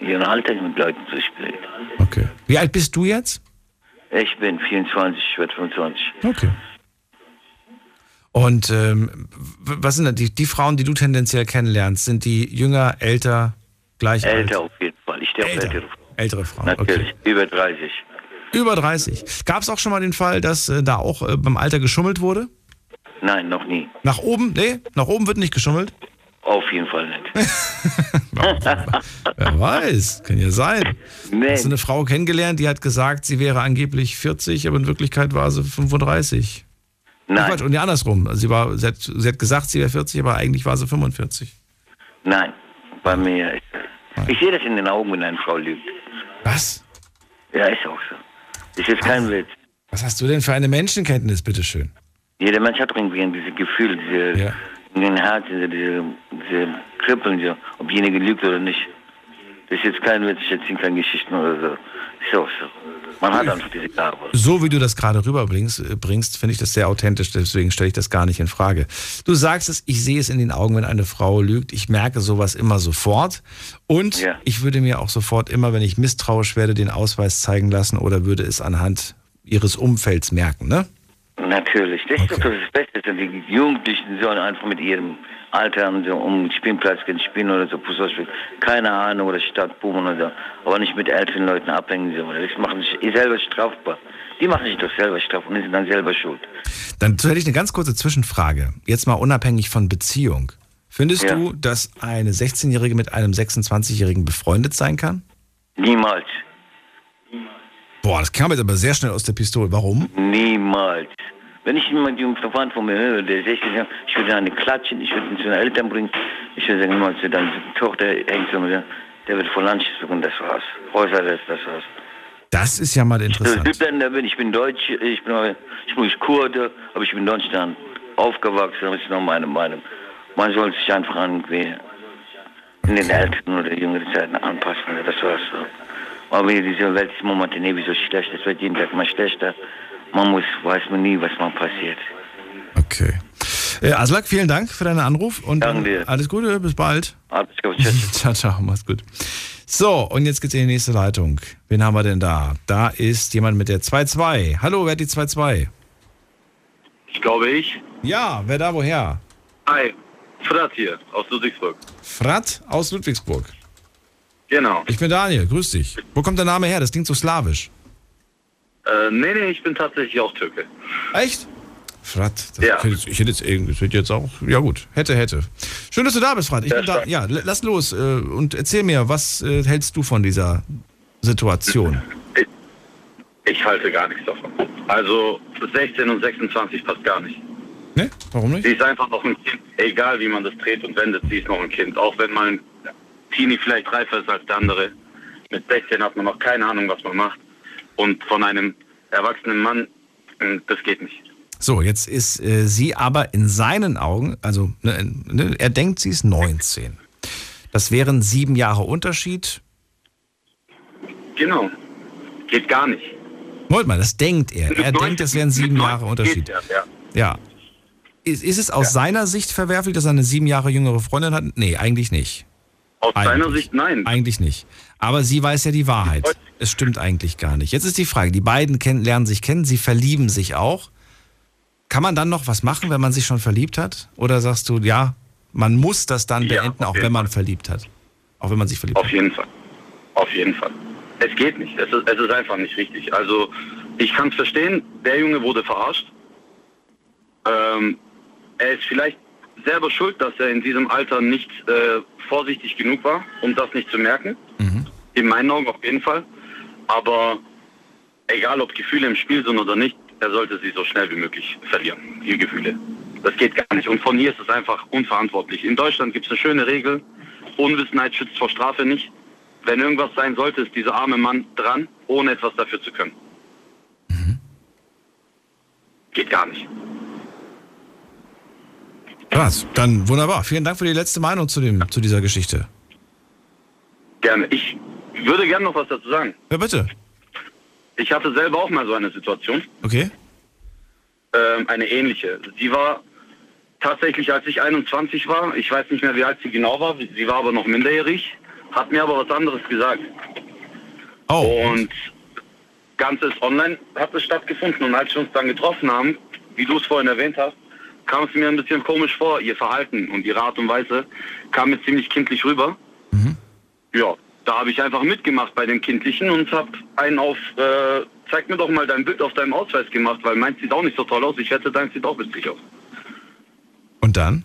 Speaker 25: ihren Alter mit Leuten so spielt.
Speaker 3: Okay. Wie alt bist du jetzt?
Speaker 25: Ich bin 24, ich werde 25.
Speaker 3: Okay. Und ähm, was sind denn die, die Frauen, die du tendenziell kennenlernst? Sind die jünger, älter, gleich
Speaker 25: Älter
Speaker 3: alt?
Speaker 25: auf jeden Fall. Ich stehe auf ältere Frauen.
Speaker 3: Ältere Frauen,
Speaker 25: Natürlich, über 30.
Speaker 3: Über 30. Gab es auch schon mal den Fall, dass äh, da auch äh, beim Alter geschummelt wurde?
Speaker 25: Nein, noch nie.
Speaker 3: Nach oben? Nee, nach oben wird nicht geschummelt.
Speaker 25: Auf jeden Fall nicht.
Speaker 3: Wer weiß, kann ja sein.
Speaker 25: Nee.
Speaker 3: Hast du eine Frau kennengelernt, die hat gesagt, sie wäre angeblich 40, aber in Wirklichkeit war sie 35.
Speaker 25: Nein.
Speaker 3: Quatsch, und ja andersrum. Also Sie, war, sie, hat, sie hat gesagt, sie wäre 40, aber eigentlich war sie 45.
Speaker 25: Nein, bei mir ist Ich sehe das in den Augen, wenn eine Frau lügt.
Speaker 3: Was?
Speaker 25: Ja, ist auch so. Ist jetzt kein Witz.
Speaker 3: Was hast du denn für eine Menschenkenntnis, bitteschön?
Speaker 25: Jeder Mensch hat irgendwie dieses Gefühl, diese, in den Herzen, diese, diese, diese Kribbeln, so, ob jenige lügt oder nicht. Das ist jetzt kein Witz, ich erzähle keine Geschichten oder so. Ist auch so. Man hat einfach diese Gabe.
Speaker 3: So wie du das gerade rüberbringst, äh, bringst, finde ich das sehr authentisch, deswegen stelle ich das gar nicht in Frage. Du sagst es, ich sehe es in den Augen, wenn eine Frau lügt. Ich merke sowas immer sofort. Und ich würde mir auch sofort immer, wenn ich misstrauisch werde, den Ausweis zeigen lassen oder würde es anhand ihres Umfelds merken, ne?
Speaker 25: Natürlich, das ist doch das Beste. Die Jugendlichen sollen einfach mit ihrem Alter und so um den Spielplatz gehen, spielen oder so Fußball spielen. Keine Ahnung, oder Stadt boomen oder so. Aber nicht mit älteren Leuten abhängen. So. Das machen sich selber strafbar. Die machen sich doch selber strafbar und sind dann selber schuld.
Speaker 3: Dann hätte ich eine ganz kurze Zwischenfrage. Jetzt mal unabhängig von Beziehung. Findest
Speaker 25: Ja.
Speaker 3: du, dass eine 16-Jährige mit einem 26-Jährigen befreundet sein kann?
Speaker 25: Niemals.
Speaker 3: Boah, das kam jetzt aber sehr schnell aus der Pistole. Warum?
Speaker 25: Niemals. Wenn ich jemand einen Verwandten von mir höre, der 16 Jahre, ich würde eine klatschen, ich würde ihn zu den Eltern bringen, ich würde sagen, mal zu deiner Tochter hängt so mit der, wird vor Lunch suchen, das war's. Häuser, das, das war's.
Speaker 3: Das ist ja mal
Speaker 25: Ich
Speaker 3: interessant.
Speaker 25: bin Südländer, bin, ich bin Deutsch, ich bin, ich bin Kurde, aber ich bin in Deutschland aufgewachsen, das ist noch meine Meinung. Man soll sich einfach irgendwie in den älteren oder jüngeren Zeiten anpassen, das war's. Aber diese Welt ist momentan ewig so schlecht, es wird jeden Tag mal schlechter. Man muss, weiß man nie, was mal passiert.
Speaker 3: Okay. Äh, Aslak, vielen Dank für deinen Anruf und
Speaker 25: Danke
Speaker 3: äh,
Speaker 25: dir.
Speaker 3: alles Gute, bis bald.
Speaker 25: Alles gut, tschüss.
Speaker 3: ciao, ciao, mach's gut. So, und jetzt geht's in die nächste Leitung. Wen haben wir denn da? Da ist jemand mit der 2-2. Hallo, wer hat die 2-2?
Speaker 26: Ich glaube ich.
Speaker 3: Ja, wer da woher?
Speaker 26: Hi, Frat hier aus Ludwigsburg.
Speaker 3: Frat aus Ludwigsburg.
Speaker 26: Genau.
Speaker 3: Ich bin Daniel, grüß dich. Wo kommt der Name her? Das klingt so slawisch.
Speaker 26: Äh, nee, nee, ich bin tatsächlich auch Türke.
Speaker 3: Echt? Frat, das hätte jetzt, ich hätte jetzt irgendwie, wird jetzt auch, ja gut, hätte, hätte. Schön, dass du da bist, Frat. Ich bin da, ja, lass los äh, und erzähl mir, was äh, hältst du von dieser Situation?
Speaker 26: Ich halte gar nichts davon. Also 16 und 26 passt gar nicht.
Speaker 3: Ne? Warum nicht?
Speaker 26: Sie ist einfach noch ein Kind. Egal wie man das dreht und wendet, sie ist noch ein Kind. Auch wenn mal ein Teenie vielleicht reifer ist als der andere. Mit 16 hat man noch keine Ahnung, was man macht. Und von einem erwachsenen Mann, äh, das geht nicht.
Speaker 3: So, jetzt ist äh, sie aber in seinen Augen, also ne, ne, er denkt, sie ist 19. Das wären sieben Jahre Unterschied.
Speaker 26: Genau. Geht gar nicht.
Speaker 3: Moment mal, das denkt er. Er denkt, es wären sieben Jahre Unterschied.
Speaker 26: Ja, ja.
Speaker 3: Ja. Ist, ist es aus seiner Sicht verwerflich, dass er eine sieben Jahre jüngere Freundin hat? Nee, eigentlich nicht.
Speaker 26: Aus
Speaker 3: Eigentlich.
Speaker 26: seiner Sicht nein.
Speaker 3: Eigentlich nicht. Aber sie weiß ja die Wahrheit. Es stimmt eigentlich gar nicht. Jetzt ist die Frage, die beiden kennen, lernen sich kennen, sie verlieben sich auch. Kann man dann noch was machen, wenn man sich schon verliebt hat? Oder sagst du, ja, man muss das dann
Speaker 26: Ja,
Speaker 3: beenden,
Speaker 26: auf
Speaker 3: auch wenn man verliebt hat? Auch wenn man sich verliebt
Speaker 26: Auf
Speaker 3: hat.
Speaker 26: jeden Fall. Auf jeden Fall. Es geht nicht. Es ist, es ist einfach nicht richtig. Also ich kann es verstehen, der Junge wurde verarscht. Ähm, er ist vielleicht selber schuld, dass er in diesem Alter nicht äh, vorsichtig genug war, um das nicht zu merken. In meinen Augen auf jeden Fall. Aber egal, ob Gefühle im Spiel sind oder nicht, er sollte sie so schnell wie möglich verlieren, die Gefühle. Das geht gar nicht. Und von hier ist es einfach unverantwortlich. In Deutschland gibt es eine schöne Regel, Unwissenheit schützt vor Strafe nicht. Wenn irgendwas sein sollte, ist dieser arme Mann dran, ohne etwas dafür zu können. Geht gar nicht.
Speaker 3: Krass, dann wunderbar. Vielen Dank für die letzte Meinung zu, dem, zu dieser Geschichte.
Speaker 26: Gerne. Ich würde gerne noch was dazu sagen.
Speaker 3: Ja, bitte.
Speaker 26: Ich hatte selber auch mal so eine Situation.
Speaker 3: Okay.
Speaker 26: ähm, eine ähnliche. Sie war tatsächlich, als ich 21 war, ich weiß nicht mehr, wie alt sie genau war, sie war aber noch minderjährig, hat mir aber was anderes gesagt.
Speaker 3: Oh.
Speaker 26: Und Ganzes online hat es stattgefunden und als wir uns dann getroffen haben, wie du es vorhin erwähnt hast, kam es mir ein bisschen komisch vor, ihr Verhalten und ihre Art und Weise kam mir ziemlich kindlich rüber. Ja, da habe ich einfach mitgemacht bei dem Kindlichen und habe einen auf, äh, zeig mir doch mal dein Bild auf deinem Ausweis gemacht, weil meins sieht auch nicht so toll aus. Ich hätte deins sieht auch witzig aus.
Speaker 3: Und dann?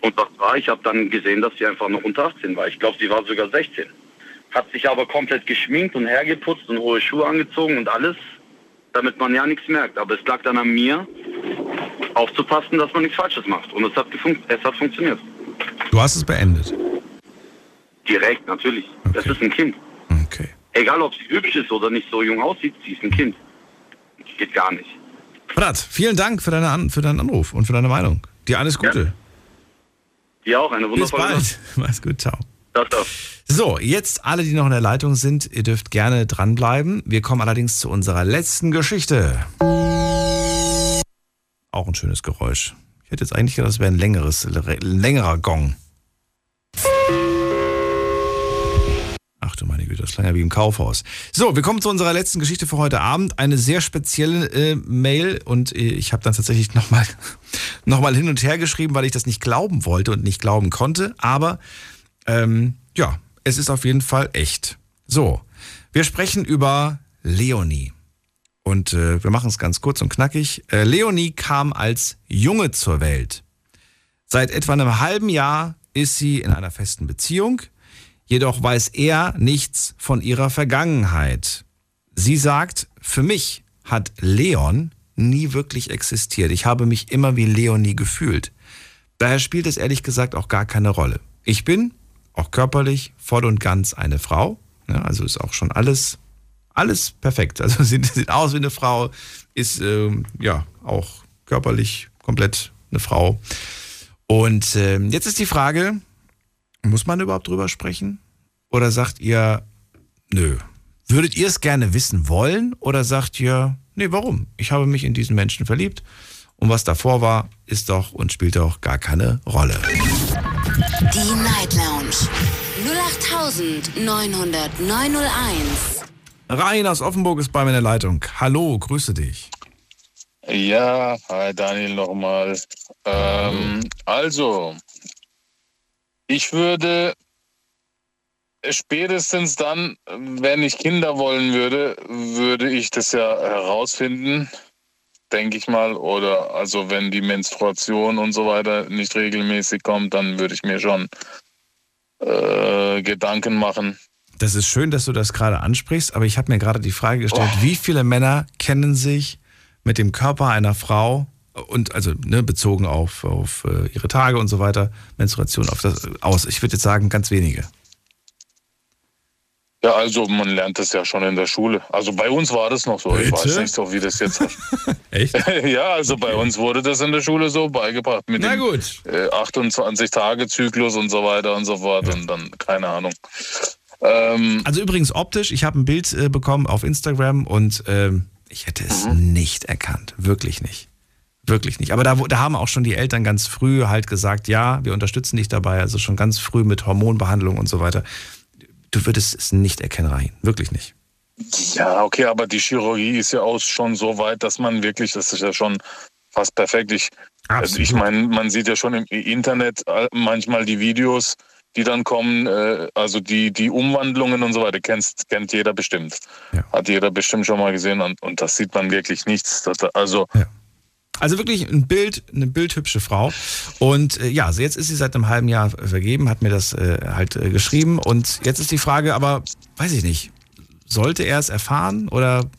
Speaker 26: Und was war? Ich habe dann gesehen, dass sie einfach noch unter 18 war. Ich glaube, sie war sogar 16. Hat sich aber komplett geschminkt und hergeputzt und hohe Schuhe angezogen und alles, damit man ja nichts merkt. Aber es lag dann an mir, aufzupassen, dass man nichts Falsches macht. Und es hat, es hat funktioniert.
Speaker 3: Du hast es beendet.
Speaker 26: Direkt, natürlich. Das ist ein Kind.
Speaker 3: Okay.
Speaker 26: Egal, ob sie hübsch ist oder nicht so jung aussieht, sie ist ein Kind. Geht gar nicht.
Speaker 3: Brat, vielen Dank für, deine für deinen Anruf und für deine Meinung. Dir alles Gute.
Speaker 26: Dir auch eine
Speaker 3: Bis
Speaker 26: wundervolle
Speaker 3: bald. Mach's gut, ciao.
Speaker 26: Ciao, ciao.
Speaker 3: So, jetzt alle, die noch in der Leitung sind, ihr dürft gerne dranbleiben. Wir kommen allerdings zu unserer letzten Geschichte. Auch ein schönes Geräusch. Ich hätte jetzt eigentlich gedacht, das wäre ein längeres, ein längerer Gong. Du meine Güte, das klang ja wie im Kaufhaus. So, wir kommen zu unserer letzten Geschichte für heute Abend. Eine sehr spezielle äh, Mail und äh, ich habe dann tatsächlich nochmal noch mal hin und her geschrieben, weil ich das nicht glauben wollte und nicht glauben konnte. Aber ähm, ja, es ist auf jeden Fall echt. So, wir sprechen über Leonie. Und äh, wir machen es ganz kurz und knackig. Äh, Leonie kam als Junge zur Welt. Seit etwa einem halben Jahr ist sie in einer festen Beziehung. Jedoch weiß er nichts von ihrer Vergangenheit. Sie sagt, für mich hat Leon nie wirklich existiert. Ich habe mich immer wie Leonie gefühlt. Daher spielt es ehrlich gesagt auch gar keine Rolle. Ich bin auch körperlich voll und ganz eine Frau. Ja, also ist auch schon alles, alles perfekt. Also sieht, sieht aus wie eine Frau, ist ähm, ja auch körperlich komplett eine Frau. Und ähm, jetzt ist die Frage, muss man überhaupt drüber sprechen? Oder sagt ihr, nö? Würdet ihr es gerne wissen wollen? Oder sagt ihr, nee, warum? Ich habe mich in diesen Menschen verliebt. Und was davor war, ist doch und spielt doch gar keine Rolle.
Speaker 2: Die Night Lounge 0890901.
Speaker 3: Rhein aus Offenburg ist bei mir in der Leitung. Hallo, grüße dich.
Speaker 22: Ja, hi Daniel nochmal. Ähm, also, ich würde spätestens dann, wenn ich Kinder wollen würde, würde ich das ja herausfinden, denke ich mal. Oder also wenn die Menstruation und so weiter nicht regelmäßig kommt, dann würde ich mir schon äh, Gedanken machen.
Speaker 3: Das ist schön, dass du das gerade ansprichst, aber ich habe mir gerade die Frage gestellt, wie viele Männer kennen sich mit dem Körper einer Frau und also ne, bezogen auf, auf äh, ihre Tage und so weiter, Menstruation auf das aus. Ich würde jetzt sagen, ganz wenige.
Speaker 22: Ja, also man lernt das ja schon in der Schule. Also bei uns war das noch so. Ich
Speaker 3: Bitte?
Speaker 22: weiß nicht so, wie das jetzt.
Speaker 3: Echt?
Speaker 22: ja, also bei uns wurde das in der Schule so beigebracht mit
Speaker 3: Na
Speaker 22: dem
Speaker 3: gut.
Speaker 22: Äh, 28-Tage-Zyklus und so weiter und so fort und dann keine Ahnung. Ähm,
Speaker 3: Also übrigens optisch, ich habe ein Bild äh, bekommen auf Instagram und ähm, ich hätte es nicht erkannt. Wirklich nicht. Wirklich nicht. Aber da, da haben auch schon die Eltern ganz früh halt gesagt, ja, wir unterstützen dich dabei, also schon ganz früh mit Hormonbehandlung und so weiter. Du würdest es nicht erkennen, Rahin. Wirklich nicht.
Speaker 22: Ja, okay, aber die Chirurgie ist ja auch schon so weit, dass man wirklich, das ist ja schon fast perfekt. Ich, also ich meine, man sieht ja schon im Internet äh, manchmal die Videos, die dann kommen, äh, also die, die Umwandlungen und so weiter, kennst, kennt jeder bestimmt. Hat jeder bestimmt schon mal gesehen und, und das sieht man wirklich nichts. Das, also,
Speaker 3: Also wirklich ein Bild, eine bildhübsche Frau. Und äh, ja, also jetzt ist sie seit einem halben Jahr vergeben, hat mir das äh, halt äh, geschrieben. Und jetzt ist die Frage, aber weiß ich nicht, sollte er es erfahren oder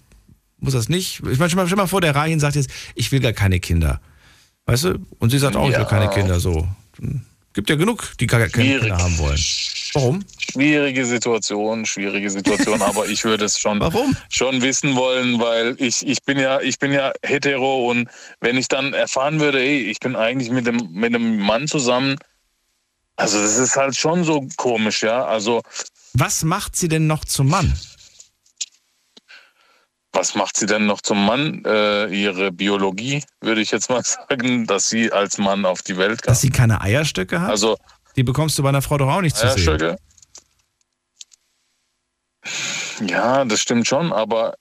Speaker 3: muss er es nicht? Ich meine, stell mal, mal vor, der Rahin sagt jetzt, ich will gar keine Kinder. Weißt du? Und sie sagt auch, ich will
Speaker 22: Ja.
Speaker 3: keine Kinder. So. Gibt ja genug, die gar keine. Kinder haben wollen. Warum?
Speaker 22: Schwierige Situation, schwierige Situation, aber ich würde es schon, schon wissen wollen, weil ich, ich bin ja, ich bin ja hetero und wenn ich dann erfahren würde, ey, ich bin eigentlich mit dem, mit einem Mann zusammen, also das ist halt schon so komisch, ja. Also
Speaker 3: Was macht sie denn noch zum Mann?
Speaker 22: Was macht sie denn noch zum Mann? Äh, ihre Biologie, würde ich jetzt mal sagen, dass sie als Mann auf die Welt kam.
Speaker 3: Dass sie keine Eierstöcke hat?
Speaker 22: Also
Speaker 3: die bekommst du bei einer Frau doch auch nicht zu sehen.
Speaker 22: Eierstöcke. Ja, das stimmt schon, aber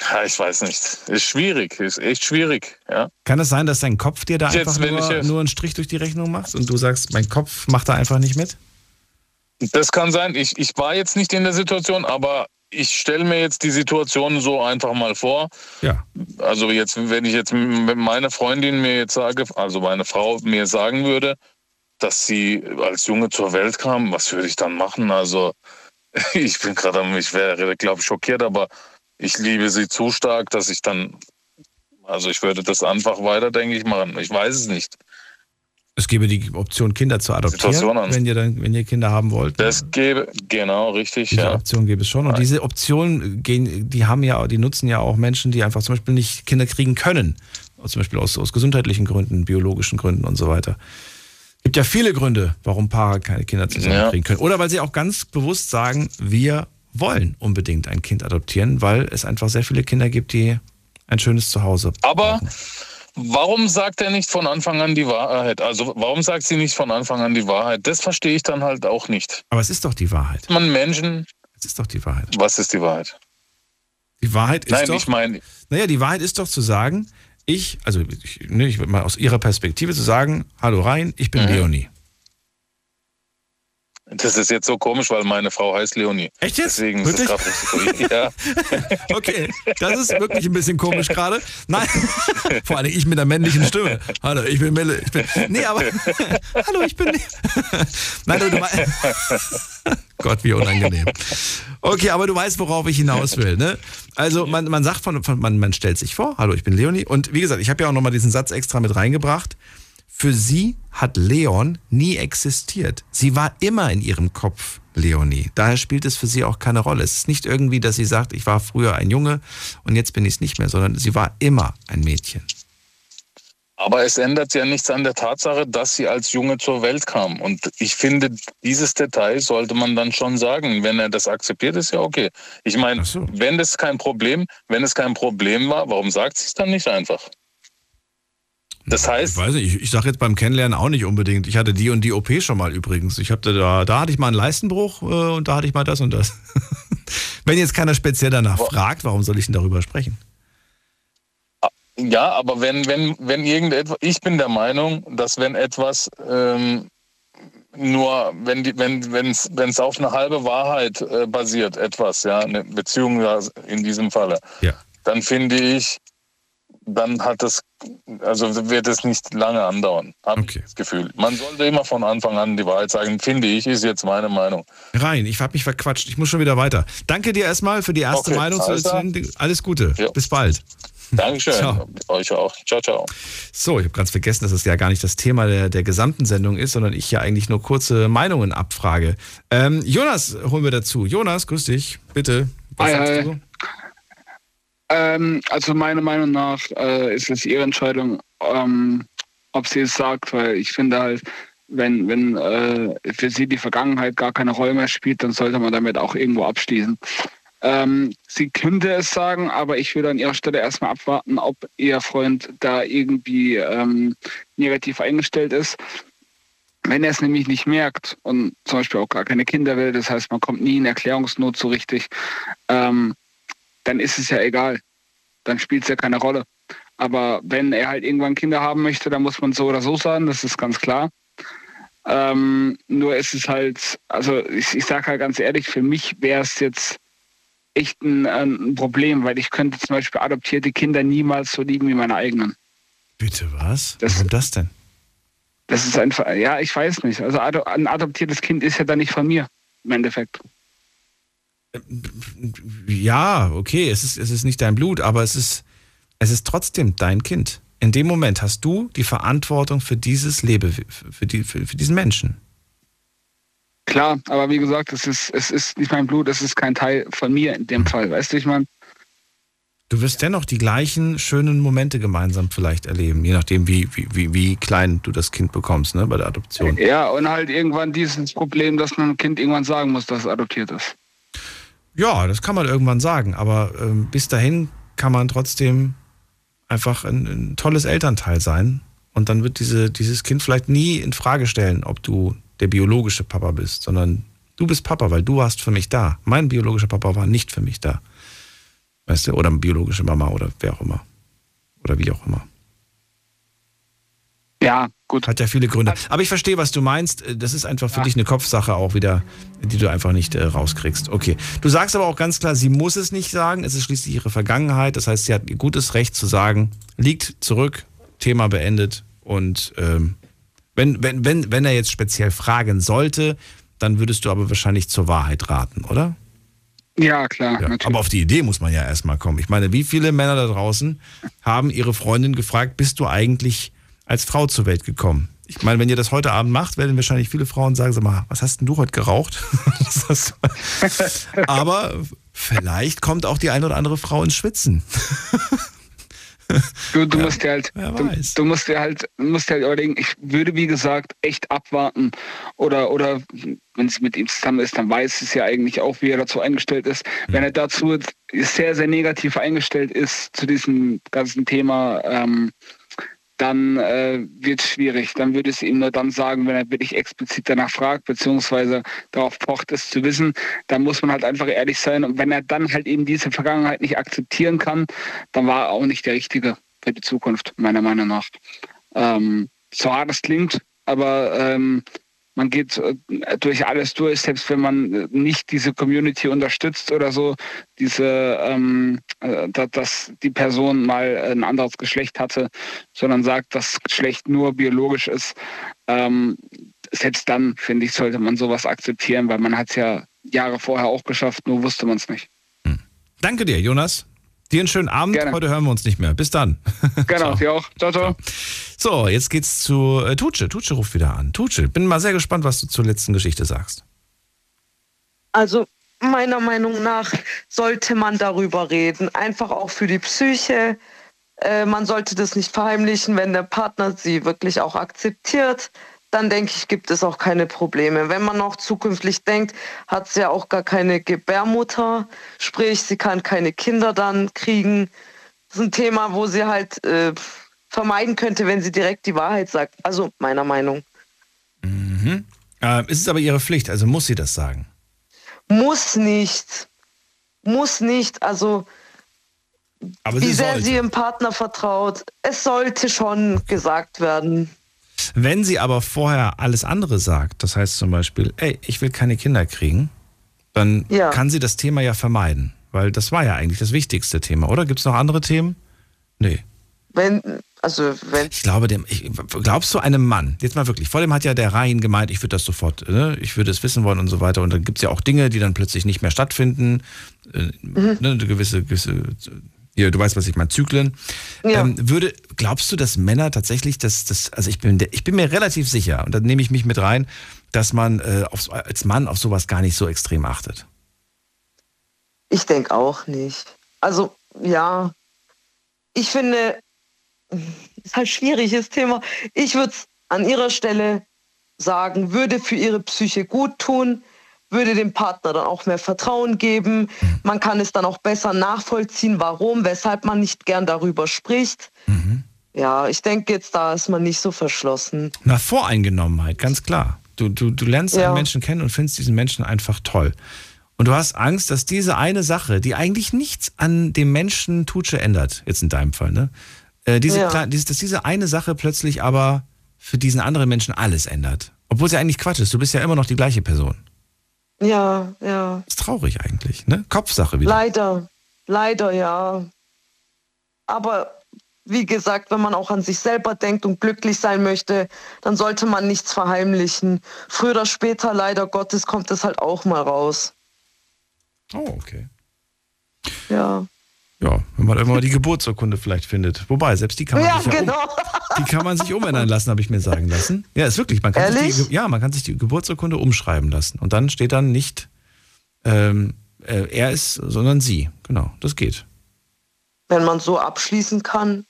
Speaker 22: ja, ich weiß nicht. Ist schwierig, ist echt schwierig, ja.
Speaker 3: Kann es sein, dass dein Kopf dir da
Speaker 22: Jetzt,
Speaker 3: einfach nur, nur einen Strich durch die Rechnung macht und du sagst, mein Kopf macht da einfach nicht mit?
Speaker 22: Das kann sein. Ich, ich war jetzt nicht in der Situation, aber ich stelle mir jetzt die Situation so einfach mal vor.
Speaker 3: Ja.
Speaker 22: Also jetzt, wenn ich jetzt mit meiner Freundin mir jetzt sage, also meine Frau mir sagen würde, dass sie als Junge zur Welt kam, was würde ich dann machen? Also ich bin gerade, am- ich wäre, glaube ich, schockiert, aber ich liebe sie zu stark, dass ich dann, also ich würde das einfach weiter, denke ich, machen. Ich weiß es nicht.
Speaker 3: Es gäbe die Option, Kinder zu adoptieren, wenn ihr, dann, wenn ihr Kinder haben wollt.
Speaker 22: Das gäbe, genau, richtig,
Speaker 3: Diese
Speaker 22: ja.
Speaker 3: Option gäbe es schon. Und diese Option gehen, die haben ja, die nutzen ja auch Menschen, die einfach zum Beispiel nicht Kinder kriegen können. Zum Beispiel aus, aus gesundheitlichen Gründen, biologischen Gründen und so weiter. gibt ja viele Gründe, warum Paare keine Kinder zusammenkriegen können. Oder weil sie auch ganz bewusst sagen, wir wollen unbedingt ein Kind adoptieren, weil es einfach sehr viele Kinder gibt, die ein schönes Zuhause.
Speaker 22: Aber warum sagt er nicht von Anfang an die Wahrheit? Also warum sagt sie nicht von Anfang an die Wahrheit? Das verstehe ich dann halt auch nicht.
Speaker 3: Aber es ist doch die Wahrheit.
Speaker 22: Man Menschen.
Speaker 3: Es ist doch die Wahrheit.
Speaker 22: Was ist die Wahrheit?
Speaker 3: Die Wahrheit ist
Speaker 22: Nein,
Speaker 3: doch.
Speaker 22: ich meine,
Speaker 3: Naja, die Wahrheit ist doch zu sagen, ich, also ich, ne, ich mal aus ihrer Perspektive zu sagen, hallo Rhein, ich bin
Speaker 22: Mhm.
Speaker 3: Leonie.
Speaker 22: Das ist jetzt so komisch, weil meine Frau heißt Leonie.
Speaker 3: Echt jetzt?
Speaker 22: Deswegen ist es
Speaker 3: Wirklich?
Speaker 22: gerade. Ja.
Speaker 3: Okay, das ist wirklich ein bisschen komisch gerade. Nein, vor allem ich mit der männlichen Stimme. Hallo, ich bin Melle. Ich bin, nee, aber hallo, ich bin. Nein, du, du meinst. Gott, wie unangenehm. Okay, aber du weißt, worauf ich hinaus will, ne? Also man, man sagt von, von man, man stellt sich vor, hallo, ich bin Leonie. Und wie gesagt, ich habe ja auch nochmal diesen Satz extra mit reingebracht. Für sie hat Leon nie existiert. Sie war immer in ihrem Kopf Leonie. Daher spielt es für sie auch keine Rolle. Es ist nicht irgendwie, dass sie sagt, ich war früher ein Junge und jetzt bin ich es nicht mehr, sondern sie war immer ein Mädchen.
Speaker 22: Aber es ändert ja nichts an der Tatsache, dass sie als Junge zur Welt kam. Und ich finde, dieses Detail sollte man dann schon sagen. Wenn er das akzeptiert, ist ja okay. Ich meine, wenn das kein Problem, wenn es kein Problem war, warum sagt sie es dann nicht einfach? Das heißt,
Speaker 3: Ich weiß nicht, ich, ich sage jetzt beim Kennenlernen auch nicht unbedingt. Ich hatte die und die OP schon mal übrigens. Ich hatte da, da hatte ich mal einen Leistenbruch äh, und da hatte ich mal das und das. Wenn jetzt keiner speziell danach fragt, warum soll ich denn darüber sprechen?
Speaker 22: Ja, aber wenn, wenn, wenn irgendetwas, ich bin der Meinung, dass wenn etwas ähm, nur, wenn die, wenn, wenn es auf eine halbe Wahrheit äh, basiert, etwas, ja, eine Beziehung in diesem Falle,
Speaker 3: Ja.
Speaker 22: dann finde ich, dann hat das, also wird es nicht lange andauern, habe ich das Gefühl. Man sollte immer von Anfang an die Wahrheit sagen, finde ich, ist jetzt meine Meinung.
Speaker 3: Rein, ich habe mich verquatscht. Ich muss schon wieder weiter. Danke dir erstmal für die erste
Speaker 22: Okay,
Speaker 3: Meinung. zu
Speaker 22: alles.
Speaker 3: Alles Gute. Bis bald.
Speaker 22: Dankeschön.
Speaker 3: Ciao.
Speaker 22: Euch auch. Ciao, ciao.
Speaker 3: So, ich habe ganz vergessen, dass das ja gar nicht das Thema der, der gesamten Sendung ist, sondern ich ja eigentlich nur kurze Meinungen abfrage. Ähm, Jonas holen wir dazu. Jonas, grüß dich. Bitte. Was
Speaker 17: Hi,
Speaker 3: sagst
Speaker 17: hi.
Speaker 3: du?
Speaker 17: Ähm, also meiner Meinung nach äh, ist es ihre Entscheidung, ähm, ob sie es sagt, weil ich finde halt, wenn, wenn äh, für sie die Vergangenheit gar keine Rolle mehr spielt, dann sollte man damit auch irgendwo abschließen. Ähm, sie könnte es sagen, aber ich würde an ihrer Stelle erstmal abwarten, ob ihr Freund da irgendwie ähm, negativ eingestellt ist. Wenn er es nämlich nicht merkt und zum Beispiel auch gar keine Kinder will, das heißt, man kommt nie in Erklärungsnot so richtig, ähm, dann ist es ja egal. Dann spielt es ja keine Rolle. Aber wenn er halt irgendwann Kinder haben möchte, dann muss man so oder so sagen, das ist ganz klar. Ähm, nur ist es halt, also ich, ich sage halt ganz ehrlich, für mich wäre es jetzt echt ein, ein Problem, weil ich könnte zum Beispiel adoptierte Kinder niemals so lieben wie meine eigenen.
Speaker 3: Bitte was? Warum das denn?
Speaker 17: Das ist einfach, ja, ich weiß nicht. Also ein adoptiertes Kind ist ja dann nicht von mir, im Endeffekt.
Speaker 3: Ja, okay, es ist, es ist nicht dein Blut, aber es ist, es ist trotzdem dein Kind. In dem Moment hast du die Verantwortung für dieses Lebe, für, die, für, für diesen Menschen.
Speaker 17: Klar, aber wie gesagt, es ist, es ist nicht mein Blut, es ist kein Teil von mir in dem Fall. Weißt du, ich meine,
Speaker 3: Du wirst dennoch die gleichen schönen Momente gemeinsam vielleicht erleben, je nachdem, wie, wie, wie, wie klein du das Kind bekommst ne, bei der Adoption.
Speaker 17: ja, und halt irgendwann dieses Problem, dass man einem Kind irgendwann sagen muss, dass es adoptiert ist.
Speaker 3: Ja, das kann man irgendwann sagen, aber ähm, bis dahin kann man trotzdem einfach ein, ein tolles Elternteil sein und dann wird diese, dieses Kind vielleicht nie in Frage stellen, ob du der biologische Papa bist, sondern du bist Papa, weil du warst für mich da. Mein biologischer Papa war nicht für mich da. Weißt du, oder biologische Mama oder wer auch immer. Oder wie auch immer.
Speaker 17: Ja, gut.
Speaker 3: Hat ja viele Gründe. Aber ich verstehe, was du meinst. Das ist einfach für dich eine Kopfsache auch wieder, die du einfach nicht äh, rauskriegst. Okay. Du sagst aber auch ganz klar, sie muss es nicht sagen. Es ist schließlich ihre Vergangenheit. Das heißt, sie hat ihr gutes Recht zu sagen, liegt zurück, Thema beendet. Und ähm, wenn, wenn, wenn, wenn er jetzt speziell fragen sollte, dann würdest du aber wahrscheinlich zur Wahrheit raten, oder?
Speaker 17: Ja, klar.
Speaker 3: Ja, aber auf die Idee muss man ja erstmal kommen. Ich meine, wie viele Männer da draußen haben ihre Freundin gefragt, bist du eigentlich als Frau zur Welt gekommen? Ich meine, wenn ihr das heute Abend macht, werden wahrscheinlich viele Frauen sagen, sag mal, was hast denn du heute geraucht? Aber vielleicht kommt auch die eine oder andere Frau ins Schwitzen.
Speaker 17: Du, du musst dir halt, du, du musst dir halt, musst dir halt überlegen, ich würde wie gesagt echt abwarten oder oder wenn es mit ihm zusammen ist, dann weiß es ja eigentlich auch, wie er dazu eingestellt ist. Wenn er dazu sehr sehr negativ eingestellt ist zu diesem ganzen Thema, ähm, dann äh, wird es schwierig. Dann würde es ihm nur dann sagen, wenn er wirklich explizit danach fragt, beziehungsweise darauf pocht, es zu wissen. Dann muss man halt einfach ehrlich sein. Und wenn er dann halt eben diese Vergangenheit nicht akzeptieren kann, dann war er auch nicht der Richtige für die Zukunft, meiner Meinung nach. Ähm, so hart es klingt, aber ähm, man geht äh, durch alles durch, selbst wenn man äh, nicht diese Community unterstützt oder so, diese, ähm, äh, da- dass die Person mal ein anderes Geschlecht hatte, sondern sagt, dass Geschlecht nur biologisch ist. Ähm, selbst dann, finde ich, sollte man sowas akzeptieren, weil man hat es ja Jahre vorher auch geschafft, nur wusste man es nicht.
Speaker 3: Danke dir, Jonas. Dir einen schönen Abend. Heute hören wir uns nicht mehr. Bis dann.
Speaker 17: Genau, dir auch. Ciao, ciao.
Speaker 3: So, jetzt geht's zu äh, Tutsche. Tutsche ruft wieder an. Tutsche, bin mal sehr gespannt, was du zur letzten Geschichte sagst.
Speaker 23: Also meiner Meinung nach sollte man darüber reden, einfach auch für die Psyche. Äh, man sollte das nicht verheimlichen, wenn der Partner sie wirklich auch akzeptiert. Dann denke ich, gibt es auch keine Probleme. Wenn man auch zukünftig denkt, hat sie ja auch gar keine Gebärmutter, sprich, sie kann keine Kinder dann kriegen. Das ist ein Thema, wo sie halt äh, vermeiden könnte, wenn sie direkt die Wahrheit sagt. Also meiner Meinung.
Speaker 3: Mhm. Äh, ist es aber ihre Pflicht, also muss sie das sagen.
Speaker 23: Muss nicht. Muss nicht. Also, wie sehr
Speaker 3: sollte.
Speaker 23: sie ihrem Partner vertraut. Es sollte schon gesagt werden.
Speaker 3: Wenn sie aber vorher alles andere sagt, das heißt zum Beispiel, ey, ich will keine Kinder kriegen, dann
Speaker 23: Ja.
Speaker 3: kann sie das Thema ja vermeiden. Weil das war ja eigentlich das wichtigste Thema, oder? Gibt es noch andere Themen? Nee.
Speaker 23: wenn, also wenn.
Speaker 3: Ich glaube, dem, ich, glaubst du einem Mann, jetzt mal wirklich, vor dem hat ja der Rhein gemeint, ich würde das sofort, ne, ich würde es wissen wollen und so weiter. Und dann gibt es ja auch Dinge, die dann plötzlich nicht mehr stattfinden. Äh,
Speaker 23: Mhm.
Speaker 3: ne, eine gewisse, gewisse, ja, du weißt, was ich meine, Zyklen.
Speaker 23: Ja.
Speaker 3: Ähm, würde, glaubst du, dass Männer tatsächlich das, das also ich bin, ich bin mir relativ sicher, und da nehme ich mich mit rein, dass man äh, auf, als Mann auf sowas gar nicht so extrem achtet.
Speaker 23: Ich denke auch nicht. Also, ja, ich finde, ist halt schwieriges Thema. Ich würde es an ihrer Stelle sagen, würde für ihre Psyche gut tun, würde dem Partner dann auch mehr Vertrauen geben. Man kann es dann auch besser nachvollziehen, warum, weshalb man nicht gern darüber spricht. Ja, ich denke jetzt, da ist man nicht so verschlossen.
Speaker 3: Na, Voreingenommenheit, ganz klar. Du, du, du lernst
Speaker 23: Ja.
Speaker 3: einen Menschen kennen und findest diesen Menschen einfach toll. Und du hast Angst, dass diese eine Sache, die eigentlich nichts an dem Menschen Tutsche ändert, jetzt in deinem Fall, ne? Äh, diese,
Speaker 23: Ja.
Speaker 3: dass diese eine Sache plötzlich aber für diesen anderen Menschen alles ändert. Obwohl es ja eigentlich Quatsch ist. Du bist ja immer noch die gleiche Person.
Speaker 23: Ja, ja.
Speaker 3: Ist traurig eigentlich, ne? Kopfsache wieder.
Speaker 23: Leider, leider ja. Aber wie gesagt, wenn man auch an sich selber denkt und glücklich sein möchte, dann sollte man nichts verheimlichen. Früher oder später, leider Gottes, kommt es halt auch mal raus.
Speaker 3: Oh, okay.
Speaker 23: Ja.
Speaker 3: Ja, wenn man irgendwann mal die Geburtsurkunde vielleicht findet. Wobei, selbst die kann man
Speaker 23: Ja,
Speaker 3: um,
Speaker 23: genau.
Speaker 3: Die kann man sich umändern lassen, habe ich mir sagen lassen. Ja, ist wirklich. Man kann sich
Speaker 23: Ehrlich?
Speaker 3: die, ja, man kann sich die Geburtsurkunde umschreiben lassen. Und dann steht dann nicht ähm, äh, er ist, sondern sie. Genau, das geht.
Speaker 23: Wenn man so abschließen kann,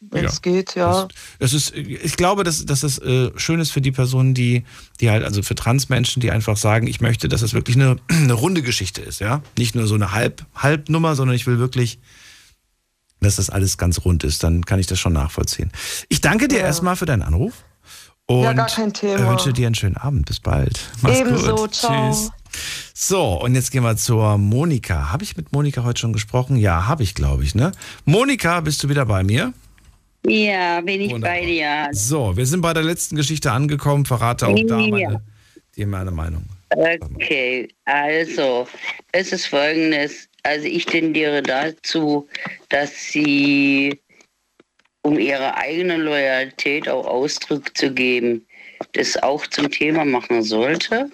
Speaker 23: wenn es geht, ja.
Speaker 3: Es ist, ich glaube, dass, dass das äh, schön ist für die Personen, die, die halt, also für Transmenschen, die einfach sagen, ich möchte, dass das wirklich eine, eine runde Geschichte ist, ja. Nicht nur so eine Halb, Halbnummer, sondern ich will wirklich, dass das alles ganz rund ist. Dann kann ich das schon nachvollziehen. Ich danke dir erstmal für deinen Anruf. Und
Speaker 23: Ja, gar kein Thema.
Speaker 3: wünsche dir einen schönen Abend. Bis bald. Mach's
Speaker 23: Ebenso,
Speaker 3: gut.
Speaker 23: ciao.
Speaker 3: Tschüss. So, und jetzt gehen wir zur Monika. Habe ich mit Monika heute schon gesprochen? Ja, habe ich, glaube ich, ne? Monika, bist du wieder bei mir?
Speaker 6: Ja, bin ich
Speaker 3: Wunderbar.
Speaker 6: bei dir.
Speaker 3: So, wir sind bei der letzten Geschichte angekommen. Verrate auch da
Speaker 6: Ja.
Speaker 3: meine, dir meine Meinung.
Speaker 6: Okay, also, es ist folgendes. Also ich tendiere dazu, dass sie, um ihre eigene Loyalität auch Ausdruck zu geben, das auch zum Thema machen sollte.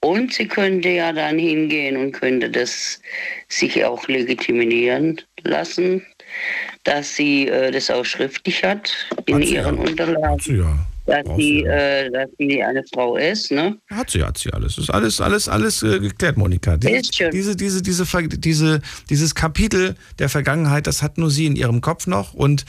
Speaker 6: Und sie könnte ja dann hingehen und könnte das sich auch legitimieren lassen, dass sie äh, das auch schriftlich hat in
Speaker 3: Hat
Speaker 6: ihren
Speaker 3: ja.
Speaker 6: Unterlagen,
Speaker 3: sie ja.
Speaker 6: Dass, sie, äh, dass sie eine Frau ist. Ne?
Speaker 3: Hat sie, hat sie alles. Ist alles, alles, alles äh, geklärt, Monika. Diese, diese, diese, diese, Ver- diese, dieses Kapitel der Vergangenheit, das hat nur sie in ihrem Kopf noch und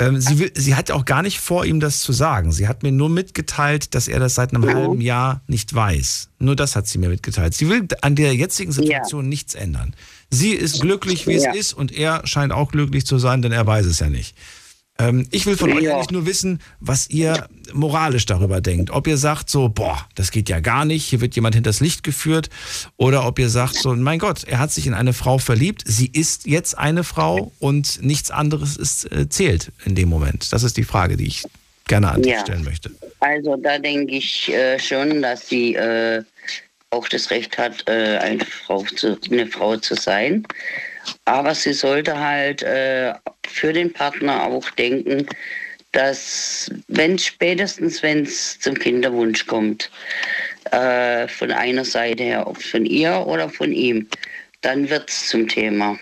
Speaker 3: ähm, sie, will, sie hat auch gar nicht vor, ihm das zu sagen. Sie hat mir nur mitgeteilt, dass er das seit einem halben Jahr nicht weiß. Nur das hat sie mir mitgeteilt. Sie will an der jetzigen Situation nichts ändern. Sie ist glücklich, wie
Speaker 6: Ja.
Speaker 3: es ist, und er scheint auch glücklich zu sein, denn er weiß es ja nicht. Ähm, ich will von euch
Speaker 6: Ja.
Speaker 3: eigentlich nur wissen, was ihr moralisch darüber denkt. Ob ihr sagt so, boah, das geht ja gar nicht, hier wird jemand hinters Licht geführt. Oder ob ihr sagt so, mein Gott, er hat sich in eine Frau verliebt, sie ist jetzt eine Frau und nichts anderes ist, äh, zählt in dem Moment. Das ist die Frage, die ich gerne an dich
Speaker 6: Ja.
Speaker 3: stellen möchte.
Speaker 6: Also da denke ich äh, schon, dass sie äh, auch das Recht hat, äh, eine, Frau zu, eine Frau zu sein. Aber sie sollte halt äh, für den Partner auch denken, dass wenn spätestens wenn es zum Kinderwunsch kommt, äh, von einer Seite her, ob von ihr oder von ihm, dann wird es zum Thema.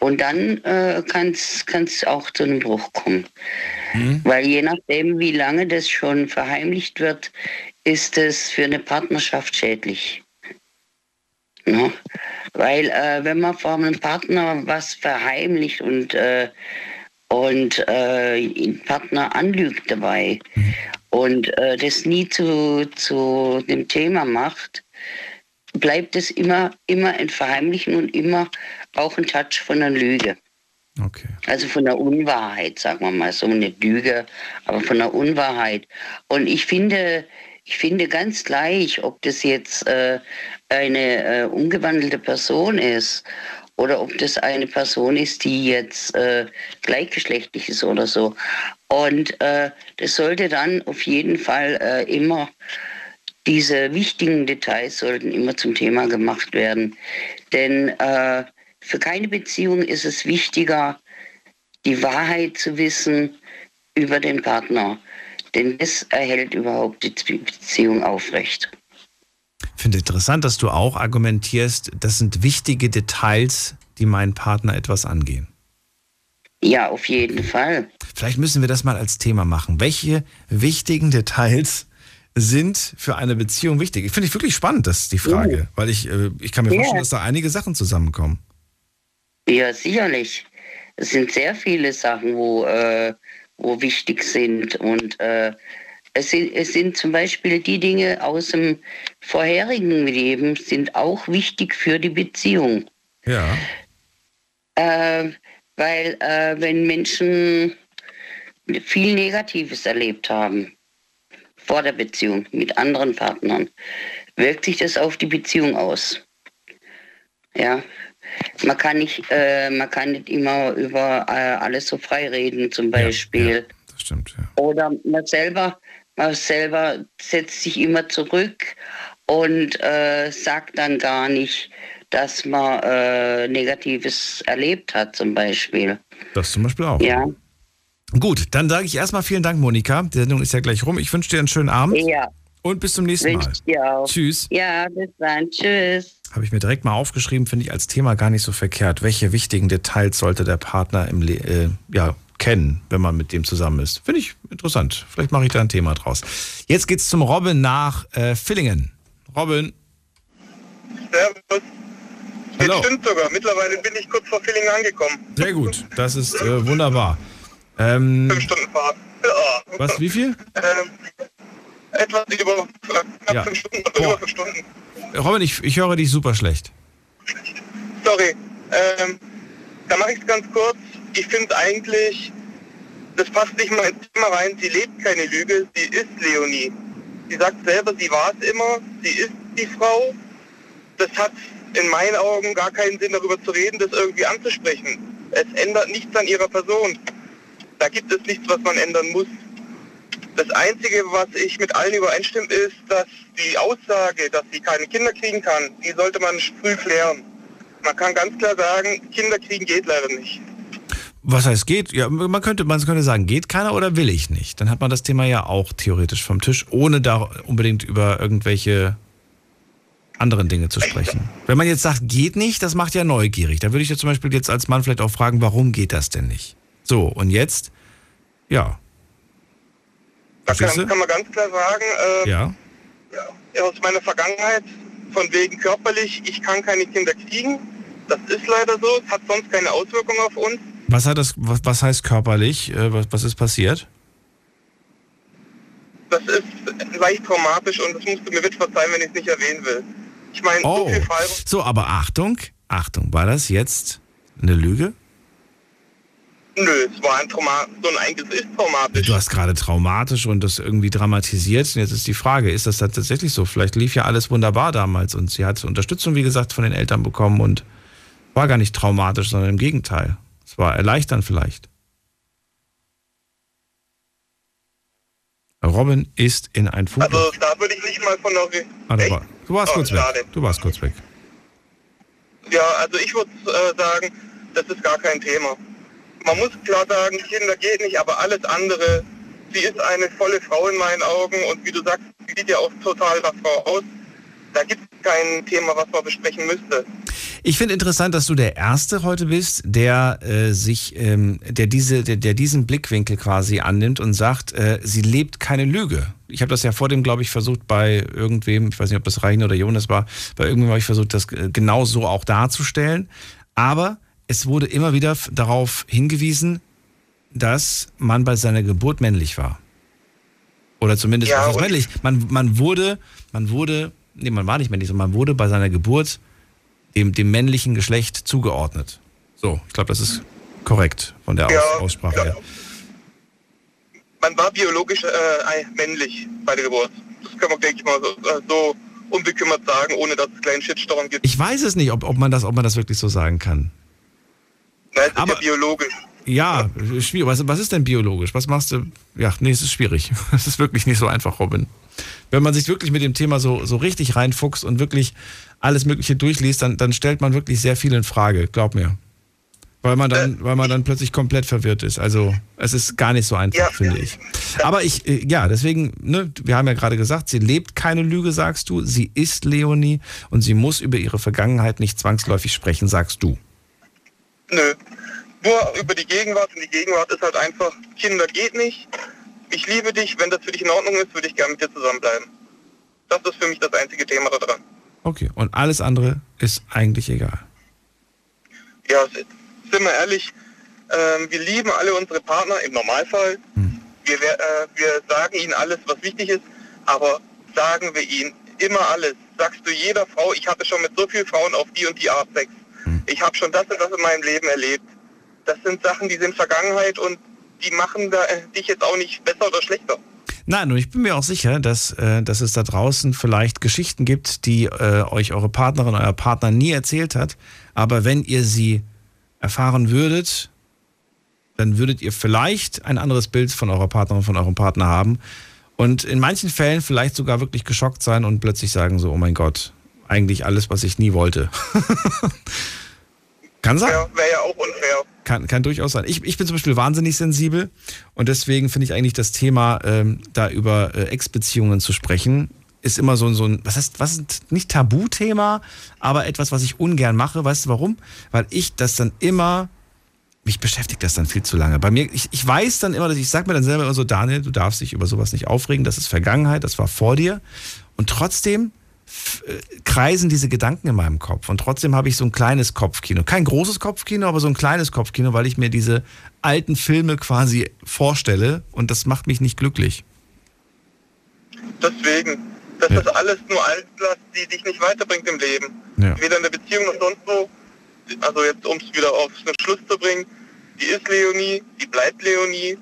Speaker 6: Und dann äh, kann es auch zu einem Bruch kommen. Weil je nachdem, wie lange das schon verheimlicht wird, ist es für eine Partnerschaft schädlich. Ne? Weil äh, wenn man vor einem Partner was verheimlicht und, äh, und äh, den Partner anlügt dabei und äh, das nie zu, zu dem Thema macht, bleibt es immer, immer ein Verheimlichen und immer auch ein Touch von einer Lüge.
Speaker 3: Okay.
Speaker 6: Also von der Unwahrheit, sagen wir mal so, eine Lüge, aber von der Unwahrheit. Und ich finde, ich finde ganz gleich, ob das jetzt äh, eine äh, umgewandelte Person ist oder ob das eine Person ist, die jetzt äh, gleichgeschlechtlich ist oder so. Und äh, das sollte dann auf jeden Fall äh, immer, diese wichtigen Details sollten immer zum Thema gemacht werden. Denn äh, für keine Beziehung ist es wichtiger, die Wahrheit zu wissen über den Partner. Denn das erhält überhaupt die Beziehung aufrecht.
Speaker 3: Ich finde interessant, dass du auch argumentierst, das sind wichtige Details, die meinen Partner etwas angehen.
Speaker 6: Ja, auf jeden Fall.
Speaker 3: Vielleicht müssen wir das mal als Thema machen. Welche wichtigen Details sind für eine Beziehung wichtig? Ich finde ich wirklich spannend, das ist die Frage,
Speaker 6: Ja.
Speaker 3: weil ich, äh, ich kann mir
Speaker 6: Ja.
Speaker 3: vorstellen, dass da einige Sachen zusammenkommen.
Speaker 6: Ja, sicherlich. Es sind sehr viele Sachen, wo, äh, wo wichtig sind. Und äh, es, sind, es sind zum Beispiel die Dinge aus dem vorherigen Leben, sind auch wichtig für die Beziehung.
Speaker 3: Ja.
Speaker 6: Äh, weil äh, wenn Menschen viel Negatives erlebt haben vor der Beziehung mit anderen Partnern, wirkt sich das auf die Beziehung aus. Ja, man kann nicht, äh, man kann nicht immer über äh, alles so frei reden, zum Beispiel.
Speaker 3: Das stimmt, ja.
Speaker 6: Oder man selber, man selber setzt sich immer zurück und äh, sagt dann gar nicht, dass man äh, Negatives erlebt hat, zum Beispiel.
Speaker 3: Das zum Beispiel auch.
Speaker 6: Ja.
Speaker 3: Gut, dann sage ich erstmal vielen Dank, Monika. Die Sendung ist ja gleich rum. Ich wünsche dir einen schönen Abend.
Speaker 6: Ja.
Speaker 3: Und bis zum nächsten Mal. Tschüss.
Speaker 6: Ja, bis dann. Tschüss.
Speaker 3: Habe ich mir direkt mal aufgeschrieben, finde ich als Thema gar nicht so verkehrt. Welche wichtigen Details sollte der Partner im Le äh, ja, kennen, wenn man mit dem zusammen ist? Finde ich interessant. Vielleicht mache ich da ein Thema draus. Jetzt geht's zum Robin nach äh, Villingen. Robin.
Speaker 5: Servus.
Speaker 3: Hallo.
Speaker 5: Das stimmt sogar. Mittlerweile bin ich kurz vor Villingen angekommen.
Speaker 3: Sehr gut. Das ist äh, wunderbar. Ähm,
Speaker 5: Fünf Stunden Fahrt. Ja.
Speaker 3: was, wie viel?
Speaker 5: Ähm, etwas über äh, knapp
Speaker 3: Ja.
Speaker 5: fünf Stunden, über fünf Stunden.
Speaker 3: Robin, ich, ich höre dich super schlecht.
Speaker 5: Sorry. Ähm, da mache ich es ganz kurz. Ich finde eigentlich, das passt nicht mal ins Thema rein. Sie lebt keine Lüge. Sie ist Leonie. Sie sagt selber, sie war es immer. Sie ist die Frau. Das hat in meinen Augen gar keinen Sinn, darüber zu reden, das irgendwie anzusprechen. Es ändert nichts an ihrer Person. Da gibt es nichts, was man ändern muss. Das Einzige, was ich mit allen übereinstimme, ist, dass die Aussage, dass sie keine Kinder kriegen kann, die sollte man früh klären. Man kann ganz klar sagen, Kinder kriegen geht leider nicht.
Speaker 3: Was heißt geht? Ja, man könnte, man könnte sagen, geht keiner oder will ich nicht? Dann hat man das Thema ja auch theoretisch vom Tisch, ohne da unbedingt über irgendwelche anderen Dinge zu sprechen. Wenn man jetzt sagt, geht nicht, das macht ja neugierig. Da würde ich ja zum Beispiel jetzt als Mann vielleicht auch fragen, warum geht das denn nicht? So, und jetzt, ja.
Speaker 5: Da
Speaker 3: Verstehst
Speaker 5: kann, kann man ganz klar sagen, äh,
Speaker 3: Ja.
Speaker 5: aus meiner Vergangenheit, von wegen körperlich, ich kann keine Kinder kriegen. Das ist leider so, es hat sonst keine Auswirkung auf uns.
Speaker 3: Was hat das, was, was heißt körperlich? Äh, Was, was ist passiert?
Speaker 5: Das ist leicht traumatisch und das musst du mir bitte verzeihen, wenn ich es nicht erwähnen will. Ich meine, so
Speaker 3: Oh,
Speaker 5: viel Freiraum.
Speaker 3: so, aber Achtung, Achtung, war das jetzt eine Lüge?
Speaker 5: Nö, es war ein Trauma, so ein Eingriff ist traumatisch.
Speaker 3: Du hast gerade traumatisch und das irgendwie dramatisiert. Und jetzt ist die Frage, ist das tatsächlich so? Vielleicht lief ja alles wunderbar damals und sie hat Unterstützung, wie gesagt, von den Eltern bekommen und war gar nicht traumatisch, sondern im Gegenteil. Es war erleichternd vielleicht. Robin ist in ein Funk.
Speaker 5: Also da würde ich nicht mal von der...
Speaker 3: Ah, du warst
Speaker 5: Oh,
Speaker 3: kurz weg.
Speaker 5: schade.
Speaker 3: Du warst kurz weg.
Speaker 5: Ja, also ich würde äh, sagen, das ist gar kein Thema. Man muss klar sagen, Kinder geht nicht, aber alles andere, sie ist eine volle Frau in meinen Augen und wie du sagst, sie sieht ja auch total nach Frau aus. Da gibt es kein Thema, was man besprechen müsste.
Speaker 3: Ich finde interessant, dass du der Erste heute bist, der äh, sich, ähm, der diese, der, der diesen Blickwinkel quasi annimmt und sagt, äh, sie lebt keine Lüge. Ich habe das ja vor dem, glaube ich, versucht bei irgendwem, ich weiß nicht, ob das Rein oder Jonas war, bei irgendwem habe ich versucht, das äh, genau so auch darzustellen. Aber es wurde immer wieder darauf hingewiesen, dass man bei seiner Geburt männlich war. Oder zumindest
Speaker 5: Ja,
Speaker 3: männlich. Man, man wurde, man wurde, nee, man war nicht männlich, sondern man wurde bei seiner Geburt dem, dem männlichen Geschlecht zugeordnet. So, ich glaube, das ist korrekt von der
Speaker 5: Ja,
Speaker 3: Aussprache her.
Speaker 5: Man war biologisch äh, männlich bei der Geburt. Das kann man, denke ich mal, so, äh, so unbekümmert sagen, ohne dass es einen kleinen Shitstorm gibt.
Speaker 3: Ich weiß es nicht, ob, ob, man das, ob man das wirklich so sagen kann.
Speaker 5: Nein, es ist ja biologisch.
Speaker 3: Ja, schwierig. Was, was ist denn biologisch? Was machst du? Ja, nee, es ist schwierig. Es ist wirklich nicht so einfach, Robin. Wenn man sich wirklich mit dem Thema so, so richtig reinfuchst und wirklich alles Mögliche durchliest, dann, dann stellt man wirklich sehr viel in Frage. Glaub mir. Weil man dann, weil man dann plötzlich komplett verwirrt ist. Also es ist gar nicht so einfach, finde ich. Aber ich, äh, ja, deswegen, ne, wir haben ja gerade gesagt, sie lebt keine Lüge, sagst du. Sie ist Leonie und sie muss über ihre Vergangenheit nicht zwangsläufig sprechen, sagst du.
Speaker 5: Nö. Nur über die Gegenwart und die Gegenwart ist halt einfach, Kinder geht nicht. Ich liebe dich, wenn das für dich in Ordnung ist, würde ich gerne mit dir zusammenbleiben. Das ist für mich das einzige Thema da dran.
Speaker 3: Okay, und alles andere ist eigentlich egal.
Speaker 5: Ja, sind wir ehrlich, ähm, wir lieben alle unsere Partner im Normalfall. Wir, wer- äh, wir sagen ihnen alles, was wichtig ist, aber sagen wir ihnen immer alles. Sagst du jeder Frau, ich hatte schon mit so vielen Frauen auf die und die Art Sex. Ich habe schon das und das in meinem Leben erlebt. Das sind Sachen, die sind Vergangenheit und die machen da, äh, dich jetzt auch nicht besser oder schlechter.
Speaker 3: Nein, und ich bin mir auch sicher, dass, äh, dass es da draußen vielleicht Geschichten gibt, die äh, euch eure Partnerin, euer Partner nie erzählt hat. Aber wenn ihr sie erfahren würdet, dann würdet ihr vielleicht ein anderes Bild von eurer Partnerin, von eurem Partner haben. Und in manchen Fällen vielleicht sogar wirklich geschockt sein und plötzlich sagen so, oh mein Gott, eigentlich alles, was ich nie wollte. Kann sein.
Speaker 5: Ja, wäre ja auch unfair.
Speaker 3: Kann, kann durchaus sein. Ich, ich bin zum Beispiel wahnsinnig sensibel und deswegen finde ich eigentlich das Thema, ähm, da über äh, Ex-Beziehungen zu sprechen, ist immer so, ein- so ein, was heißt, was ist nicht Tabuthema, aber etwas, was ich ungern mache. Weißt du warum? Weil ich das dann immer, mich beschäftigt das dann viel zu lange. Bei mir, ich, ich weiß dann immer, dass ich sage mir dann selber immer so, Daniel, du darfst dich über sowas nicht aufregen, das ist Vergangenheit, das war vor dir. Und trotzdem kreisen diese Gedanken in meinem Kopf. Und trotzdem habe ich so ein kleines Kopfkino. Kein großes Kopfkino, aber so ein kleines Kopfkino, weil ich mir diese alten Filme quasi vorstelle und das macht mich nicht glücklich.
Speaker 5: Deswegen, das ist alles nur Altlast, die dich nicht weiterbringt im Leben.
Speaker 3: Ja.
Speaker 5: Weder in der Beziehung noch sonst wo. Also jetzt, um es wieder auf einen Schluss zu bringen, die ist Leonie, die bleibt Leonie.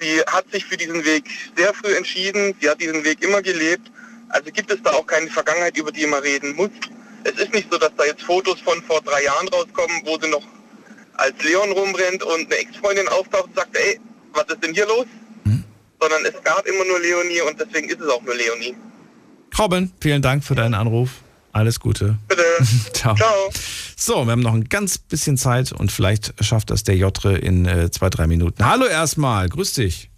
Speaker 5: Sie hat sich für diesen Weg sehr früh entschieden, sie hat diesen Weg immer gelebt. Also gibt es da auch keine Vergangenheit, über die man reden muss. Es ist nicht so, dass da jetzt Fotos von vor drei Jahren rauskommen, wo sie noch als Leon rumrennt und eine Ex-Freundin auftaucht und sagt, ey, was ist denn hier los? Sondern es gab immer nur Leonie und deswegen ist es auch nur Leonie.
Speaker 3: Robin, vielen Dank für deinen Anruf. Alles Gute.
Speaker 5: Bitte.
Speaker 3: Ciao. So, wir haben noch ein ganz bisschen Zeit und vielleicht schafft das der Jotre in äh, zwei, drei Minuten. Hallo erstmal, grüß dich.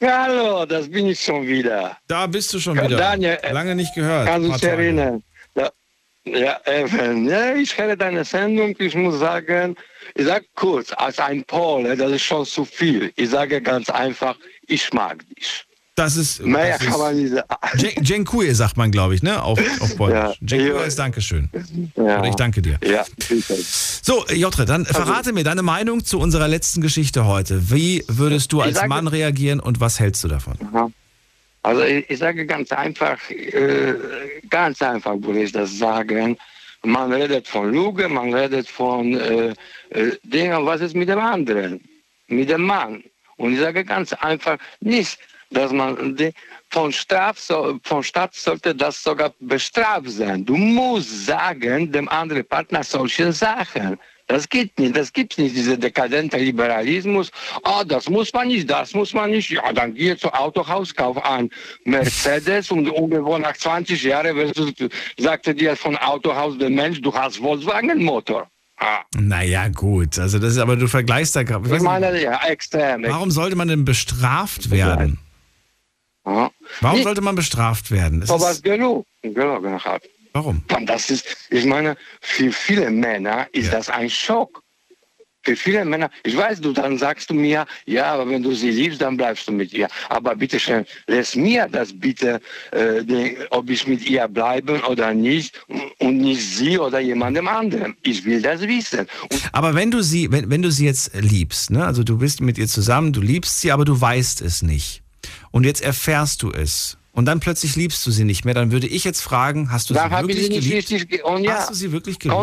Speaker 27: Hallo, das bin ich schon wieder.
Speaker 3: Da bist du schon wieder.
Speaker 27: Daniel, äh,
Speaker 3: Lange nicht gehört.
Speaker 27: Kannst du dich erinnern? Ja, ja, eben. ja, ich höre deine Sendung. Ich muss sagen, ich sage kurz, als ein Pole, das ist schon zu viel. Ich sage ganz einfach, ich mag dich.
Speaker 3: Das ist.
Speaker 27: Mehr
Speaker 3: das
Speaker 27: kann man nicht sagen.
Speaker 3: Dziękuję sagt man, glaube ich, ne? Auf, auf Polnisch.
Speaker 27: Ja.
Speaker 3: Dziękuję ist Dankeschön.
Speaker 27: Ja.
Speaker 3: Oder ich danke dir.
Speaker 27: Ja.
Speaker 3: So, Jotre, dann verrate mir deine Meinung zu unserer letzten Geschichte heute. Wie würdest du als
Speaker 27: sage-
Speaker 3: Mann reagieren und was hältst du davon?
Speaker 27: Also ich, ich sage ganz einfach, äh, ganz einfach würde ich das sagen. Man redet von Lüge, man redet von äh, äh, Dingen, was ist mit dem anderen, mit dem Mann. Und ich sage ganz einfach nicht, dass man die, von Straf von Staat sollte das sogar bestraft sein. Du musst sagen dem anderen Partner solche Sachen. Das geht nicht, das gibt nicht, dieser dekadente Liberalismus. Ah, das muss man nicht, das muss man nicht. Ja, dann geh zum Autohaus, kauf ein Mercedes und irgendwo nach 20 Jahren sagte dir von Autohaus der Mensch, du hast Volkswagen-Motor. Ah.
Speaker 3: Naja, gut. Also, das ist aber, du vergleichst da gerade.
Speaker 27: Ich meine, ja, extrem.
Speaker 3: Warum sollte man denn bestraft werden?
Speaker 27: Ja.
Speaker 3: Warum sollte man bestraft werden? Es
Speaker 27: So was
Speaker 3: ist,
Speaker 27: genug. Gelogen hat.
Speaker 3: warum?
Speaker 27: Das ist, ich meine, für viele Männer ist das ein Schock. Für viele Männer, ich weiß, du dann sagst du mir, ja, aber wenn du sie liebst, dann bleibst du mit ihr. Aber bitte schön, lass mir das bitte, äh, den, ob ich mit ihr bleibe oder nicht und nicht sie oder jemandem anderen. Ich will das wissen. Und
Speaker 3: Aber wenn du sie, wenn, wenn du sie jetzt liebst, ne, also du bist mit ihr zusammen, du liebst sie, aber du weißt es nicht. Und jetzt erfährst du es. Und dann plötzlich liebst du sie nicht mehr. Dann würde ich jetzt fragen, hast du
Speaker 27: dann
Speaker 3: sie
Speaker 27: ich
Speaker 3: wirklich
Speaker 27: sie nicht
Speaker 3: geliebt?
Speaker 27: richtig und ja,
Speaker 3: Hast du sie wirklich geliebt?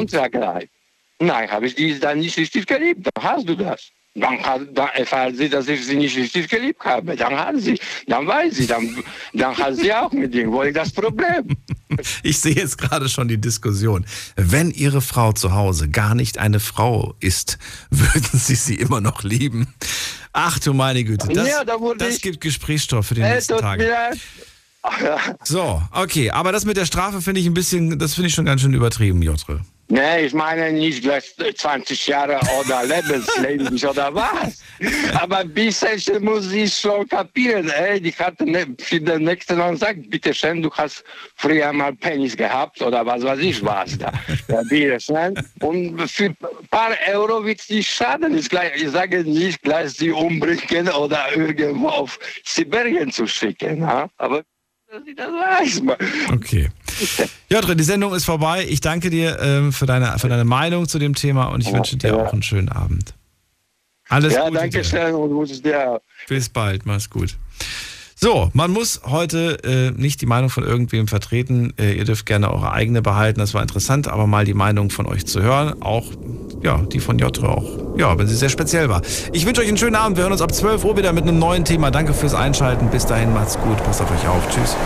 Speaker 27: Nein, habe ich die dann nicht richtig geliebt. Dann hast du das. Dann, dann erfährt sie, dass ich sie nicht richtig geliebt habe. Dann hat sie, dann weiß sie, dann, dann hat sie auch mit dem. Wo ist das Problem?
Speaker 3: Ich sehe jetzt gerade schon die Diskussion. Wenn Ihre Frau zu Hause gar nicht eine Frau ist, würden Sie sie immer noch lieben? Ach du meine Güte, das,
Speaker 27: Ja, da
Speaker 3: das gibt Gesprächsstoff für die
Speaker 27: Äh,
Speaker 3: nächsten Tage.
Speaker 27: Ja.
Speaker 3: So, okay, aber das mit der Strafe finde ich ein bisschen, das finde ich schon ganz schön übertrieben, Jotre.
Speaker 27: Nee, ich meine nicht gleich 20 Jahre oder lebenslänglich oder was. Aber ein bisschen muss ich schon kapieren. Ey, die hat ne, für den nächsten Mal gesagt, bitte schön, du hast früher mal Penis gehabt oder was weiß ich was da. Ja, bitte schön. Und für ein paar Euro wird es nicht schaden. Ich, gleich, ich sage nicht gleich sie umbringen oder irgendwo auf Sibirien zu schicken. Ja? Aber das weiß.
Speaker 3: Okay. Jotre, die Sendung ist vorbei. Ich danke dir ähm, für, deine, für deine Meinung zu dem Thema und ich
Speaker 27: Ja,
Speaker 3: wünsche dir
Speaker 27: ja.
Speaker 3: auch einen schönen Abend. Alles
Speaker 27: ja,
Speaker 3: Gute
Speaker 27: danke
Speaker 3: dir.
Speaker 27: schön und wünsche dir.
Speaker 3: Bis bald, mach's gut. So, man muss heute äh, nicht die Meinung von irgendwem vertreten. Äh, ihr dürft gerne eure eigene behalten. Das war interessant, aber mal die Meinung von euch zu hören. Auch, ja, die von Jotre auch. Ja, wenn sie sehr speziell war. Ich wünsche euch einen schönen Abend. Wir hören uns ab 12 Uhr wieder mit einem neuen Thema. Danke fürs Einschalten. Bis dahin, macht's gut. Passt auf euch auf. Tschüss.